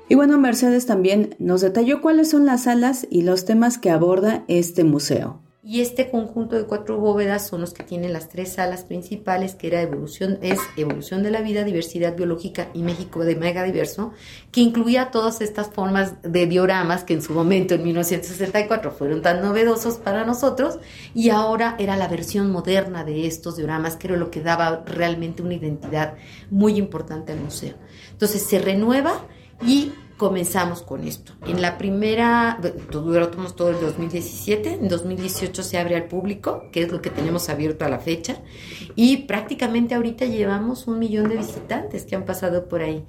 Y bueno, Mercedes también nos detalló cuáles son las salas y los temas que aborda este museo. Y este conjunto de cuatro bóvedas son los que tienen las tres salas principales, que era evolución, es evolución de la vida, diversidad biológica y México de mega diverso, que incluía todas estas formas de dioramas que en su momento, en 1964, fueron tan novedosos para nosotros, y ahora era la versión moderna de estos dioramas, que era lo que daba realmente una identidad muy importante al museo. Entonces se renueva y comenzamos con esto. En la primera, duramos todo el 2017, en 2018 se abre al público, que es lo que tenemos abierto a la fecha, y prácticamente ahorita llevamos un millón de visitantes que han pasado por ahí.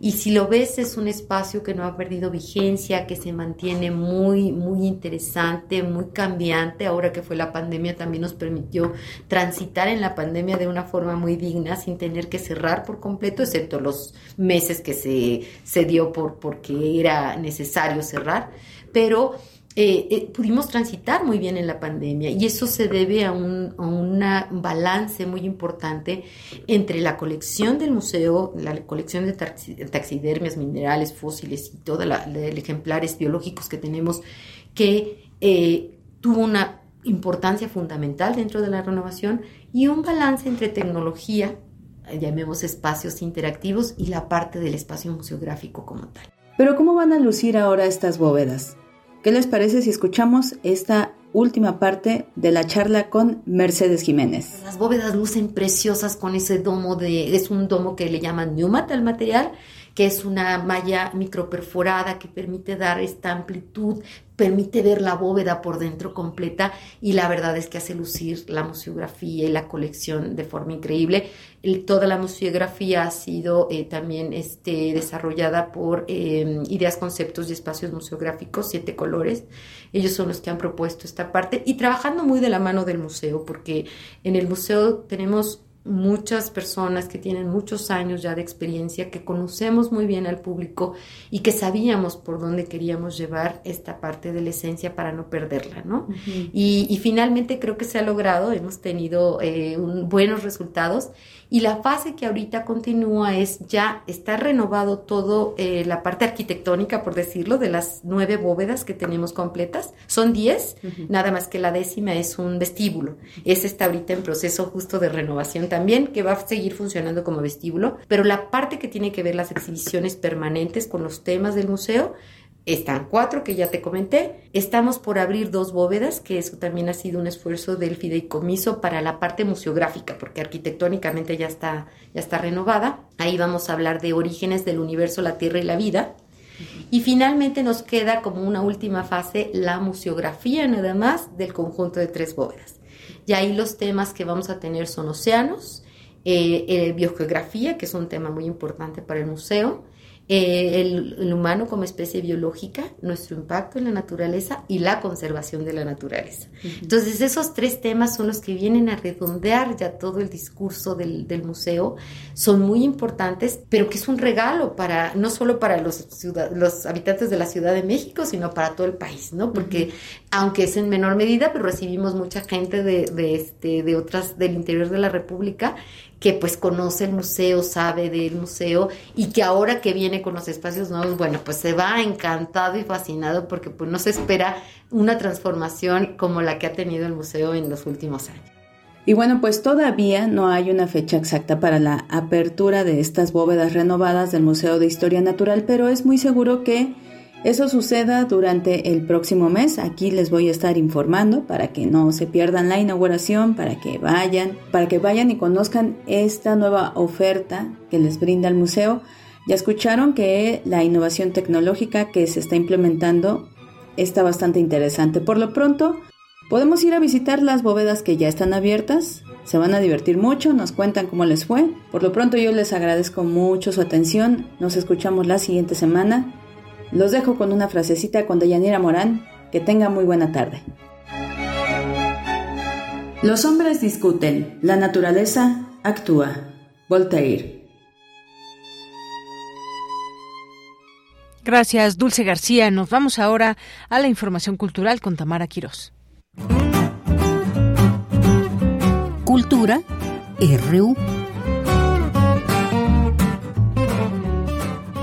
Y si lo ves, es un espacio que no ha perdido vigencia, que se mantiene muy, muy interesante, muy cambiante. Ahora que fue la pandemia, también nos permitió transitar en la pandemia de una forma muy digna, sin tener que cerrar por completo, excepto los meses que se, se dio por porque era necesario cerrar. Pero eh, eh, pudimos transitar muy bien en la pandemia y eso se debe a un, balance muy importante entre la colección del museo, la colección de taxidermias, minerales, fósiles y todos los ejemplares biológicos que tenemos que eh, tuvo una importancia fundamental dentro de la renovación y un balance entre tecnología, llamemos espacios interactivos, y la parte del espacio museográfico como tal. Pero ¿cómo van a lucir ahora estas bóvedas? ¿Qué les parece si escuchamos esta última parte de la charla con Mercedes Jiménez? Las bóvedas lucen preciosas con ese domo de, es un domo que le llaman Newmat al material, que es una malla microperforada que permite dar esta amplitud, permite ver la bóveda por dentro completa y la verdad es que hace lucir la museografía y la colección de forma increíble. toda la museografía ha sido eh, también este, desarrollada por em, Ideas, Conceptos y Espacios Museográficos, Siete Colores. Ellos son los que han propuesto esta parte y trabajando muy de la mano del museo, porque en el museo tenemos muchas personas que tienen muchos años ya de experiencia, que conocemos muy bien al público y que sabíamos por dónde queríamos llevar esta parte de la esencia para no perderla, ¿no? y, finalmente creo que se ha logrado, hemos tenido eh, buenos resultados y la fase que ahorita continúa es ya está renovado todo eh, la parte arquitectónica, por decirlo, de las nueve bóvedas que tenemos completas. Son diez, nada más que la décima es un vestíbulo. Ese está ahorita en proceso justo de renovación también, que va a seguir funcionando como vestíbulo, pero la parte que tiene que ver las exhibiciones permanentes con los temas del museo, están cuatro que ya te comenté. Estamos por abrir dos bóvedas, que eso también ha sido un esfuerzo del fideicomiso para la parte museográfica, porque arquitectónicamente ya está, ya está renovada. Ahí vamos a hablar de orígenes del universo, la Tierra y la vida. Y finalmente nos queda como una última fase la museografía nada más del conjunto de tres bóvedas. Y ahí los temas que vamos a tener son océanos, eh, eh, biogeografía, que es un tema muy importante para el museo, eh, el, humano como especie biológica, nuestro impacto en la naturaleza y la conservación de la naturaleza. Entonces, esos tres temas son los que vienen a redondear ya todo el discurso del, museo. Son muy importantes, pero que es un regalo para, no solo para los, los habitantes de la Ciudad de México, sino para todo el país, ¿no? Porque, aunque es en menor medida, pero recibimos mucha gente de, de, este, de otras, del interior de la República que pues conoce el museo, sabe del museo y que ahora que viene con los espacios nuevos, bueno, pues se va encantado y fascinado porque pues no se espera una transformación como la que ha tenido el museo en los últimos años. Y bueno, pues todavía no hay una fecha exacta para la apertura de estas bóvedas renovadas del Museo de Historia Natural, pero es muy seguro que eso suceda durante el próximo mes. Aquí les voy a estar informando para que no se pierdan la inauguración, para que vayan, para que vayan y conozcan esta nueva oferta que les brinda el museo. Ya escucharon que la innovación tecnológica que se está implementando está bastante interesante. Por lo pronto, podemos ir a visitar las bóvedas que ya están abiertas. Se van a divertir mucho, nos cuentan cómo les fue. Por lo pronto yo les agradezco mucho su atención. Nos escuchamos la siguiente semana. Los dejo con una frasecita con Deyanira Morán. Que tenga muy buena tarde. Los hombres discuten, la naturaleza actúa. Voltaire. Gracias, Dulce García. Nos vamos ahora a la información cultural con Tamara Quirós. Cultura RU.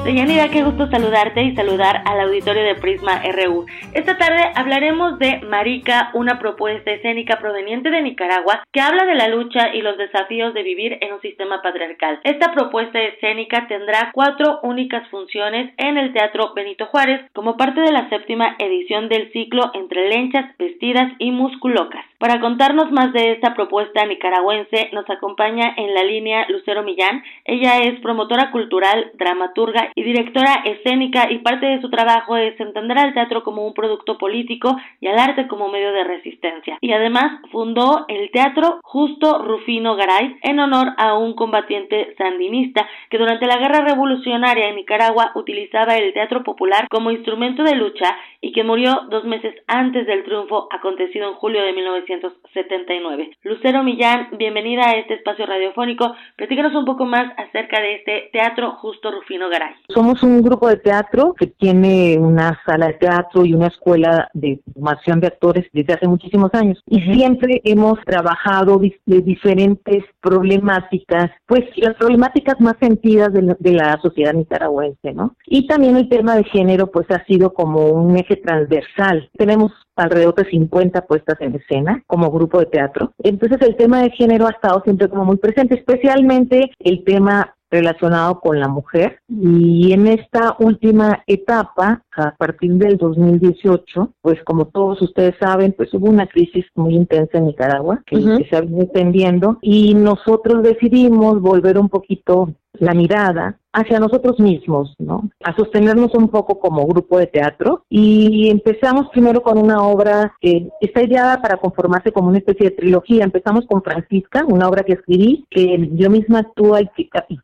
Deyanira, qué gusto saludarte y saludar al auditorio de Prisma RU. Esta tarde hablaremos de Marica, una propuesta escénica proveniente de Nicaragua que habla de la lucha y los desafíos de vivir en un sistema patriarcal. Esta propuesta escénica tendrá cuatro únicas funciones en el Teatro Benito Juárez como parte de la séptima edición del ciclo Entre lenchas, vestidas y musculocas. Para contarnos más de esta propuesta nicaragüense nos acompaña en la línea Lucero Millán. Ella es promotora cultural, dramaturga y directora escénica y parte de su trabajo es entender al teatro como un producto político y al arte como medio de resistencia. Y además fundó el Teatro Justo Rufino Garay en honor a un combatiente sandinista que durante la guerra revolucionaria en Nicaragua utilizaba el teatro popular como instrumento de lucha y que murió dos meses antes del triunfo acontecido en julio de 1979. Lucero Millán, bienvenida a este espacio radiofónico. Platícanos un poco más acerca de este Teatro Justo Rufino Garay. Somos un grupo de teatro que tiene una sala de teatro y una escuela de formación de actores desde hace muchísimos años. Y siempre hemos trabajado de diferentes problemáticas, pues las problemáticas más sentidas de la, de la sociedad nicaragüense, ¿no? Y también el tema de género, pues ha sido como un eje transversal. Tenemos alrededor de 50 puestas en escena como grupo de teatro. Entonces el tema de género ha estado siempre como muy presente, especialmente el tema relacionado con la mujer. Y en esta última etapa, a partir del 2018, pues como todos ustedes saben, pues hubo una crisis muy intensa en Nicaragua que, que se ha venido extendiendo y nosotros decidimos volver un poquito la mirada hacia nosotros mismos, ¿no? A sostenernos un poco como grupo de teatro y empezamos primero con una obra que está ideada para conformarse como una especie de trilogía. Empezamos con Francisca, una obra que escribí, que yo misma actúa y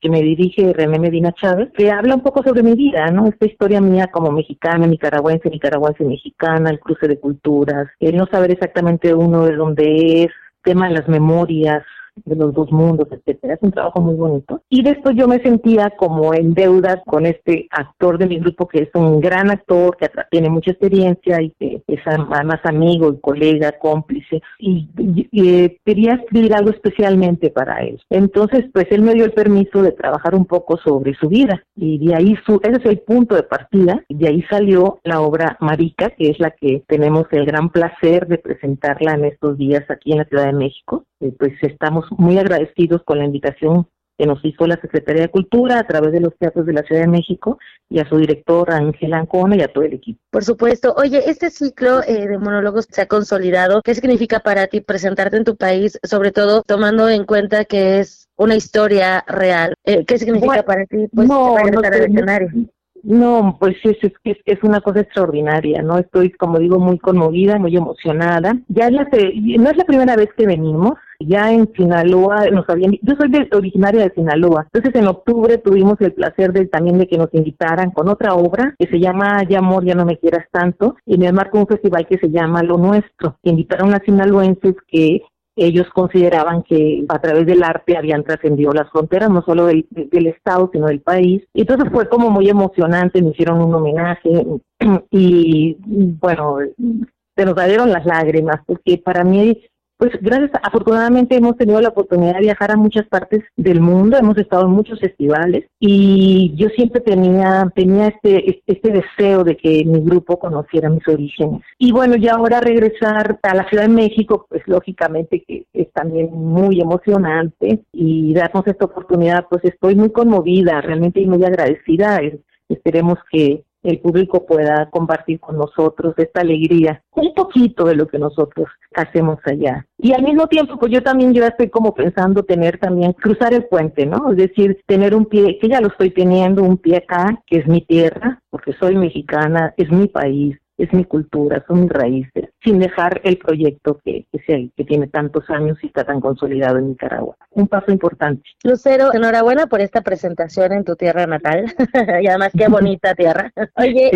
que, me dirige René Medina Chávez, que habla un poco sobre mi vida, ¿no? Esta historia mía como mexicana, nicaragüense, nicaragüense mexicana, el cruce de culturas, el no saber exactamente uno de dónde es, tema de las memorias, de los dos mundos, etcétera. Es un trabajo muy bonito. Y después yo me sentía como en deuda con este actor de mi grupo que es un gran actor, que tiene mucha experiencia y que es además amigo y colega, cómplice. Y, eh, quería escribir algo especialmente para él. Entonces, pues él me dio el permiso de trabajar un poco sobre su vida. Y de ahí, su, ese es el punto de partida. Y de ahí salió la obra Marica, que es la que tenemos el gran placer de presentarla en estos días aquí en la Ciudad de México. Eh, pues estamos muy agradecidos con la invitación que nos hizo la Secretaría de Cultura a través de los teatros de la Ciudad de México y a su director Ángel Ancona y a todo el equipo. Por supuesto. Oye, este ciclo eh, de monólogos se ha consolidado. ¿Qué significa para ti presentarte en tu país, sobre todo tomando en cuenta que es una historia real? Eh, ¿Qué significa para ti pues, no, al escenario? No, pues es, es, es una cosa extraordinaria, ¿no? Estoy, como digo, muy conmovida, muy emocionada. Ya es la, no es la primera vez que venimos, ya en Sinaloa nos habían, yo soy originaria de Sinaloa, entonces en octubre tuvimos el placer de, también de que nos invitaran con otra obra que se llama Ya amor, ya no me quieras tanto, y en el marco de un festival que se llama Lo Nuestro, que invitaron a sinaloenses que ellos consideraban que a través del arte habían trascendido las fronteras, no solo del, del, Estado, sino del país. Y entonces fue como muy emocionante, me hicieron un homenaje [CLEARS THROAT] y bueno, se nos salieron las lágrimas, porque para mí pues gracias, afortunadamente hemos tenido la oportunidad de viajar a muchas partes del mundo, hemos estado en muchos festivales y yo siempre tenía, tenía este, este deseo de que mi grupo conociera mis orígenes. Y bueno, ya ahora regresar a la Ciudad de México, pues lógicamente que es también muy emocionante y darnos esta oportunidad, pues estoy muy conmovida, realmente muy agradecida. Esperemos que el público pueda compartir con nosotros esta alegría, un poquito de lo que nosotros hacemos allá. Y al mismo tiempo, pues yo también yo estoy como pensando tener también, cruzar el puente, ¿no? Es decir, tener un pie, que ya lo estoy teniendo, un pie acá, que es mi tierra, porque soy mexicana, es mi país, es mi cultura, son mis raíces, sin dejar el proyecto que, que, que tiene tantos años y está tan consolidado en Nicaragua. Un paso importante. Lucero, enhorabuena por esta presentación en tu tierra natal [LAUGHS] y además qué bonita [LAUGHS] tierra. Oye,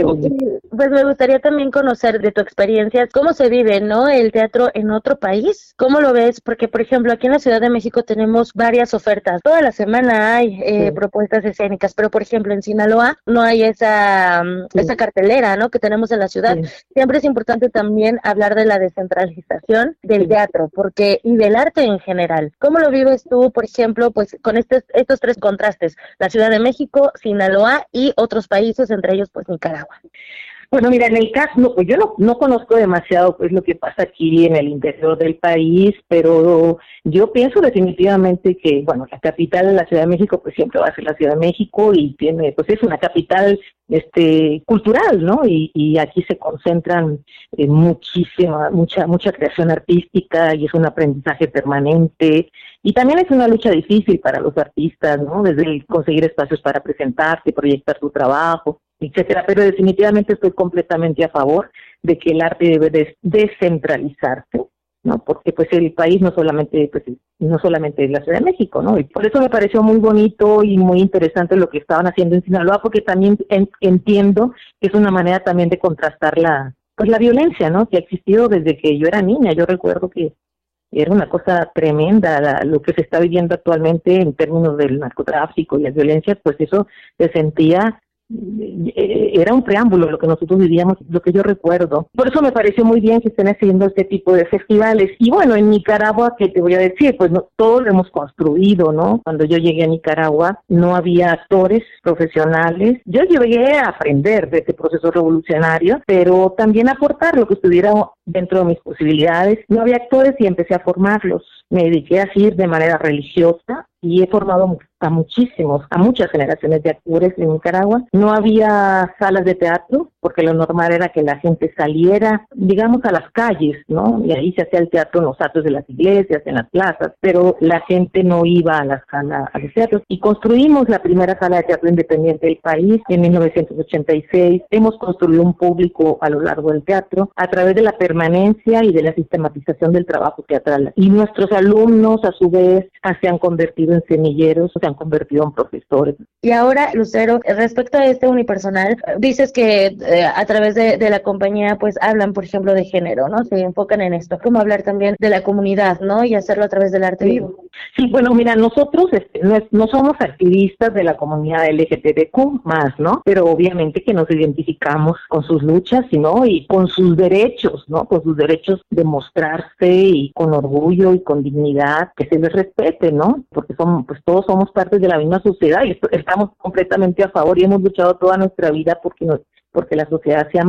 pues me gustaría también conocer de tu experiencia cómo se vive, ¿no? El teatro en otro país. ¿Cómo lo ves? Porque, por ejemplo, aquí en la Ciudad de México tenemos varias ofertas. Toda la semana hay eh, propuestas escénicas, pero, por ejemplo, en Sinaloa no hay esa, mm, esa cartelera, ¿no? Que tenemos en la ciudad. Siempre es importante también hablar de la descentralización del teatro, porque y del arte en general. ¿Cómo lo vives tú, por ejemplo, pues con estos estos tres contrastes, la Ciudad de México, Sinaloa y otros países, entre ellos pues Nicaragua? Bueno, mira, en el caso, no, pues yo no, no conozco demasiado pues lo que pasa aquí en el interior del país, pero yo pienso definitivamente que, bueno, la capital de la Ciudad de México pues siempre va a ser la Ciudad de México y tiene, pues es una capital este cultural, ¿no? Y, aquí se concentran muchísima, mucha, mucha creación artística y es un aprendizaje permanente y también es una lucha difícil para los artistas, ¿no? Desde conseguir espacios para presentarse, proyectar su trabajo etcétera, pero definitivamente estoy completamente a favor de que el arte debe descentralizarse, ¿no? Porque pues el país no solamente pues no solamente la Ciudad de México, ¿no? Y por eso me pareció muy bonito y muy interesante lo que estaban haciendo en Sinaloa porque también entiendo que es una manera también de contrastar la pues la violencia, ¿no? Que ha existido desde que yo era niña. Yo recuerdo que era una cosa tremenda lo que se está viviendo actualmente en términos del narcotráfico y las violencias, pues eso se sentía era un preámbulo lo que nosotros vivíamos, lo que yo recuerdo. Por eso me pareció muy bien que estén haciendo este tipo de festivales. Y bueno, en Nicaragua, ¿qué te voy a decir? Pues no, todo lo hemos construido, ¿no? Cuando yo llegué a Nicaragua no había actores profesionales. Yo llegué a aprender de este proceso revolucionario, pero también aportar lo que estuviera dentro de mis posibilidades. No había actores y empecé a formarlos. Me dediqué a ir de manera religiosa y he formado a muchísimos, a muchas generaciones de actores en Nicaragua. No había salas de teatro porque lo normal era que la gente saliera, digamos, a las calles, ¿no? Y ahí se hacía el teatro en los atos de las iglesias, en las plazas, pero la gente no iba a la sala a los teatros. Y construimos la primera sala de teatro independiente del país en 1986. Hemos construido un público a lo largo del teatro a través de la permanencia y de la sistematización del trabajo teatral. Y nuestros alumnos, a su vez, se han convertido en semilleros, se han convertido en profesores. Y ahora, Lucero, respecto a este unipersonal, dices que eh, a través de, la compañía, pues hablan, por ejemplo, de género, ¿no? Se enfocan en esto. ¿Cómo hablar también de la comunidad, ¿no? Y hacerlo a través del arte vivo. Sí, bueno, mira, nosotros este, no, somos activistas de la comunidad LGTBQ más, ¿no? Pero obviamente que nos identificamos con sus luchas, ¿no? Y con sus derechos, ¿no? Con sus derechos de mostrarse y con orgullo y con dignidad, que se les respete, ¿no? Porque somos, pues todos somos parte de la misma sociedad y estamos completamente a favor y hemos luchado toda nuestra vida porque nos, porque la sociedad sea,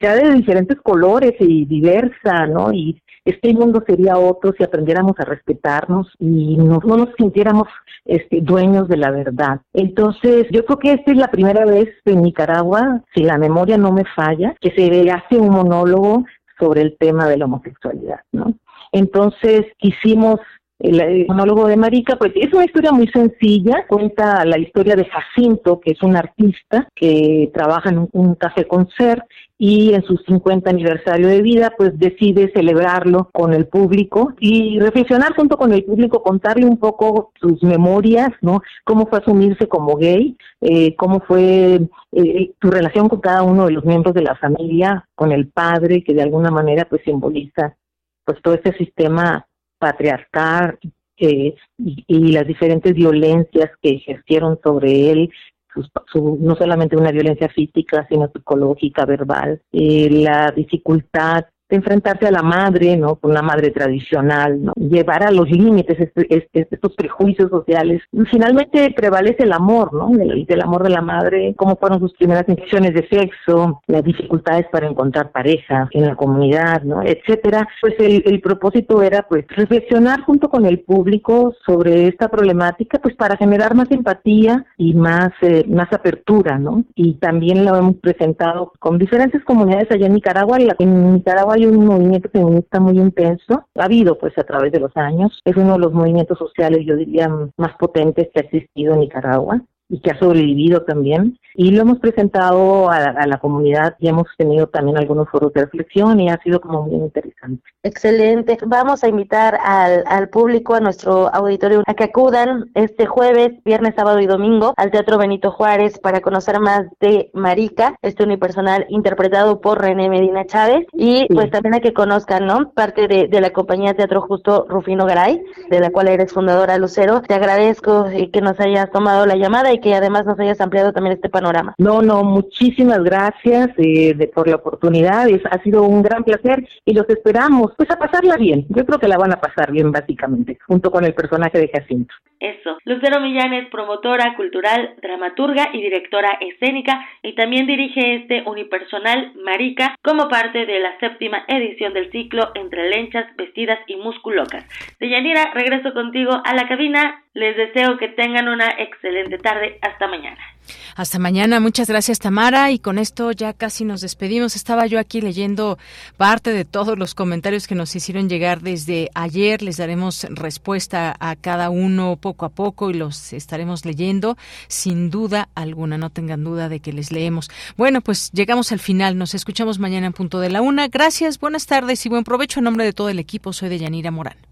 sea de diferentes colores y diversa, ¿no? Y este mundo sería otro si aprendiéramos a respetarnos y no, nos sintiéramos este, dueños de la verdad. Entonces, yo creo que esta es la primera vez en Nicaragua, si la memoria no me falla, que se hace un monólogo sobre el tema de la homosexualidad, ¿no? Entonces, quisimos el, monólogo de Marica, pues es una historia muy sencilla, cuenta la historia de Jacinto, que es un artista que trabaja en un, café concert y en su 50 aniversario de vida, pues decide celebrarlo con el público y reflexionar junto con el público, contarle un poco sus memorias, ¿no? Cómo fue asumirse como gay, eh, cómo fue eh, su relación con cada uno de los miembros de la familia, con el padre, que de alguna manera pues simboliza pues todo ese sistema patriarcal y, las diferentes violencias que ejercieron sobre él, no solamente una violencia física, sino psicológica, verbal, eh, la dificultad enfrentarse a la madre, ¿no? Con una madre tradicional, ¿no? Llevar a los límites estos prejuicios sociales. finalmente prevalece el amor, ¿no? El, el, amor de la madre, cómo fueron sus primeras infecciones de sexo, las dificultades para encontrar pareja en la comunidad, ¿no? Etcétera. Pues el, el propósito era, pues, reflexionar junto con el público sobre esta problemática, pues, para generar más empatía y más, eh, más apertura, ¿no? Y también lo hemos presentado con diferentes comunidades allá en Nicaragua. En Nicaragua un movimiento feminista muy intenso, ha habido pues a través de los años, es uno de los movimientos sociales, yo diría, más potentes que ha existido en Nicaragua y que ha sobrevivido también. Y lo hemos presentado a, la comunidad y hemos tenido también algunos foros de reflexión y ha sido como muy interesante. Excelente. Vamos a invitar al, al público, a nuestro auditorio, a que acudan este jueves, viernes, sábado y domingo al Teatro Benito Juárez para conocer más de Marica, este unipersonal interpretado por René Medina Chávez. Y pues también a que conozcan, ¿no? Parte de, de la compañía Teatro Justo Rufino Garay, de la cual eres fundadora Lucero. Te agradezco eh, que nos hayas tomado la llamada y que además nos hayas ampliado también este panorama. No, no, muchísimas gracias eh, por la oportunidad. Es, ha sido un gran placer y los esperamos, pues a pasarla bien. Yo creo que la van a pasar bien, básicamente, junto con el personaje de Jacinto. Eso. Lucero Millán es promotora cultural, dramaturga y directora escénica y también dirige este unipersonal Marica como parte de la séptima edición del ciclo Entre Lenchas, Vestidas y Musculocas. Deyanira, regreso contigo a la cabina. Les deseo que tengan una excelente tarde. Hasta mañana. Hasta mañana. Muchas gracias, Tamara. Y con esto ya casi nos despedimos. Estaba yo aquí leyendo parte de todos los comentarios que nos hicieron llegar desde ayer. Les daremos respuesta a cada uno poco a poco y los estaremos leyendo sin duda alguna. No tengan duda de que les leemos. Bueno, pues llegamos al final. Nos escuchamos mañana en punto de la una. Gracias, buenas tardes y buen provecho. En nombre de todo el equipo, soy de Yanira Morán.